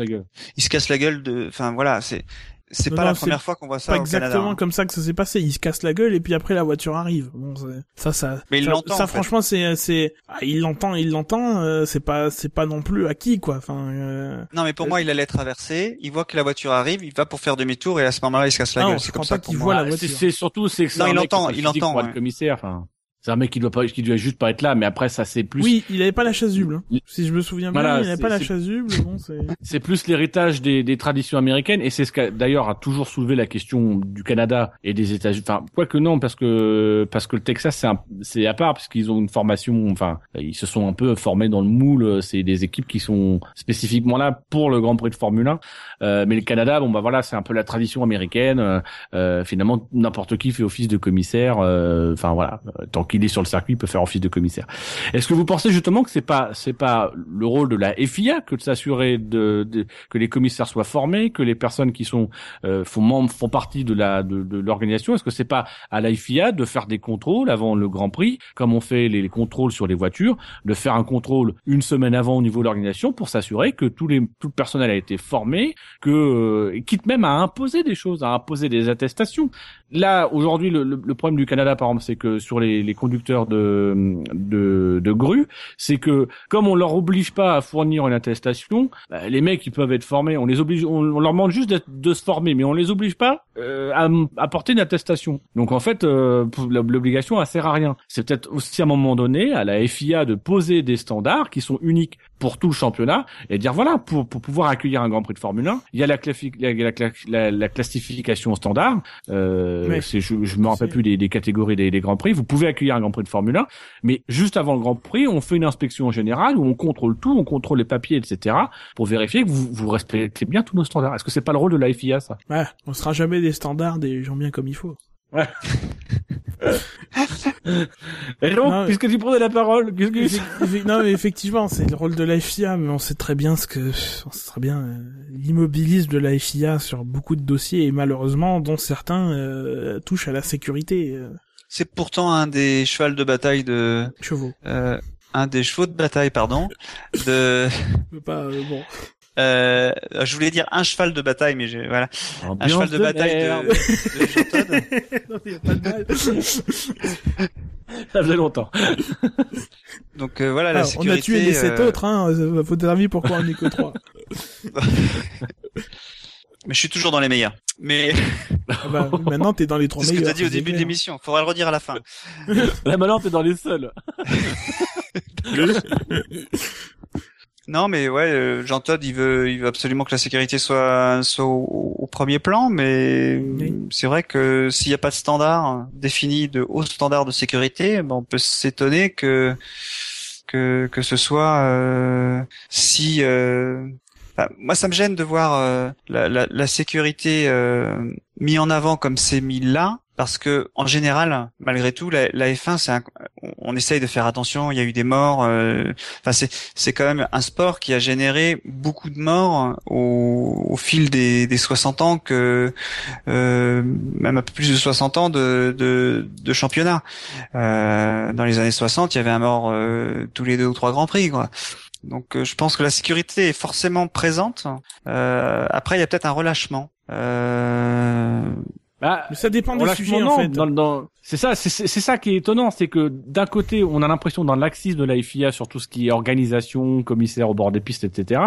il se casse la gueule de. Enfin voilà, c'est c'est pas non, la première fois qu'on voit ça pas au exactement Canada, hein. comme ça que ça s'est passé. Il se casse la gueule et puis après la voiture arrive. Bon, ça, ça, mais il ça, l'entend. Ça, en franchement, c'est, c'est, ah, il l'entend, il l'entend. Euh, c'est pas, c'est pas non plus acquis, quoi. Enfin. Euh... Non, mais pour moi, il allait traverser. Il voit que la voiture arrive, il va pour faire demi-tour et à ce moment-là, il se casse la ah, gueule. C'est comme ça qu'il voit la voiture. C'est surtout, c'est que non, il mec entend, qui il ouais. commissaire. Enfin. C'est un mec qui doit pas, qui doit juste pas être là, mais après ça c'est plus. Oui, il avait pas la chasuble. Hein. Si je me souviens bien, Voilà, il avait c'est- pas la chasuble. Bon, c'est. Plus l'héritage des, des traditions américaines et c'est ce qui d'ailleurs a toujours soulevé la question du Canada et des États-Unis. Enfin, quoique non, parce que parce que le Texas c'est un- c'est à part parce qu'ils ont une formation. Enfin, ils se sont un peu formés dans le moule. C'est des équipes qui sont spécifiquement là pour le Grand Prix de Formule 1. Euh, mais le Canada, bon bah voilà, c'est un peu la tradition américaine. Euh, euh, finalement, n'importe qui fait office de commissaire. euh, Enfin voilà, euh, tant qu'il est sur le circuit, il peut faire office de commissaire. Est-ce que vous pensez justement que c'est pas c'est pas le rôle de la FIA que de s'assurer de, de- que les commissaires soient formés, que les personnes qui sont euh, font membres font partie de la de, de l'organisation? Est-ce que c'est pas à la FIA de faire des contrôles avant le Grand Prix, comme on fait les, les contrôles sur les voitures, de faire un contrôle une semaine avant au niveau de l'organisation pour s'assurer que tous les tout le personnel a été formé, que euh, quitte même à imposer des choses, à imposer des attestations? Là aujourd'hui le, le, le problème du Canada par exemple c'est que sur les, les conducteurs de de, de grues, c'est que comme on leur oblige pas à fournir une attestation, bah, les mecs ils peuvent être formés, on les oblige, on, leur demande juste de se former, mais on les oblige pas euh, à m- apporter une attestation. Donc en fait, euh, l'obligation elle sert à rien. C'est peut-être aussi à un moment donné à la FIA de poser des standards qui sont uniques pour tout le championnat et dire voilà pour pour pouvoir accueillir un Grand Prix de Formule 1, il y a la, clafi- la, la, la- la classification standard. Euh, c'est je, je me rappelle plus des, des catégories des, des grands prix. Vous pouvez accueillir un Grand Prix de Formule 1, mais juste avant le Grand Prix, on fait une inspection générale où on contrôle tout, on contrôle les papiers, etc. pour vérifier que vous, vous respectez bien tous nos standards. Est-ce que c'est pas le rôle de la FIA ça? Ouais, on sera jamais des standards des gens bien comme il faut. Et Non, mais- puisque tu prenais la parole, qu'est-ce que Effe- effe- non, mais effectivement, c'est le rôle de la FIA, mais on sait très bien ce que, on sait très bien euh, l'immobilisme de la FIA sur beaucoup de dossiers et malheureusement, dont certains euh, touchent à la sécurité. Euh, C'est pourtant un des chevals de bataille de, chevaux. euh, un des chevaux de bataille, pardon, de, Pas euh, bon. Euh, je voulais dire un cheval de bataille, mais j'ai, voilà, un cheval de, bataille merde. de, de Jean Todt. non, mais y a pas de mal. Ça faisait longtemps. Donc euh, voilà, la Ah, on sécurité. a tué les sept euh, autres, hein. euh, Faut avis pourquoi on est que trois. Mais je suis toujours dans les meilleurs. Mais Ah bah, maintenant, t'es dans les trois c'est ce que meilleurs. t'as dit au début de l'émission. Faudra le redire à la fin. Là maintenant, t'es dans les seuls. Non, mais ouais, euh, Jean Todt, il veut, il veut absolument que la sécurité soit, soit au, au premier plan, mais Oui. c'est vrai que s'il n'y a pas de standard défini de haut standard de sécurité, ben on peut s'étonner que que que ce soit euh, si euh, moi ça me gêne de voir euh, la, la, la sécurité euh, mis en avant comme c'est mis là parce que en général malgré tout la, la F1 c'est un- on, essaye de faire attention il y a eu des morts euh, enfin c'est c'est quand même un sport qui a généré beaucoup de morts au, fil des, des 60 ans que euh, même un peu plus de 60 ans de, de, championnat. Euh, dans les années 60, il y avait un mort tous les deux ou trois grands prix. Donc je pense que la sécurité est forcément présente. Après, il y a peut-être un relâchement. Bah, Mais ça dépend en fait. dans- dans- C'est ça, c'est ça qui est étonnant, c'est que d'un côté, on a l'impression dans l'axisme de la FIA sur tout ce qui est organisation, commissaire au bord des pistes, etc.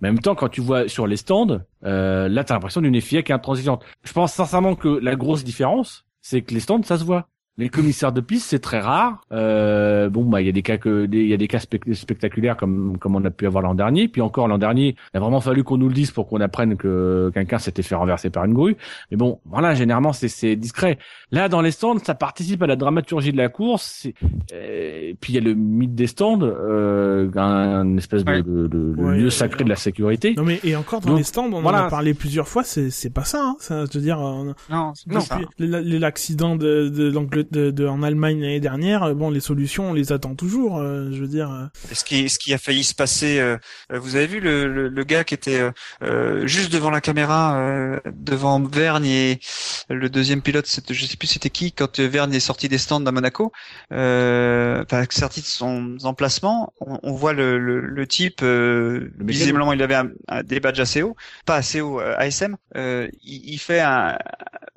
Mais en même temps, quand tu vois sur les stands, euh, là, t'as l'impression d'une FIA qui est intransigeante. Je pense sincèrement que la grosse différence, c'est que les stands, ça se voit. Les commissaires de piste, c'est très rare. Euh, bon, bah, il y a des cas que, il y a des cas spec- spectaculaires comme comme on a pu avoir l'an dernier. Puis encore l'an dernier, il a vraiment fallu qu'on nous le dise pour qu'on apprenne que quelqu'un s'était fait renverser par une grue. Mais bon, voilà, généralement c'est c'est discret. Là, dans les stands, ça participe à la dramaturgie de la course. c'est- euh, Et puis il y a le mythe des stands, euh, un, un espèce de, Ouais. de- de- de Ouais, lieu ouais, sacré de la sécurité. Non mais et encore dans Donc, les stands, on en a parlé plusieurs fois, c'est c'est pas ça. Hein, ça, je veux dire, euh, Non, pas ça. l- l'accident de, de, l'Angle- de, de- en Allemagne l'année dernière, euh, bon, les solutions, on les attend toujours. euh, je veux dire, euh, Ce qui, ce qui a failli se passer, euh, euh, vous avez vu le, le, le gars qui était euh, juste devant la caméra, euh, devant Vergne et le deuxième pilote, je sais plus c'était qui, quand Vergne est sorti des stands à Monaco, euh, enfin sorti de son emplacement, on, on voit le, le, le type, euh, visiblement il avait un, un- des badges assez haut, pas assez haut, euh, ASM, euh, il, il fait un,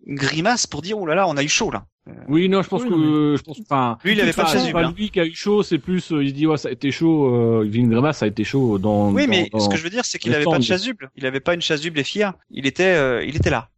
une grimace pour dire oh là là, on a eu chaud là. Oui, non, je pense Oui, que, je pense, enfin, Lui, il avait pas de c'est chasuble. pas lui qui a eu chaud, c'est plus, euh, il se dit, ouais, ça a été chaud, euh, il vit une grimace, ça a été chaud dans, Oui, dans- mais dans- ce que je veux dire, c'est qu'il avait pas de chasuble. Il avait pas une chasuble FIA. Il était, euh, il était là.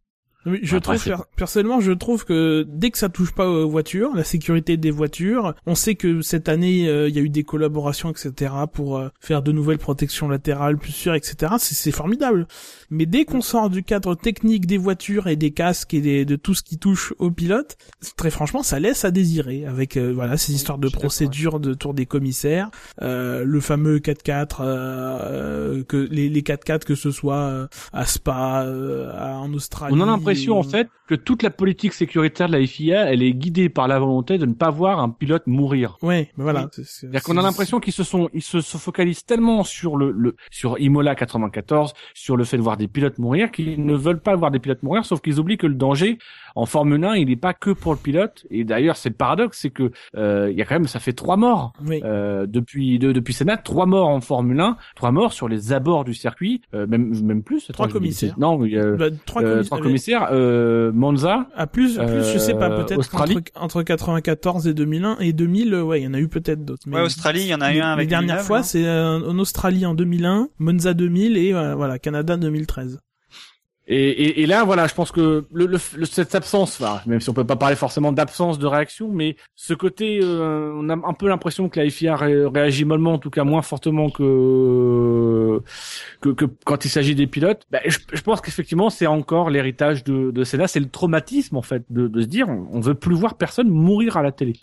Oui, je Après, trouve per- personnellement, je trouve que dès que ça touche pas aux voitures, la sécurité des voitures, on sait que cette année euh, il y a eu des collaborations, etc. pour euh, faire de nouvelles protections latérales plus sûres, etc. C'est formidable. Mais dès qu'on sort du cadre technique des voitures et des casques et des- de tout ce qui touche aux pilotes, très franchement, ça laisse à désirer. Avec euh, voilà ces histoires de procédures de tour des commissaires, euh, le fameux 4x4, euh, que les, les 4x4 que ce soit euh, à Spa, euh, à- en Australie. On a l'impression, en fait, que toute la politique sécuritaire de la FIA, elle est guidée par la volonté de ne pas voir un pilote mourir. Ouais, voilà. Oui. c'est- c'est- C'est-à-dire qu'on a l'impression qu'ils se sont, ils se, se focalisent tellement sur le, le, sur Imola 94, sur le fait de voir des pilotes mourir, qu'ils ne veulent pas voir des pilotes mourir, sauf qu'ils oublient que le danger, en Formule 1, il n'est pas que pour le pilote. Et d'ailleurs, c'est le paradoxe, c'est que, euh, il y a quand même, ça fait trois morts. Oui. Euh, depuis de, depuis Sénat, trois morts en Formule 1, trois morts sur les abords du circuit, euh, même même plus. Trois commissaires. Non, il y a Bah, trois euh, commis- trois euh, commissaires. Euh, Monza, À plus, à plus, je sais pas, Euh, peut-être Australie. entre, entre 94 et 2001 et 2000, euh, ouais, il y en a eu peut-être d'autres. Mais Ouais, Australie, il y en a eu un avec les dernières Villeneuve, fois, non c'est euh, en Australie en 2001, Monza 2000 et euh, voilà, Canada 2013. Et, et, et là, voilà, je pense que le, le, cette absence, même si on peut pas parler forcément d'absence de réaction, mais ce côté, euh, on a un peu l'impression que la FIA ré- réagit mollement, en tout cas moins fortement que que, que quand il s'agit des pilotes. Ben, je, je pense qu'effectivement, c'est encore l'héritage de, de Senna, c'est le traumatisme en fait de, de se dire, on, on veut plus voir personne mourir à la télé.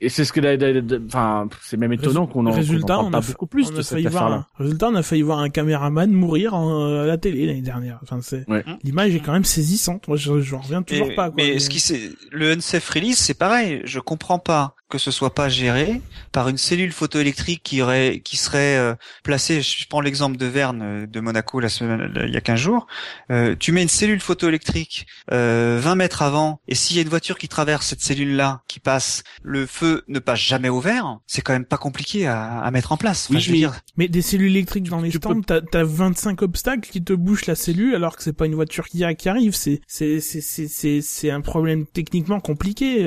Et c'est ce que, enfin, c'est même étonnant qu'on en, qu'on en Résultat, on a, beaucoup plus on de a cette failli voir, affaire-là. un, résultat, on a failli voir un caméraman mourir en, euh, à la télé l'année dernière. Enfin, c'est, Ouais. l'image est quand même saisissante. Moi, je, je reviens toujours pas, quoi. Mais ce qui c'est le unsafe release, c'est pareil. Je comprends pas que ce soit pas géré par une cellule photoélectrique qui aurait, qui serait euh, placée. Je prends l'exemple de Verne euh, de Monaco la semaine, il y a 15 jours. Euh, tu mets une cellule photoélectrique euh, 20 mètres avant, et s'il y a une voiture qui traverse cette cellule-là, qui passe, le feu ne passe jamais au vert. C'est quand même pas compliqué à, à mettre en place. Enfin, Oui, je veux mais- dire, Mais des cellules électriques dans les tu stands, t'as, t'as 25 obstacles qui te bouchent la cellule alors que c'est pas une voiture qui, a- qui arrive. C'est, c'est, c'est, c'est, c'est, c'est un problème techniquement compliqué.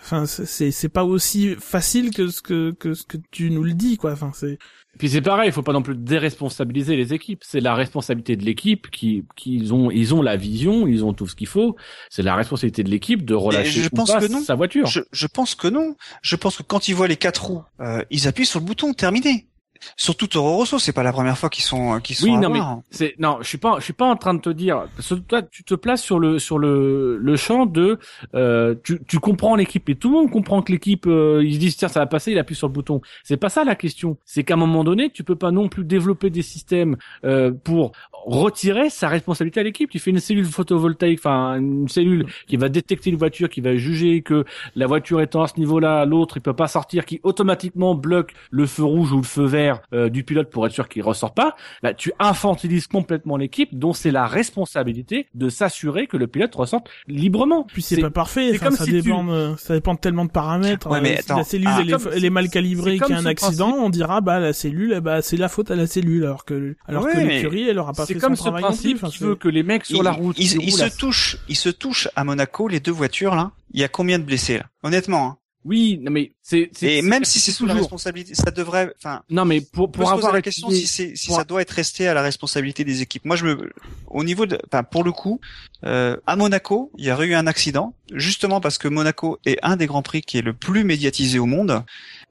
Enfin, c'est- c'est, c'est pas aussi facile que ce que, que ce que tu nous le dis, quoi. Enfin, c'est. Puis c'est pareil, il faut pas non plus déresponsabiliser les équipes. C'est la responsabilité de l'équipe qui, qui ils ont, ils ont la vision, ils ont tout ce qu'il faut. C'est la responsabilité de l'équipe de relâcher je ou pense pas que non. sa voiture. Je, je pense que non. Je pense que quand ils voient les quatre roues, euh, ils appuient sur le bouton, terminé. Surtout Toro Rosso, c'est pas la première fois qu'ils sont qu'ils sont Oui, à non, mais c'est non, je suis pas, je suis pas en train de te dire. Parce que toi, tu te places sur le sur le le champ de, euh, tu tu comprends l'équipe et tout le monde comprend que l'équipe, euh, ils se disent tiens ça va passer, il appuie sur le bouton. C'est pas ça la question. C'est qu'à un moment donné, tu peux pas non plus développer des systèmes euh, pour retirer sa responsabilité à l'équipe. Tu fais une cellule photovoltaïque, enfin une cellule qui va détecter une voiture, qui va juger que la voiture étant à ce niveau-là, l'autre il peut pas sortir, qui automatiquement bloque le feu rouge ou le feu vert euh, du pilote pour être sûr qu'il ressort pas, bah, tu infantilises complètement l'équipe dont c'est la responsabilité de s'assurer que le pilote ressorte librement. Puis c'est pas parfait, c'est enfin, comme ça si tu- dépend de, ça dépend de tellement de paramètres. Ouais, mais Euh, si attends. la cellule Ah, elle, est, comme- elle est mal c'est calibrée et comme qu'il y a un ce accident, principe. on dira bah la cellule eh bah c'est la faute à la cellule alors que alors Ouais, que l'écurie elle aura pas C'est fait comme son ce travail non plus. principe Enfin, qui c'est- veut que les mecs sur Ils- la route ils, se touchent, ils se touchent à Monaco, les deux voitures là. Il y a combien de blessés là? Honnêtement. hein. Oui, non, mais c'est c'est- Et même si c'est sous la responsabilité, ça devrait. Enfin, Non, mais pour pour avoir la question si c'est si ça doit être resté à la responsabilité des équipes. Moi, je me, au niveau de, enfin, pour le coup, euh, à Monaco, il y a eu un accident, justement parce que Monaco est un des grands prix qui est le plus médiatisé au monde.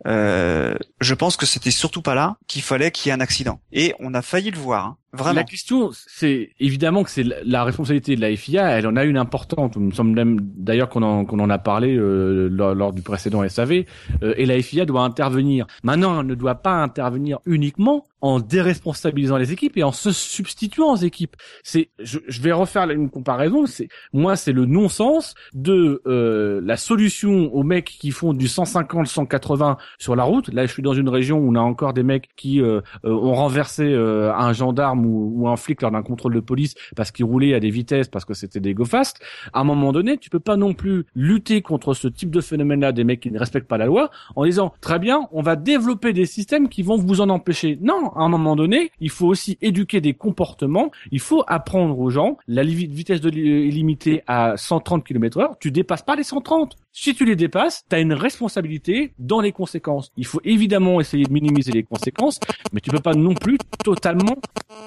Euh, je pense que c'était surtout pas là qu'il fallait qu'il y ait un accident. Et on a failli le voir, hein. Vraiment. La question, c'est évidemment que c'est la- responsabilité de la FIA. Elle en a une importante. Il me semble même d'ailleurs qu'on en, qu'on en a parlé euh, lors, lors du précédent SAV. euh, et la FIA doit intervenir. Maintenant, elle ne doit pas intervenir uniquement en déresponsabilisant les équipes et en se substituant aux équipes. C'est, je, je vais refaire une comparaison. C'est moi, c'est le non-sens de euh, la solution aux mecs qui font du 150, 180 sur la route. Là, je suis dans une région où on a encore des mecs qui euh, euh, ont renversé euh, un gendarme ou, ou un flic lors d'un contrôle de police parce qu'il roulait à des vitesses parce que c'était des go fast. À un moment donné, tu peux pas non plus lutter contre ce type de phénomène-là des mecs qui ne respectent pas la loi en disant très bien, on va développer des systèmes qui vont vous en empêcher. Non, à un moment donné, il faut aussi éduquer des comportements. Il faut apprendre aux gens la vitesse de li- est limitée à 130 km/h. Tu dépasses pas les 130. Si tu les dépasses, tu as une responsabilité dans les conséquences. Il faut évidemment essayer de minimiser les conséquences, mais tu peux pas non plus totalement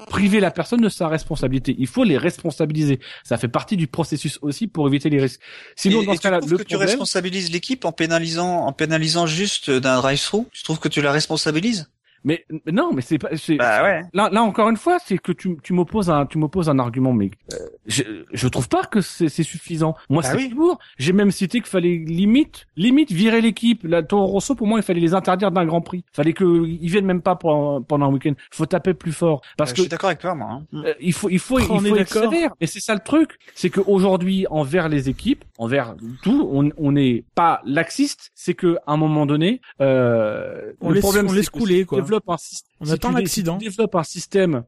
priver la personne de sa responsabilité. Il faut les responsabiliser. Ça fait partie du processus aussi pour éviter les risques. Sinon, et, dans et ce tu cas-là, le que tu problème, responsabilises l'équipe en pénalisant, en pénalisant juste d'un drive-through? Tu trouves que tu la responsabilises? Mais mais non, mais c'est pas. c'est- Bah ouais. Là, là encore une fois, c'est que tu, tu m'opposes un, tu m'opposes un argument, mais euh, je, je trouve pas que c'est c'est suffisant. Moi, Bah c'est oui. J'ai même cité qu'il fallait limite, limite virer l'équipe. La Toro Rosso, pour moi, il fallait les interdire d'un Grand Prix. Il fallait qu'ils viennent même pas pendant, pendant un week-end. Faut taper plus fort parce Euh, que je suis d'accord avec toi, moi. hein. euh, il faut, il faut, On il faut sévère. Et c'est ça le truc, c'est qu'aujourd'hui, envers les équipes, envers tout, on on n'est pas laxiste. C'est que à un moment donné, euh, On le laisse- problème, on c'est laisse que couler, quoi. Développes un système. On si attend l'accident. si tu développes un système,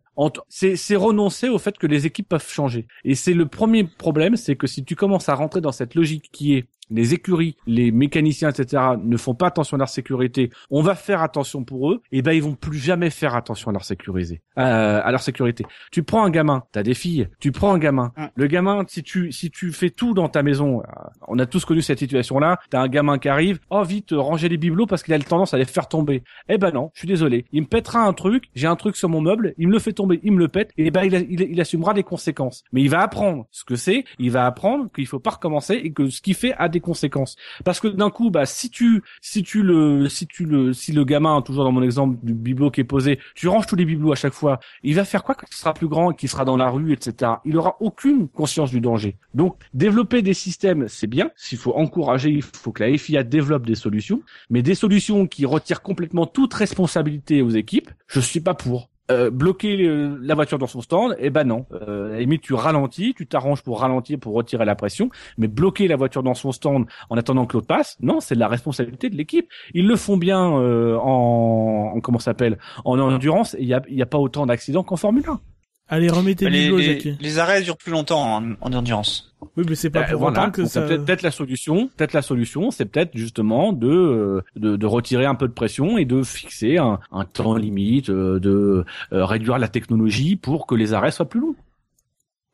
c'est c'est renoncer au fait que les équipes peuvent changer. Et c'est le premier problème, c'est que si tu commences à rentrer dans cette logique qui est les écuries, les mécaniciens, etc., ne font pas attention à leur sécurité, on va faire attention pour eux, et ben ils vont plus jamais faire attention à leur sécurité. Euh, à leur sécurité. Tu prends un gamin, t'as des filles, tu prends un gamin. Le gamin, si tu si tu fais tout dans ta maison, euh, on a tous connu cette situation-là, t'as un gamin qui arrive, oh vite, euh, ranger les bibelots parce qu'il a le tendance à les faire tomber. Eh ben non, je suis désolé. Il me pètera un truc, j'ai un truc sur mon meuble, il me le fait tomber, il me le pète, et ben il, a- il, il assumera des conséquences. Mais il va apprendre ce que c'est, il va apprendre qu'il faut pas recommencer et que ce qu'il fait a des conséquences. Parce que d'un coup, bah si tu si tu le si tu le si le gamin, toujours dans mon exemple du bibelot qui est posé, tu ranges tous les bibelots à chaque fois, il va faire quoi quand il sera plus grand qu'il sera dans la rue, etc. Il aura aucune conscience du danger. Donc développer des systèmes, c'est bien. S'il faut encourager, il faut que la FIA développe des solutions, mais des solutions qui retirent complètement toute responsabilité aux équipes, je suis pas pour. Euh, bloquer la voiture dans son stand, eh ben non. Euh, limite, tu ralentis, tu t'arranges pour ralentir, pour retirer la pression, mais bloquer la voiture dans son stand en attendant que l'autre passe, non, c'est de la responsabilité de l'équipe. Ils le font bien euh, en, en comment s'appelle, en endurance. Il y a, y a pas autant d'accidents qu'en Formule 1. Allez, remettez le les, les, les arrêts durent plus longtemps en, en endurance. Oui, mais c'est pas Euh, pour voilà. que Donc, ça... peut-être peut-être la solution, peut-être la solution, c'est peut-être justement de, euh, de de retirer un peu de pression et de fixer un, un temps limite, euh, de euh, réduire la technologie pour que les arrêts soient plus longs.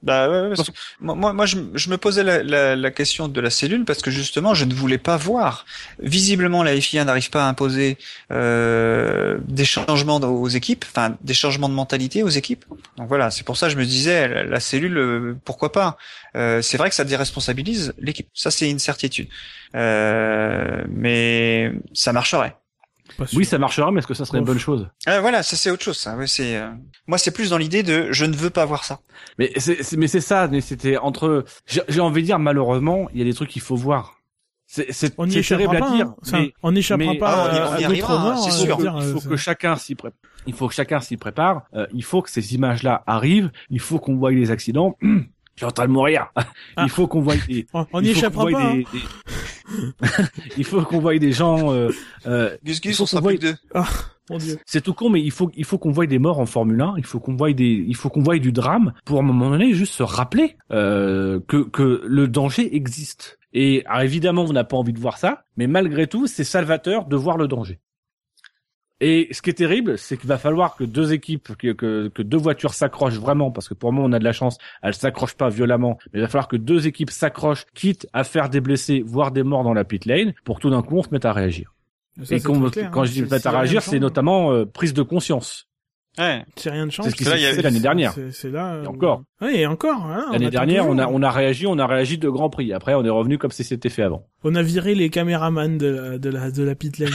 Bah ouais, ouais, parce que moi, moi, je, je me posais la, la, la question de la cellule parce que justement, je ne voulais pas voir. Visiblement, la FIA n'arrive pas à imposer euh, des changements aux équipes, enfin des changements de mentalité aux équipes. Donc voilà, c'est pour ça que je me disais, la, la cellule, euh, pourquoi pas? Euh, C'est vrai que ça déresponsabilise l'équipe, ça c'est une certitude. Euh, mais ça marcherait. Pas sûr. Oui, ça marchera, mais est-ce que ça serait une bonne chose? Ah, voilà, ça c'est autre chose. Ça. Ouais, c'est euh, moi, c'est plus dans l'idée de je ne veux pas voir ça. Mais c'est c'est- mais c'est ça, mais c'était entre. J'ai j'ai envie de dire malheureusement, il y a des trucs qu'il faut voir. C'est c'est On n'y échappera terrible pas. à dire, hein. Enfin, mais on n'échappera pas Ah, on y- à, on y arrivera, c'est euh, sûr. dire, il faut euh, que chacun s'y prépare. Il faut que chacun s'y prépare. Euh, il faut que ces images-là arrivent. Il faut qu'on voie les accidents. Je suis en train de mourir. Ah. Il faut qu'on voie des. On n'y échappera pas. des- hein. des- il faut qu'on voie des gens. Euh, euh, Gus Il Gus, faut on sera qu'on plus que deux. Mon Dieu. C'est tout con, mais il faut il faut qu'on voie des morts en Formule 1. Il faut qu'on voie des il faut qu'on voie du drame pour à un moment donné juste se rappeler euh, que que le danger existe. Et alors, évidemment, on n'a pas envie de voir ça, mais malgré tout, c'est salvateur de voir le danger. Et ce qui est terrible, c'est qu'il va falloir que deux équipes, que, que, que deux voitures s'accrochent vraiment, parce que pour moi on a de la chance, elles s'accrochent pas violemment, mais il va falloir que deux équipes s'accrochent, quitte à faire des blessés, voire des morts dans la pit lane, pour tout d'un coup on se mette à réagir. Ça, Et quand, très clair, quand hein. je dis mettre à réagir, c'est notamment euh, prise de conscience. Ouais. C'est rien de chance. C'est ce qui s'est l'année dernière. C'est c'est là. euh, Et encore. Oui, et encore. on L'année dernière, on a, on a réagi, on a réagi de Grand Prix. Après, on est revenu comme si c'était fait avant. On a viré les caméramans de la, de la, de la pit lane,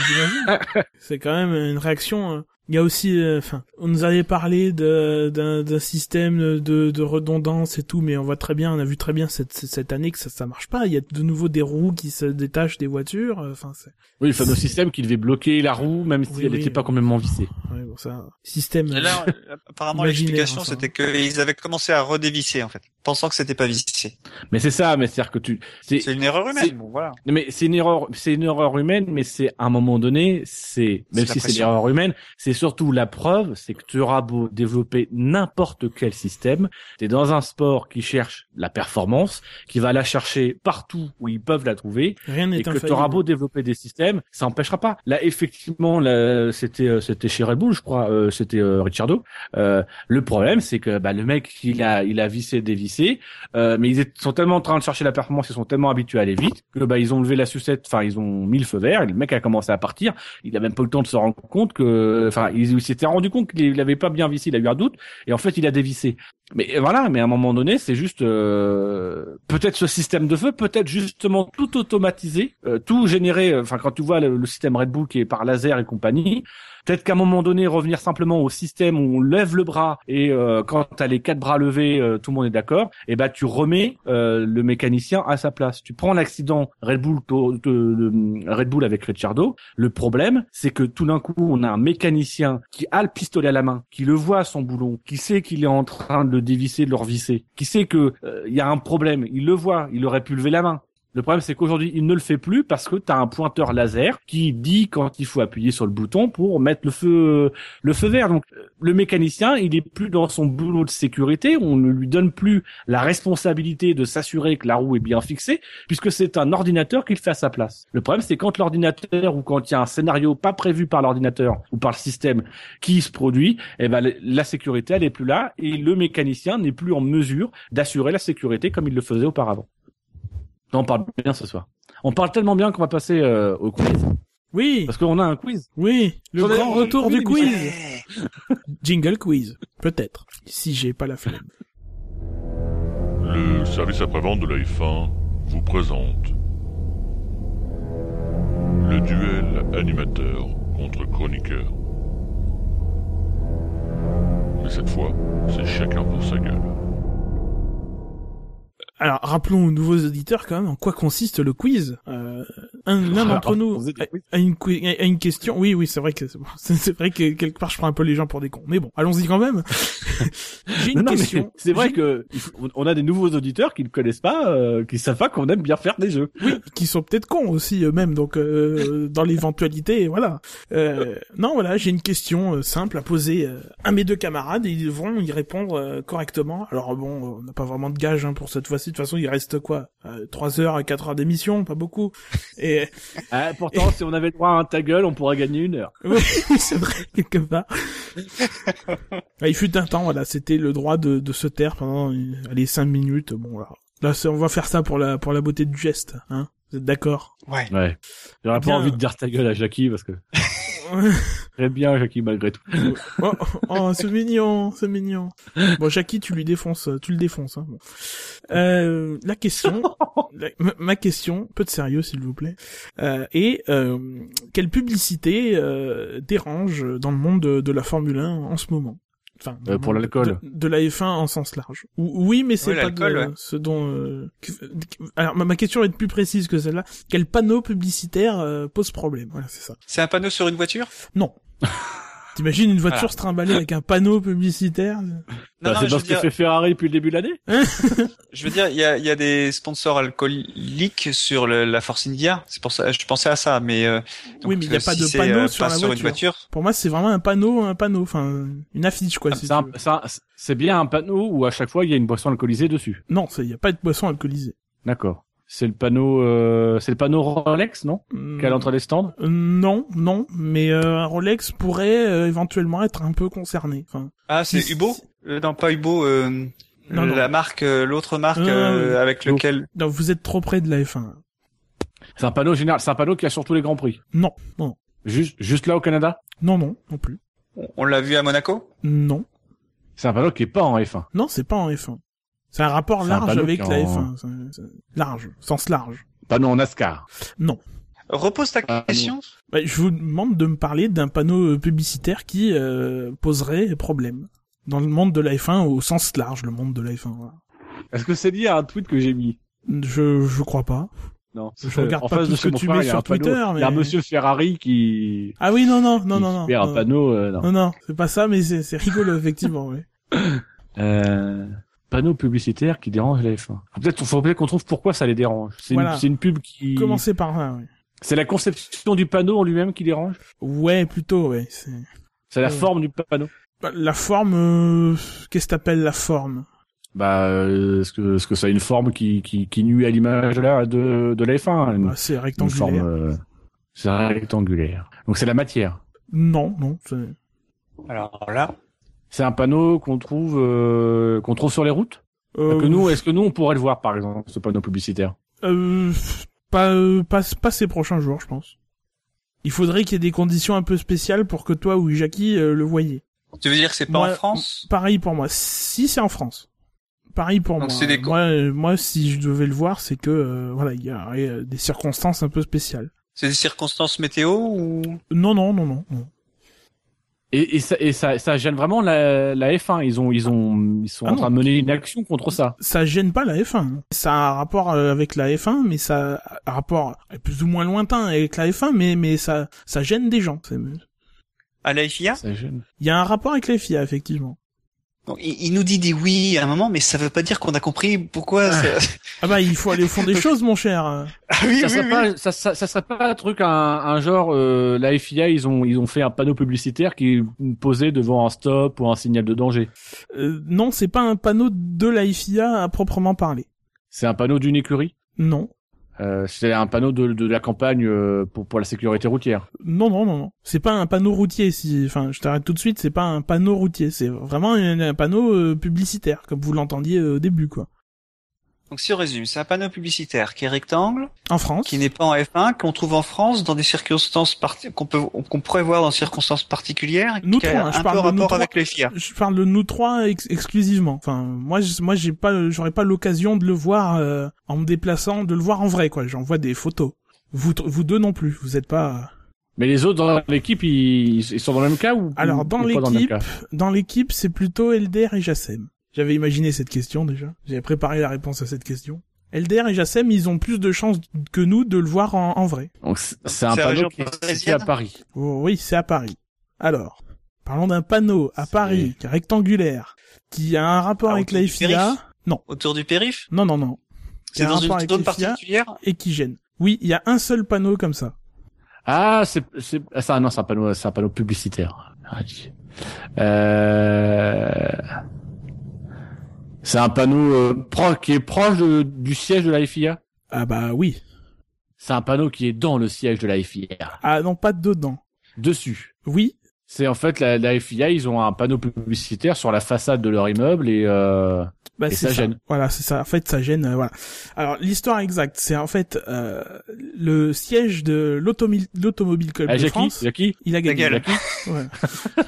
C'est quand même une réaction. Il y a aussi, euh, enfin, on nous avait parlé de- d'un d'un système de, de redondance et tout, mais on voit très bien, on a vu très bien cette, cette année que ça, ça marche pas. Il y a de nouveau des roues qui se détachent des voitures. euh, Enfin, c'est, Oui, le fameux système qui devait bloquer la roue, même si Oui, elle oui. n'était pas complètement vissée. ouais, bon, ça, système. Et là, euh, apparemment, l'explication, enfin. c'était qu'ils avaient commencé à redévisser, en fait, pensant que c'était pas vissé. Mais c'est ça, mais c'est-à-dire que tu, c'est, une erreur humaine. Bon, voilà. Mais c'est une erreur, c'est une erreur humaine, mais c'est à un moment donné, c'est même si c'est pression. l'erreur humaine, c'est surtout la preuve, c'est que tu auras beau développer n'importe quel système, t'es dans un sport qui cherche la performance, qui va la chercher partout où ils peuvent la trouver, Rien et n'est que tu auras beau développer des systèmes, ça empêchera pas. Là, effectivement, là, c'était euh, c'était chez Red Bull, je crois, euh, c'était euh, Ricciardo. Euh, le problème, c'est que bah, le mec, il a il a vissé, euh, mais ils sont tellement en train de chercher la performance, ils sont tellement habitués à aller vite que bah ils ont levé la sucette, enfin ils ont mis le feu vert, et le mec a commencé à partir. Il a même pas eu le temps de se rendre compte que, enfin, il, s'était rendu compte qu'il avait pas bien vissé, il a eu un doute, et en fait il a dévissé. Mais voilà, mais à un moment donné, c'est juste euh, peut-être ce système de feu, peut-être justement tout automatisé, euh, tout généré. euh, Enfin, quand tu vois le, le système Red Bull qui est par laser et compagnie, peut-être qu'à un moment donné revenir simplement au système où on lève le bras et euh, quand t'as les quatre bras levés, euh, tout le monde est d'accord. Et ben tu remets euh, le mécanicien à sa place. Tu prends l'accident Red Bull, Red Bull avec Ricciardo. Le problème, c'est que tout d'un coup, on a un mécanicien qui a le pistolet à la main, qui le voit à son boulon, qui sait qu'il est en train de le dévisser, de le revisser, qui sait que euh, il y a un problème, il le voit, il aurait pu lever la main. Le problème, c'est qu'aujourd'hui, il ne le fait plus parce que tu as un pointeur laser qui dit quand il faut appuyer sur le bouton pour mettre le feu, le feu vert. Donc, le mécanicien, il est plus dans son boulot de sécurité. On ne lui donne plus la responsabilité de s'assurer que la roue est bien fixée puisque c'est un ordinateur qui le fait à sa place. Le problème, c'est quand l'ordinateur ou quand il y a un scénario pas prévu par l'ordinateur ou par le système qui se produit, eh ben, la sécurité, elle est plus là et le mécanicien n'est plus en mesure d'assurer la sécurité comme il le faisait auparavant. Non, on parle bien ce soir. On parle tellement bien qu'on va passer euh, au quiz. Oui, Parce qu'on a un quiz. oui, le J'en ai- grand retour oui, du quiz. Jingle quiz, peut-être, si j'ai pas la flemme. Le service après-vente de la F1 vous présente le duel animateur contre chroniqueur. Mais cette fois, c'est chacun pour sa gueule. Alors, rappelons aux nouveaux auditeurs quand même en quoi consiste le quiz. Euh, un l'un d'entre nous a, a une, qui- a une question. Oui, oui, c'est vrai que c'est vrai que quelque part je prends un peu les gens pour des cons. Mais bon, allons-y quand même. J'ai une Non, question. C'est vrai que on a des nouveaux auditeurs qui ne connaissent pas, euh, qui savent pas qu'on aime bien faire des jeux. oui, qui sont peut-être cons aussi eux-mêmes. Donc, euh, dans l'éventualité, voilà. Euh, non, voilà, j'ai une question euh, simple à poser euh, à mes deux camarades et ils devront y répondre euh, correctement. Alors bon, on n'a pas vraiment de gage hein, pour cette fois-ci. De toute façon, il reste quoi? Euh, 3 heures et 4 heures d'émission, pas beaucoup. Et Ah, pourtant, si on avait le droit à un ta gueule, on pourrait gagner une heure. Oui, c'est vrai, quelque part. Ah, il fut un temps, voilà, c'était le droit de, de se taire pendant, euh, allez, cinq minutes. Bon, là, là, c'est- on va faire ça pour la, pour la beauté du geste, hein. Vous êtes d'accord? Ouais. Ouais. J'aurais pas envie de dire ta gueule à Jackie parce que j'aime bien Jackie malgré tout. oh, oh, c'est mignon, c'est mignon. Bon, Jackie, tu lui défonces, tu le défonces, hein. Bon. Euh, la question, la- ma- question, peu de sérieux, s'il vous plaît, euh, est, euh, quelle publicité, euh, dérange dans le monde de, de la Formule 1 en ce moment? Enfin, Euh, pour de- l'alcool. De, de la F1 en sens large. Ou- Oui, mais c'est Oui, pas l'alcool, de, ouais. ce dont. euh, que- Alors, ma, ma question est plus précise que celle-là. Quel panneau publicitaire euh, pose problème? Voilà, c'est ça. C'est un panneau sur une voiture? Non. T'imagines une voiture Voilà. se trimballer avec un panneau publicitaire Non, Bah, non, c'est veux ce que dire, fait Ferrari depuis le début de l'année. je veux dire, il y a, il y a des sponsors alcooliques sur le- la Force India. C'est pour ça, je pensais à ça, mais euh, Oui, donc, mais il y a euh, pas si de panneau euh, sur pas la une voiture. voiture. Pour moi, c'est vraiment un panneau, un panneau, enfin une affiche quoi. si C'est bien un panneau où à chaque fois il y a une boisson alcoolisée dessus. Non, il y a pas de boisson alcoolisée. D'accord. C'est le panneau, euh, c'est le panneau Rolex, non Hmm. Qu'à l'entrée des stands. Euh, Non, non, mais euh, un Rolex pourrait euh, éventuellement être un peu concerné. Enfin, Ah, c'est Si- Hubo Non, pas Hubo. Euh, Non, non. la marque, euh, l'autre marque avec lequel. non, vous êtes trop près de la F1. C'est un panneau général. C'est un panneau qui a sur tous les grands prix. Non, non, Juste, juste là au Canada. non, non, non plus. On- On l'a vu à Monaco? Non, C'est un panneau qui est pas en F1. non, c'est pas en F1. C'est un rapport un large avec la en- F1. C'est- c'est- Large, sens large. Panneau en NASCAR. Non. Repose ta question. Bah, je vous demande de me parler d'un panneau euh, publicitaire qui euh, poserait problème dans le monde de la F1 au sens large, le monde de la F1. voilà. Est-ce que c'est lié à un tweet que j'ai mis? Je je crois pas. Non. Je regarde en pas face tout de ce que tu mets sur panneau- Twitter, Il y a un mais- monsieur Ferrari qui. Ah oui, non, non, non, non, non. un non. panneau. euh, non. Non, non, c'est pas ça, mais c'est c'est rigolo, effectivement, oui. Euh, panneau publicitaire qui dérange la F1. Faut Peut-être, faut peut-être qu'on trouve pourquoi ça les dérange. C'est Voilà. une, c'est une pub qui. Commencez par là, oui. C'est la conception du panneau en lui-même qui dérange? Ouais, plutôt, ouais. c'est- C'est la Ouais. forme du panneau. Bah, La forme, euh, qu'est-ce que t'appelles la forme? Bah, euh, est-ce que, est-ce que ça a une forme qui, qui, qui nuit à l'image de la, de, de la F1 bah, C'est une rectangulaire. forme, euh, c'est rectangulaire. Donc c'est la matière. Non, non. c'est- Alors là, C'est un panneau qu'on trouve, euh, qu'on trouve sur les routes. Euh, Que nous, est-ce que nous on pourrait le voir par exemple, ce panneau publicitaire euh, pas, euh, pas, pas ces prochains jours, je pense. Il faudrait qu'il y ait des conditions un peu spéciales pour que toi ou Jackie euh, le voyez. tu veux dire que c'est pas Moi, en France Pareil pour moi. Si c'est en France. Pareil pour Donc moi. des Moi, euh, moi, si je devais le voir, c'est que euh, voilà, il y a euh, des circonstances un peu spéciales. C'est des circonstances météo ou Non, non, non, non. non. Et, et, ça, et ça, ça gêne vraiment la, la F1. Ils ont, ils ont, ils sont Ah en train de mener une action contre ça. Ça gêne pas la F1. Ça a un rapport euh, avec la F1, mais ça a un rapport plus ou moins lointain avec la F1, mais mais ça ça gêne des gens. À la FIA Ça gêne. Il y a un rapport avec la FIA, effectivement. Donc, il, il nous dit des oui à un moment, mais ça veut pas dire qu'on a compris pourquoi. ça- Ah bah il faut aller au fond des choses, mon cher. Ah oui, ça oui, serait oui. pas, ça, ça, ça serait pas un truc, un, un genre, euh, la FIA, ils ont, ils ont fait un panneau publicitaire qui est posé devant un stop ou un signal de danger. Euh, non, c'est pas un panneau de la FIA à proprement parler. C'est un panneau d'une écurie? Non. Euh, c'est un panneau de, la campagne euh, pour, la sécurité routière. Non, non, non, non. C'est pas un panneau routier. Si, enfin, je t'arrête tout de suite. C'est pas un panneau routier. C'est vraiment un, un panneau euh, publicitaire, comme vous l'entendiez euh, au début, quoi. Donc si on résume, c'est un panneau publicitaire qui est rectangle, En France. qui n'est pas en F1, qu'on trouve en France dans des circonstances parti- qu'on peut qu'on pourrait voir dans des circonstances particulières, Nous qui trois, a je parle de nous avec les FIA. Je parle de nous trois ex- exclusivement. Enfin, moi, je- moi, j'ai pas, j'aurais pas l'occasion de le voir euh, en me déplaçant, de le voir en vrai, quoi. J'en vois des photos. Vous, vous deux non plus. Vous êtes pas. Mais les autres dans l'équipe, ils, ils sont dans le même cas ou Alors, dans l'équipe, Dans l'équipe, c'est plutôt Elder et Jassem. J'avais imaginé cette question déjà. J'avais préparé la réponse à cette question. Elder et Jassem, ils ont plus de chances que nous de le voir en, en vrai. Donc c'est un panneau qui est à Paris. Oh, oui, c'est à Paris. Alors, parlons d'un panneau à Paris, qui est rectangulaire, qui a un rapport Ah, avec la FIA. Non, Autour du périph? Non, non, non. C'est un dans une zone particulière? et qui gêne. Oui, il y a un seul panneau comme ça. Ah, c'est, c'est, ah, ça, non, c'est un panneau, c'est un panneau publicitaire. Ah. Euh, c'est un panneau euh, pro- qui est proche de- du siège de la FIA. Ah bah oui. C'est un panneau qui est dans le siège de la FIA. Ah non, pas dedans. Dessus. Oui, C'est en fait la, la FIA, ils ont un panneau publicitaire sur la façade de leur immeuble et euh, Bah, Et ça ça. gêne. Voilà, c'est ça. En fait, ça gêne. euh, voilà. Alors, l'histoire exacte, c'est en fait euh, le siège de l'automobile club ah, de Jackie, France. Jackie, Il a gagné. gueule. Ouais.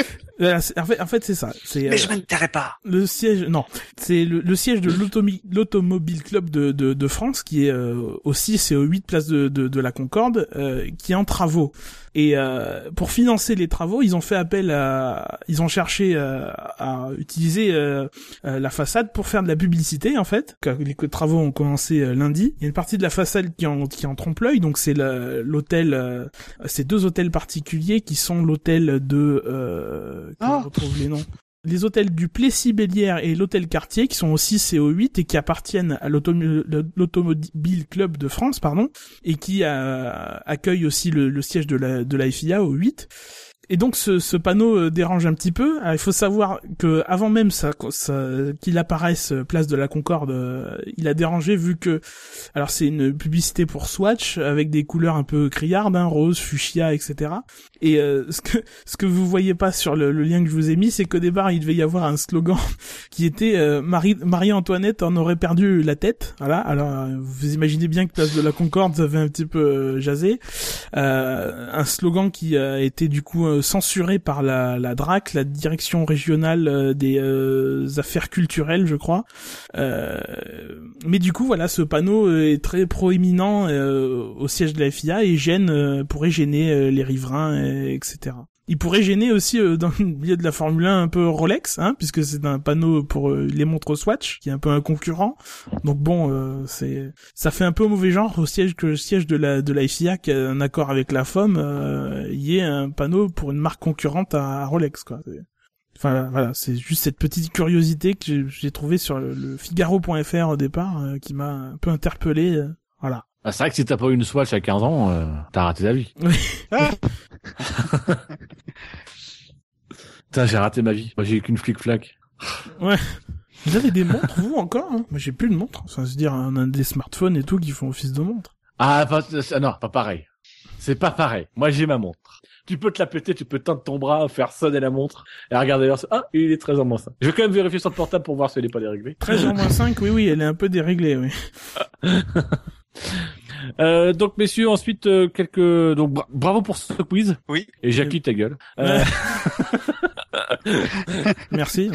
C'est- En fait, en fait c'est ça. C'est Mais euh, je tairai pas. le siège. Non, c'est le, le siège de l'automi- l'automobile club de, de, de France qui est euh, au 6 et au 8 place de, de, de la Concorde, euh, qui est en travaux. Et euh, pour financer les travaux, ils ont fait appel à, ils ont cherché euh, à utiliser euh, euh, la façade pour faire de la publicité en fait. Les travaux ont commencé euh, lundi. Il y a une partie de la façade qui en, qui en trompe l'œil, donc c'est l'hôtel, euh, ces deux hôtels particuliers qui sont l'hôtel de, euh, que Ah. je retrouve les noms. Les hôtels du Plessis-Bélière et l'hôtel Cartier qui sont au 6 et au 8 et qui appartiennent à l'automo- l'Automobile Club de France, pardon, et qui euh, accueillent aussi le, le siège de la, de la FIA au 8. Et donc ce, ce panneau euh, dérange un petit peu. Alors, il faut savoir que avant même ça, ça- qu'il apparaisse euh, place de la Concorde, euh, il a dérangé vu que alors c'est une publicité pour Swatch avec des couleurs un peu criardes, hein, rose, fuchsia, etc. Et euh, ce que ce que vous voyez pas sur le, le lien que je vous ai mis, c'est qu'au départ il devait y avoir un slogan qui était Marie Marie Antoinette en aurait perdu la tête. Voilà. Alors vous imaginez bien que place de la Concorde ça fait un petit peu jasé. Un slogan qui a été du coup censuré par la, DRAC, la direction régionale euh, des euh, affaires culturelles, je crois. Euh, mais du coup, voilà, ce panneau est très proéminent au siège de la FIA et gêne, pourrait gêner les riverains, etc. Il pourrait gêner aussi euh, dans le milieu de la Formule 1 un peu Rolex, hein, puisque c'est un panneau pour euh, les montres Swatch, qui est un peu un concurrent. Donc bon, euh, c'est ça fait un peu mauvais genre au siège que le siège de la de la FIA qui a un accord avec la FOM, euh, y ait un panneau pour une marque concurrente à, Rolex, quoi. Enfin voilà, c'est juste cette petite curiosité que j'ai- trouvée sur le, le Figaro.fr au départ, euh, qui m'a un peu interpellé. voilà. Ah, c'est vrai que si t'as pas eu une Swatch à 15 ans, euh, t'as raté ta vie. Putain, j'ai raté ma vie. Moi, j'ai eu qu'une flic-flac. Vous avez des montres, vous, encore hein? Moi, j'ai plus de montres. Enfin, se dire, on a des smartphones et tout qui font office de montre. Ah, pas, ah, non, pas pareil. C'est pas pareil. Moi, j'ai ma montre. Tu peux te la péter, tu peux tendre ton bras, faire sonner la montre, et regarder vers Ah, il est très en moins ça. Je vais quand même vérifier sur le portable pour voir si elle est pas déréglée. 13 en moins 5, oui, oui, elle est un peu déréglée, oui. Euh, donc, messieurs, ensuite, euh, quelques, donc, bra- bravo pour ce quiz. Oui. Et Jackie, ta gueule. Euh, Merci.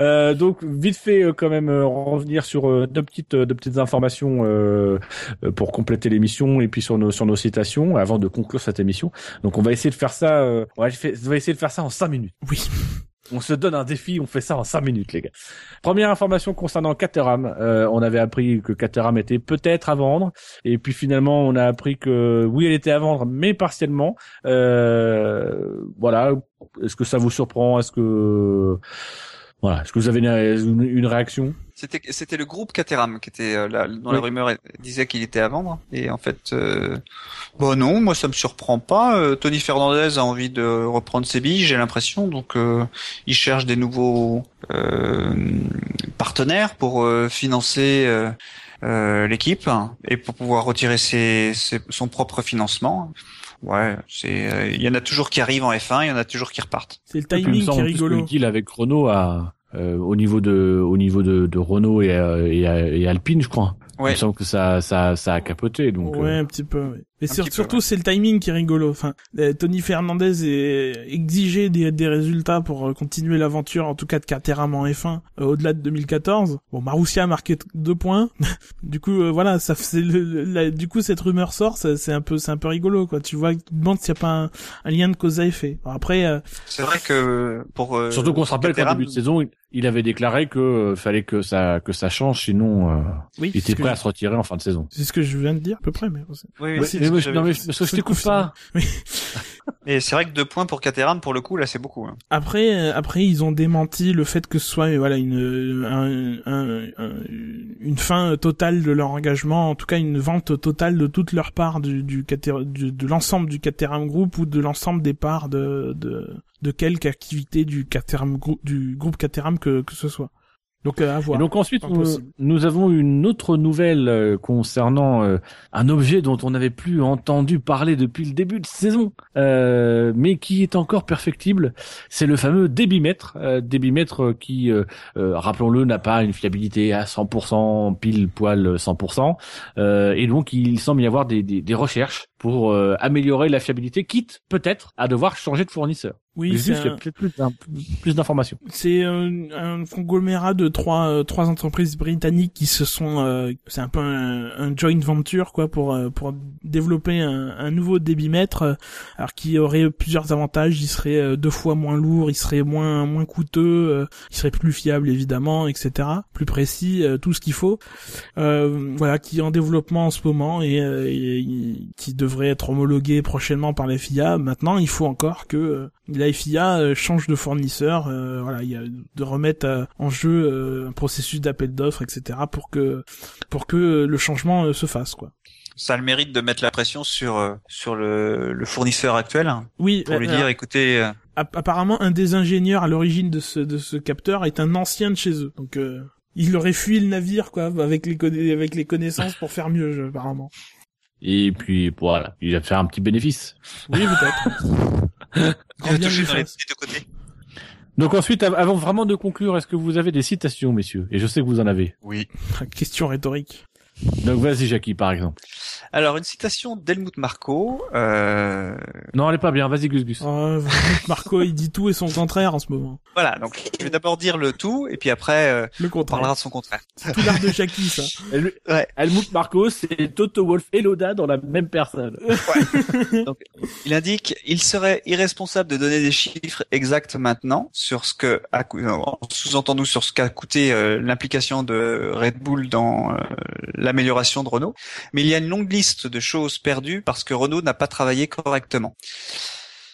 Euh, donc vite fait euh, quand même euh, revenir sur euh, deux petites euh, deux petites informations euh, euh, pour compléter l'émission et puis sur nos sur nos citations avant de conclure cette émission. Donc on va essayer de faire ça euh, on, va, on va essayer de faire ça en cinq minutes. Oui. On se donne un défi, on fait ça en cinq minutes les gars. Première information concernant Caterham, euh, on avait appris que Caterham était peut-être à vendre et puis finalement on a appris que oui elle était à vendre mais partiellement. Euh, voilà, est-ce que ça vous surprend? Est-ce que voilà, est-ce que vous avez une, une réaction? C'était c'était le groupe Caterham qui était euh, là, dont la rumeur disait qu'il était à vendre. Et en fait euh, bon non moi ça me surprend pas. Euh, Tony Fernandez a envie de reprendre ses billes j'ai l'impression. Donc euh, il cherche des nouveaux euh, partenaires pour euh, financer euh, l'équipe et pour pouvoir retirer ses, ses- son propre financement ouais c'est euh, il y en a toujours qui arrivent en F1 il y en a toujours qui repartent C'est le il timing qui semble est rigolo. le deal avec Renault a euh, au niveau de au niveau de, de Renault et, euh, et, et Alpine, je crois. Il ouais me semble que ça ça ça a capoté donc. ouais, euh, un petit peu. oui. Mais surtout, ouais. c'est le timing qui est rigolo. Enfin, euh, Tony Fernandez est exigé des, des résultats pour euh, continuer l'aventure, en tout cas de Caterham en F1, euh, au-delà de 2014. Bon, Marussia a marqué deux points. du coup, euh, voilà, ça c'est le, le- la- du coup cette rumeur sort, c'est un peu, c'est un peu rigolo, quoi. Tu vois, tu te demandes s'il n'y a pas un, un lien de cause à effet. Après, euh, c'est vrai que pour euh, Surtout qu'on se rappelle qu'en Caterham- début de saison, il- il avait déclaré que fallait que ça que ça change, sinon euh, oui, il était prêt à je- se retirer en fin de saison. c'est ce que je viens de dire, à peu près, mais. Oui, oui, mais moi, non mais parce que je t'écoute pas. Et c'est vrai que deux points pour Caterham, pour le coup, là, c'est beaucoup. hein. Après, euh, après, ils ont démenti le fait que ce soit euh, voilà une un- un- un- une fin totale de leur engagement, en tout cas une vente totale de toute leur part du, du, Cater- du- de l'ensemble du Caterham Group ou de l'ensemble des parts de, de de quelque activité du Caterham Group du groupe Caterham que que ce soit. Donc euh, à Et voir. donc ensuite, nous, avons une autre nouvelle euh, concernant euh, un objet dont on n'avait plus entendu parler depuis le début de saison, euh, mais qui est encore perfectible. C'est le fameux débitmètre, euh, débitmètre qui, euh, euh, rappelons-le, n'a pas une fiabilité à 100%, pile poil 100%, euh, et donc il semble y avoir des, des, des recherches pour euh, améliorer la fiabilité, quitte peut-être à devoir changer de fournisseur. Oui, c'est un- peut-être plus, d'in- plus d'informations. C'est un, un conglomérat de trois euh, trois entreprises britanniques qui se sont euh, c'est un peu un, un joint venture quoi pour euh, pour développer un, un nouveau débitmètre euh, alors qui aurait plusieurs avantages il serait euh, deux fois moins lourd il serait moins moins coûteux euh, il serait plus fiable évidemment etc plus précis euh, tout ce qu'il faut euh, voilà qui est en développement en ce moment et, euh, et- et qui devrait être homologué prochainement par la FIA maintenant il faut encore que euh, la FIA euh, change de fournisseur, euh, voilà, il y a de remettre euh, en jeu un processus d'appel d'offres, etc. pour que pour que le changement se fasse, quoi. Ça a le mérite de mettre la pression sur sur le, le fournisseur actuel hein, Oui, pour lui dire écoutez euh, app- apparemment un des ingénieurs à l'origine de ce de ce capteur est un ancien de chez eux, donc euh, il aurait fui le navire, quoi, avec les avec les connaissances pour faire mieux, apparemment. Et puis voilà, il va faire un petit bénéfice. Oui, peut-être. il Grand a bien touché lui dans les, fasse. les deux côtés. Donc ensuite, av- avant vraiment de conclure, est-ce que vous avez des citations, messieurs? Et je sais que vous en avez. Oui. Question rhétorique. Donc vas-y, Jackie, par exemple. Alors une citation d'Helmut Marko. Euh, Non, elle est pas bien. Vas-y, Gus Gus. Oh, Marco, il dit tout et son contraire en ce moment. voilà, donc je vais d'abord dire le tout et puis après euh, Le on contraire. parlera de son contraire. C'est tout l'art de Jackie, ça. Ouais. Helmut Marko, c'est Toto Wolf et Loda dans la même personne. Il indique il serait irresponsable de donner des chiffres exacts maintenant sur ce que sous-entendu sur ce qu'a coûté euh, l'implication de Red Bull dans euh, l'amélioration de Renault, mais il y a une longue liste de choses perdues parce que Renault n'a pas travaillé correctement.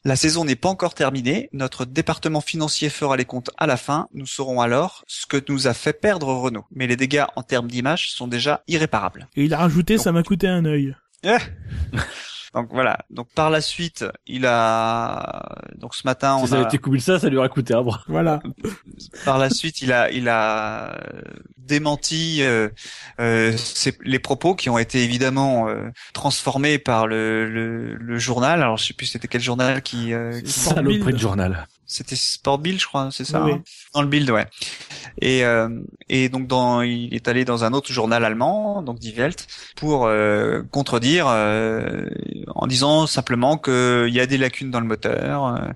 La saison n'est pas encore terminée, notre département financier fera les comptes à la fin, nous saurons alors ce que nous a fait perdre Renault. Mais les dégâts en termes d'image sont déjà irréparables. Et il a rajouté, ça m'a coûté un œil. Donc voilà. Donc par la suite, il a donc ce matin, on Si ça a... avait été coupé ça, ça lui aurait coûté un bras. Voilà. par la suite, il a il a euh, démenti euh, euh, ses- les propos qui ont été évidemment euh, transformés par le, le, le journal. Alors je sais plus c'était quel journal qui, euh, qui- Saloperie de journal. C'était Sport Bill, je crois, c'est ça. Oui, hein dans le Bild, ouais. Et euh, et donc dans il est allé dans un autre journal allemand, donc Die Welt, pour euh, contredire euh, en disant simplement qu'il y a des lacunes dans le moteur. euh,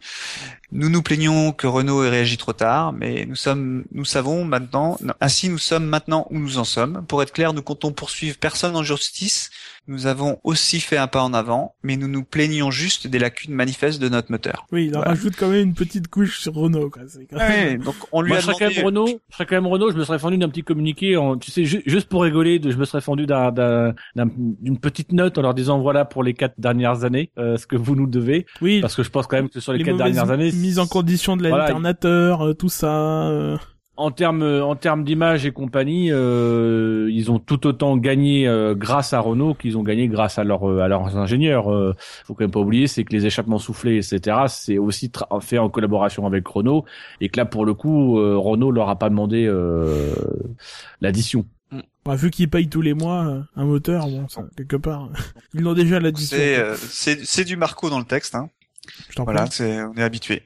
nous nous plaignons que Renault ait réagi trop tard, mais nous sommes, nous savons maintenant, non, ainsi nous sommes maintenant où nous en sommes. Pour être clair, nous comptons poursuivre personne en justice. Nous avons aussi fait un pas en avant, mais nous nous plaignons juste des lacunes manifestes de notre moteur. Oui, il en Voilà. rajoute quand même une petite couche sur Renault, quoi. Quand même- Ouais, donc on lui Moi, a je serais quand demandé. même Renault. Je serais quand même Renault. Je me serais fendu d'un petit communiqué, en, tu sais, ju- juste pour rigoler. De, je me serais fendu d'un, d'un- d'un- d'une petite note en leur disant voilà pour les quatre dernières années euh, ce que vous nous devez, Oui, parce que je pense quand même que sur les, les quatre dernières années, mises en condition de Voilà, l'alternateur, euh, tout ça. euh, en termes en termes d'image et compagnie, euh, ils ont tout autant gagné euh, grâce à Renault qu'ils ont gagné grâce à, leur, euh, à leurs ingénieurs. Euh, faut quand même pas oublier, c'est que les échappements soufflés, etc., c'est aussi fait en collaboration avec Renault, et que là pour le coup, euh, Renault leur a pas demandé euh, l'addition. bah, vu qu'ils payent tous les mois un moteur, bon, ça, quelque part, ils l'ont déjà l'addition. C'est euh, c'est c'est du Marco dans le texte. Hein. Je t'en Voilà, c'est on est habitué.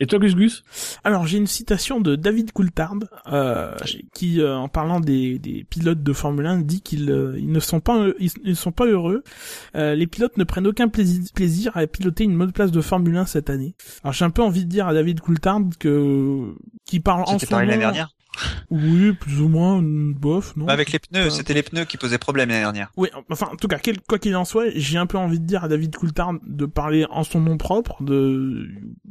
Et toi, Gus Gus? Alors j'ai une citation de David Coulthard euh, qui, euh, en parlant des, des pilotes de Formule 1, dit qu'ils euh, ils ne sont pas ils, sont pas heureux. Euh, les pilotes ne prennent aucun plaisir, à piloter une mode place de Formule 1 cette année. Alors j'ai un peu envie de dire à David Coulthard que qui parle en C'était ce moment. l'année dernière. Oui, plus ou moins, bof, non. Bah, avec les pneus, pas- c'était les pneus qui posaient problème l'année dernière. Oui, enfin, en tout cas, quel- quoi qu'il en soit, j'ai un peu envie de dire à David Coulthard de parler en son nom propre, de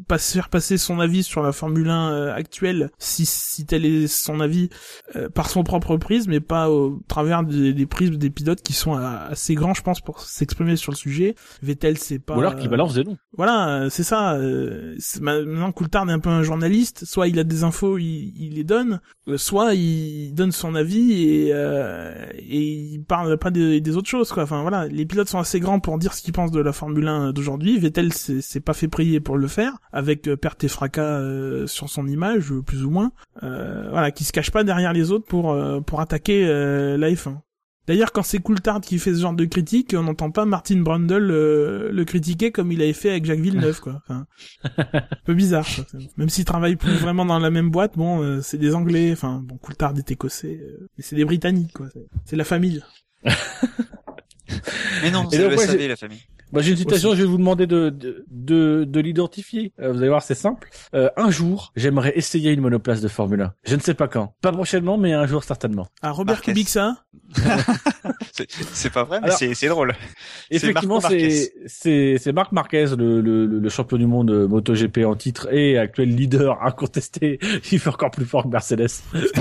pas se faire passer son avis sur la Formule 1 euh, actuelle, si, si tel est son avis, euh, par son propre prisme, et pas au travers des, des prismes des pilotes qui sont euh, assez grands, je pense, pour s'exprimer sur le sujet. Vettel, c'est pas... Ou alors qui euh, balance des noms. voilà, euh, c'est ça. euh, maintenant, Coulthard est un peu un journaliste. Soit il a des infos, il, il les donne, soit il donne son avis et, euh, et il parle pas des, autres choses. Quoi. Enfin voilà, les pilotes sont assez grands pour dire ce qu'ils pensent de la Formule 1 d'aujourd'hui. Vettel s'est pas fait prier pour le faire, avec euh, perte et fracas euh, sur son image, euh, plus ou moins. Euh, voilà, qui se cache pas derrière les autres pour euh, pour attaquer euh, la F1. D'ailleurs, quand c'est Coulthard qui fait ce genre de critique, on n'entend pas Martin Brundle euh, le critiquer comme il avait fait avec Jacques Villeneuve, quoi. Enfin, un peu bizarre. ça. Même s'ils travaillent plus vraiment dans la même boîte, bon, euh, c'est des Anglais. Enfin, bon, Coulthard est écossais, euh, mais c'est des Britanniques, quoi. C'est- la famille. Mais non, c'est le SAV, la famille. Bah, j'ai une citation, je vais vous demander de, de, de, de l'identifier. Euh, vous allez voir, c'est simple. Euh, un jour, j'aimerais essayer une monoplace de Formule 1. Je ne sais pas quand. Pas prochainement, mais un jour certainement. Ah, Robert Marquez. Kubica C'est- C'est pas vrai, mais c'est c'est drôle. Effectivement, c'est c'est c'est Marc Marquez, le, le, le champion du monde MotoGP en titre et actuel leader incontesté. Il fait encore plus fort que Mercedes,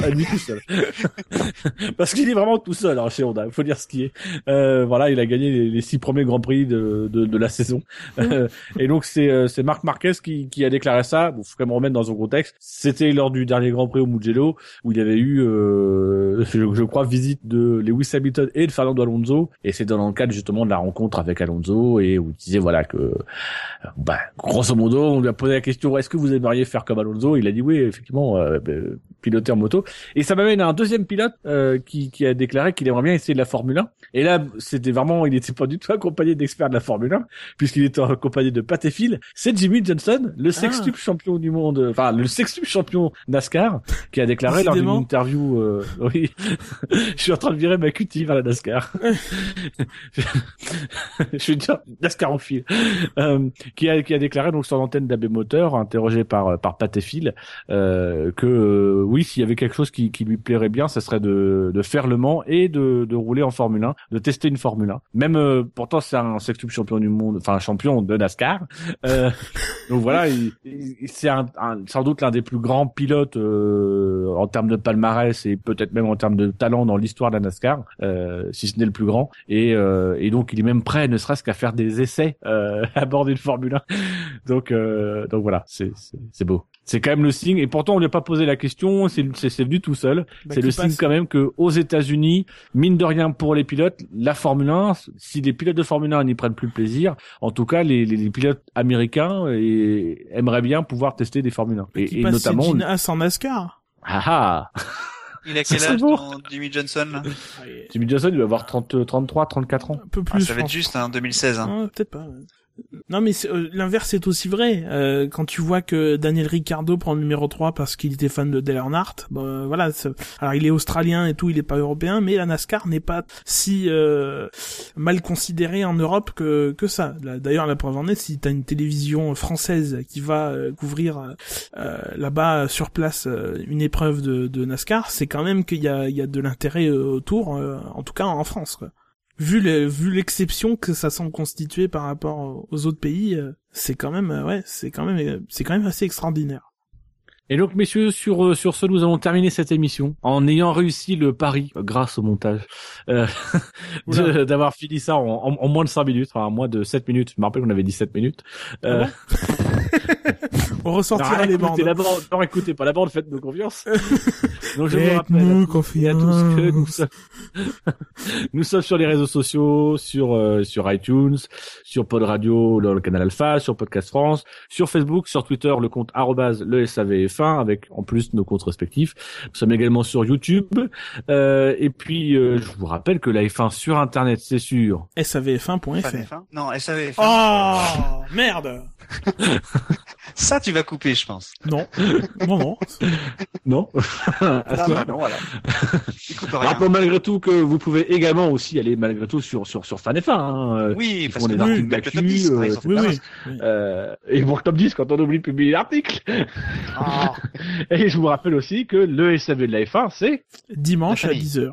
à lui tout seul. Parce qu'il est vraiment tout seul hein, chez Honda. Il faut dire ce qui est. Euh, voilà, il a gagné les, les six premiers grands prix de de, de la saison. Et donc c'est euh, c'est Marc Marquez qui qui a déclaré ça. Bon, faut quand même remettre dans son contexte. C'était lors du dernier Grand Prix au Mugello où il y avait eu, euh, je, je crois, visite de Lewis Hamilton et de Fernando Alonso. Et c'est dans le cadre justement de la rencontre avec Alonso et où il disait voilà que, euh, bah, grosso modo, on lui a posé la question est-ce que vous aimeriez faire comme Alonso? Il a dit oui, effectivement, euh, euh, piloter en moto. Et ça m'amène à un deuxième pilote euh, qui, qui a déclaré qu'il aimerait bien essayer de la Formule 1. Et là, c'était vraiment, il n'était pas du tout accompagné d'experts de la Formule 1, puisqu'il était accompagné de Pat et Phil. C'est Jimmy Johnson, le sextuple champion du monde, enfin le sextuple champion NASCAR, qui a déclaré lors d'une interview, euh, oui, je suis en train de virer ma cutie vers la NASCAR. je suis déjà NASCAR en fil. Euh, qui a qui a déclaré donc sur l'antenne d'AB Moteur, interrogé par par Pat et Phil, euh, que euh, oui, s'il y avait quelque chose qui, qui lui plairait bien, ça serait de, de faire le Mans et de, de rouler en Formule 1, de tester une Formule 1. Même pourtant c'est un sextuple champion du monde, enfin champion de NASCAR. Euh, donc voilà, il, il- c'est un, un- sans doute l'un des plus grands pilotes euh, en termes de palmarès et peut-être même en termes de talent dans l'histoire de la NASCAR, euh, si ce n'est le plus grand. Et, euh, et donc il est même prêt, ne serait-ce qu'à faire des essais euh, à bord d'une Formule 1. Donc donc voilà, c'est c'est c'est beau. C'est quand même le signe. Et pourtant on lui a pas posé la question. C'est c'est c'est venu tout seul. Bah, c'est le passe. signe quand même que aux États-Unis, mine de rien pour les pilotes, la Formule 1, si les pilotes de Formule 1 n'y prennent plus le plaisir, en tout cas les, les, les pilotes américains et, aimeraient bien pouvoir tester des Formule 1. qui Et, et passe notamment, Gene Haas en NASCAR? ah ah, Il a quel âge, ton Jimmy Johnson là? Jimmy Johnson il doit avoir 30, 33, 34 ans. Un peu Ah, plus. Ça va être juste hein, 2016. Hein. Ouais, peut-être pas. ouais. Non mais euh, l'inverse est aussi vrai. Euh, quand tu vois que Daniel Ricciardo prend le numéro 3 parce qu'il était fan de Dale Earnhardt, euh, voilà. Alors il est australien et tout, il est pas européen, mais la NASCAR n'est pas si euh, mal considérée en Europe que que ça. D'ailleurs la preuve en est, si t'as une télévision française qui va couvrir là-bas sur place une épreuve de, NASCAR, c'est quand même qu'il y a il y a de l'intérêt autour, en tout cas en France. Vu le, vu l'exception que ça semble constituer par rapport aux autres pays, euh, c'est quand même euh, ouais, c'est quand même euh, c'est quand même assez extraordinaire. Et donc, messieurs, sur sur ce, nous allons terminer cette émission en ayant réussi le pari grâce au montage euh, d'avoir fini ça en, en, en moins de 5 minutes, enfin en moins de 7 minutes. Je me rappelle qu'on avait dit 7 minutes. Euh, On ressortira non, les bandes. la bande. Non, écoutez pas la bande, faites-nous confiance. donc je vous rappelle Faites-nous à tous et à tous que nous sommes, nous sommes sur les réseaux sociaux, sur euh, sur iTunes, sur Pod Radio dans le canal Alpha, sur Podcast France, sur Facebook, sur Twitter, le compte arrobase le SAVF1 avec en plus nos comptes respectifs. Nous sommes également sur YouTube. Euh, et puis euh, je vous rappelle que la F1 sur Internet, c'est sûr. SAVF1.fr. FAF1 Non, SAVF1. Oh merde. Ça, tu vas couper, je pense. Non, non, non. Non. Ah, bah non, voilà. Rappelons malgré tout que vous pouvez également aussi aller malgré tout sur sur sur FanF1. Hein. euh, Oui, Ils parce font que des articles met le top d'actu, 10, par euh. Oui, oui. oui. Euh, et pour le top 10 quand on oublie de publier l'article. Ah. Et je vous rappelle aussi que le SAV de la F1, c'est Dimanche à famille. 10h.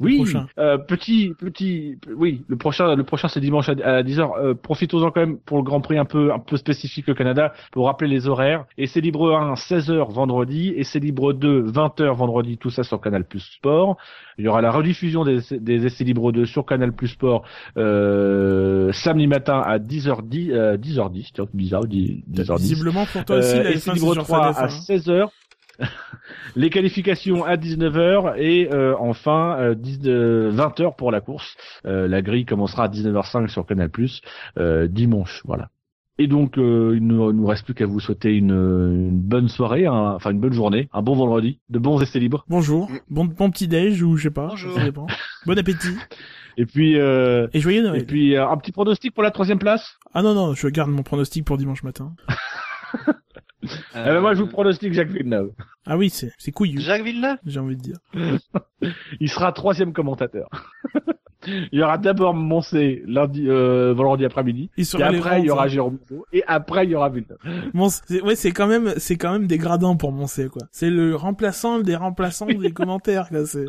Oui, euh, petit petit oui, le prochain le prochain c'est dimanche à, à 10h. Euh, profitons-en quand même pour le Grand Prix un peu un peu spécifique au Canada pour rappeler les horaires. Et c'est libre 1 16h vendredi et c'est libre 2 20h vendredi tout ça sur Canal Plus Sport. Il y aura la rediffusion des, des essais libres 2 sur Canal Plus Sport euh, samedi matin à 10h10 euh, 10h10, tiens, bizarre 10, 10h10. Visiblement pour toi aussi, Euh, la et F1 c'est c'est libre sur 3 à FADF1. 16h. Les qualifications à 19h et euh, enfin euh, 10 euh, 20h pour la course. Euh, la grille commencera à 19h05 sur Canal+, euh, dimanche, voilà. Et donc, euh, il ne nous reste plus qu'à vous souhaiter une, une bonne soirée, un- enfin une bonne journée, un bon vendredi, de bons essais libres. Bonjour, bon, bon petit déj ou je sais pas. Bonjour. ça dépend. Bon appétit Et puis, euh, et joyeux et Noël. puis euh, un petit pronostic pour la troisième place? Ah non non, je garde mon pronostic pour dimanche matin. Eh ben, moi, je vous pronostique Jacques Villeneuve. Ah oui, c'est c'est couillu, Jacques Villeneuve? J'ai envie de dire. Il sera troisième commentateur. Il y aura d'abord Moncé lundi, euh, vendredi après-midi. Il Et après, il y aura rangs, Jérôme Et après, il y aura Villeneuve. Mon- c'est- ouais, c'est quand même, c'est quand même dégradant pour Moncé, quoi. C'est le remplaçant des remplaçants des commentaires, quoi. C'est,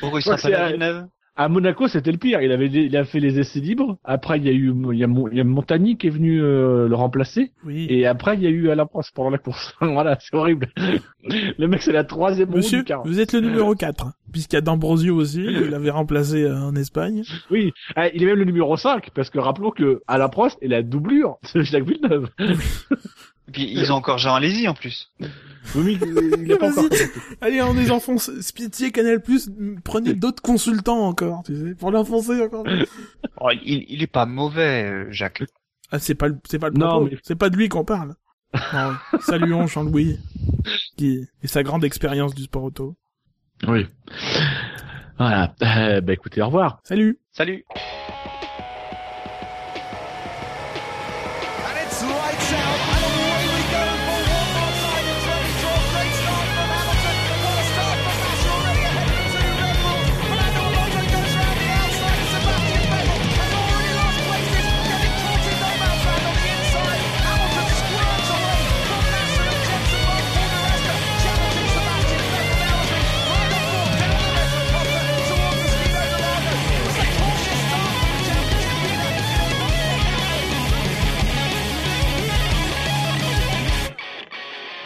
Pourquoi il sera pas Villeneuve? À Monaco, c'était le pire. Il avait, il a fait les essais libres. Après, il y a eu, il y a, il y a Montagny qui est venu euh, le remplacer. oui. Et après, il y a eu Alain Prost pendant la course. voilà, c'est horrible. le mec, c'est la troisième Monsieur, du vous êtes le numéro 4, puisqu'il y a D'Ambrosio aussi, il l'avait remplacé euh, en Espagne. Oui, Ah, il est même le numéro 5, parce que rappelons que Alain Prost est la doublure de Jacques Villeneuve. Et puis ils ont encore Jean Alési en plus. Oui, il a pas encore. Allez, on désenfonce. Pitié, Canal+, prenez d'autres consultants encore, tu sais, pour l'enfoncer encore. Oh, il, il est pas mauvais, euh, Jacques. Ah, c'est pas le, c'est pas le Non, propos. mais- C'est pas de lui qu'on parle. Non, saluons Jean-Louis, qui, et sa grande expérience du sport auto. Oui. Voilà. Euh, bah écoutez, au revoir. Salut! Salut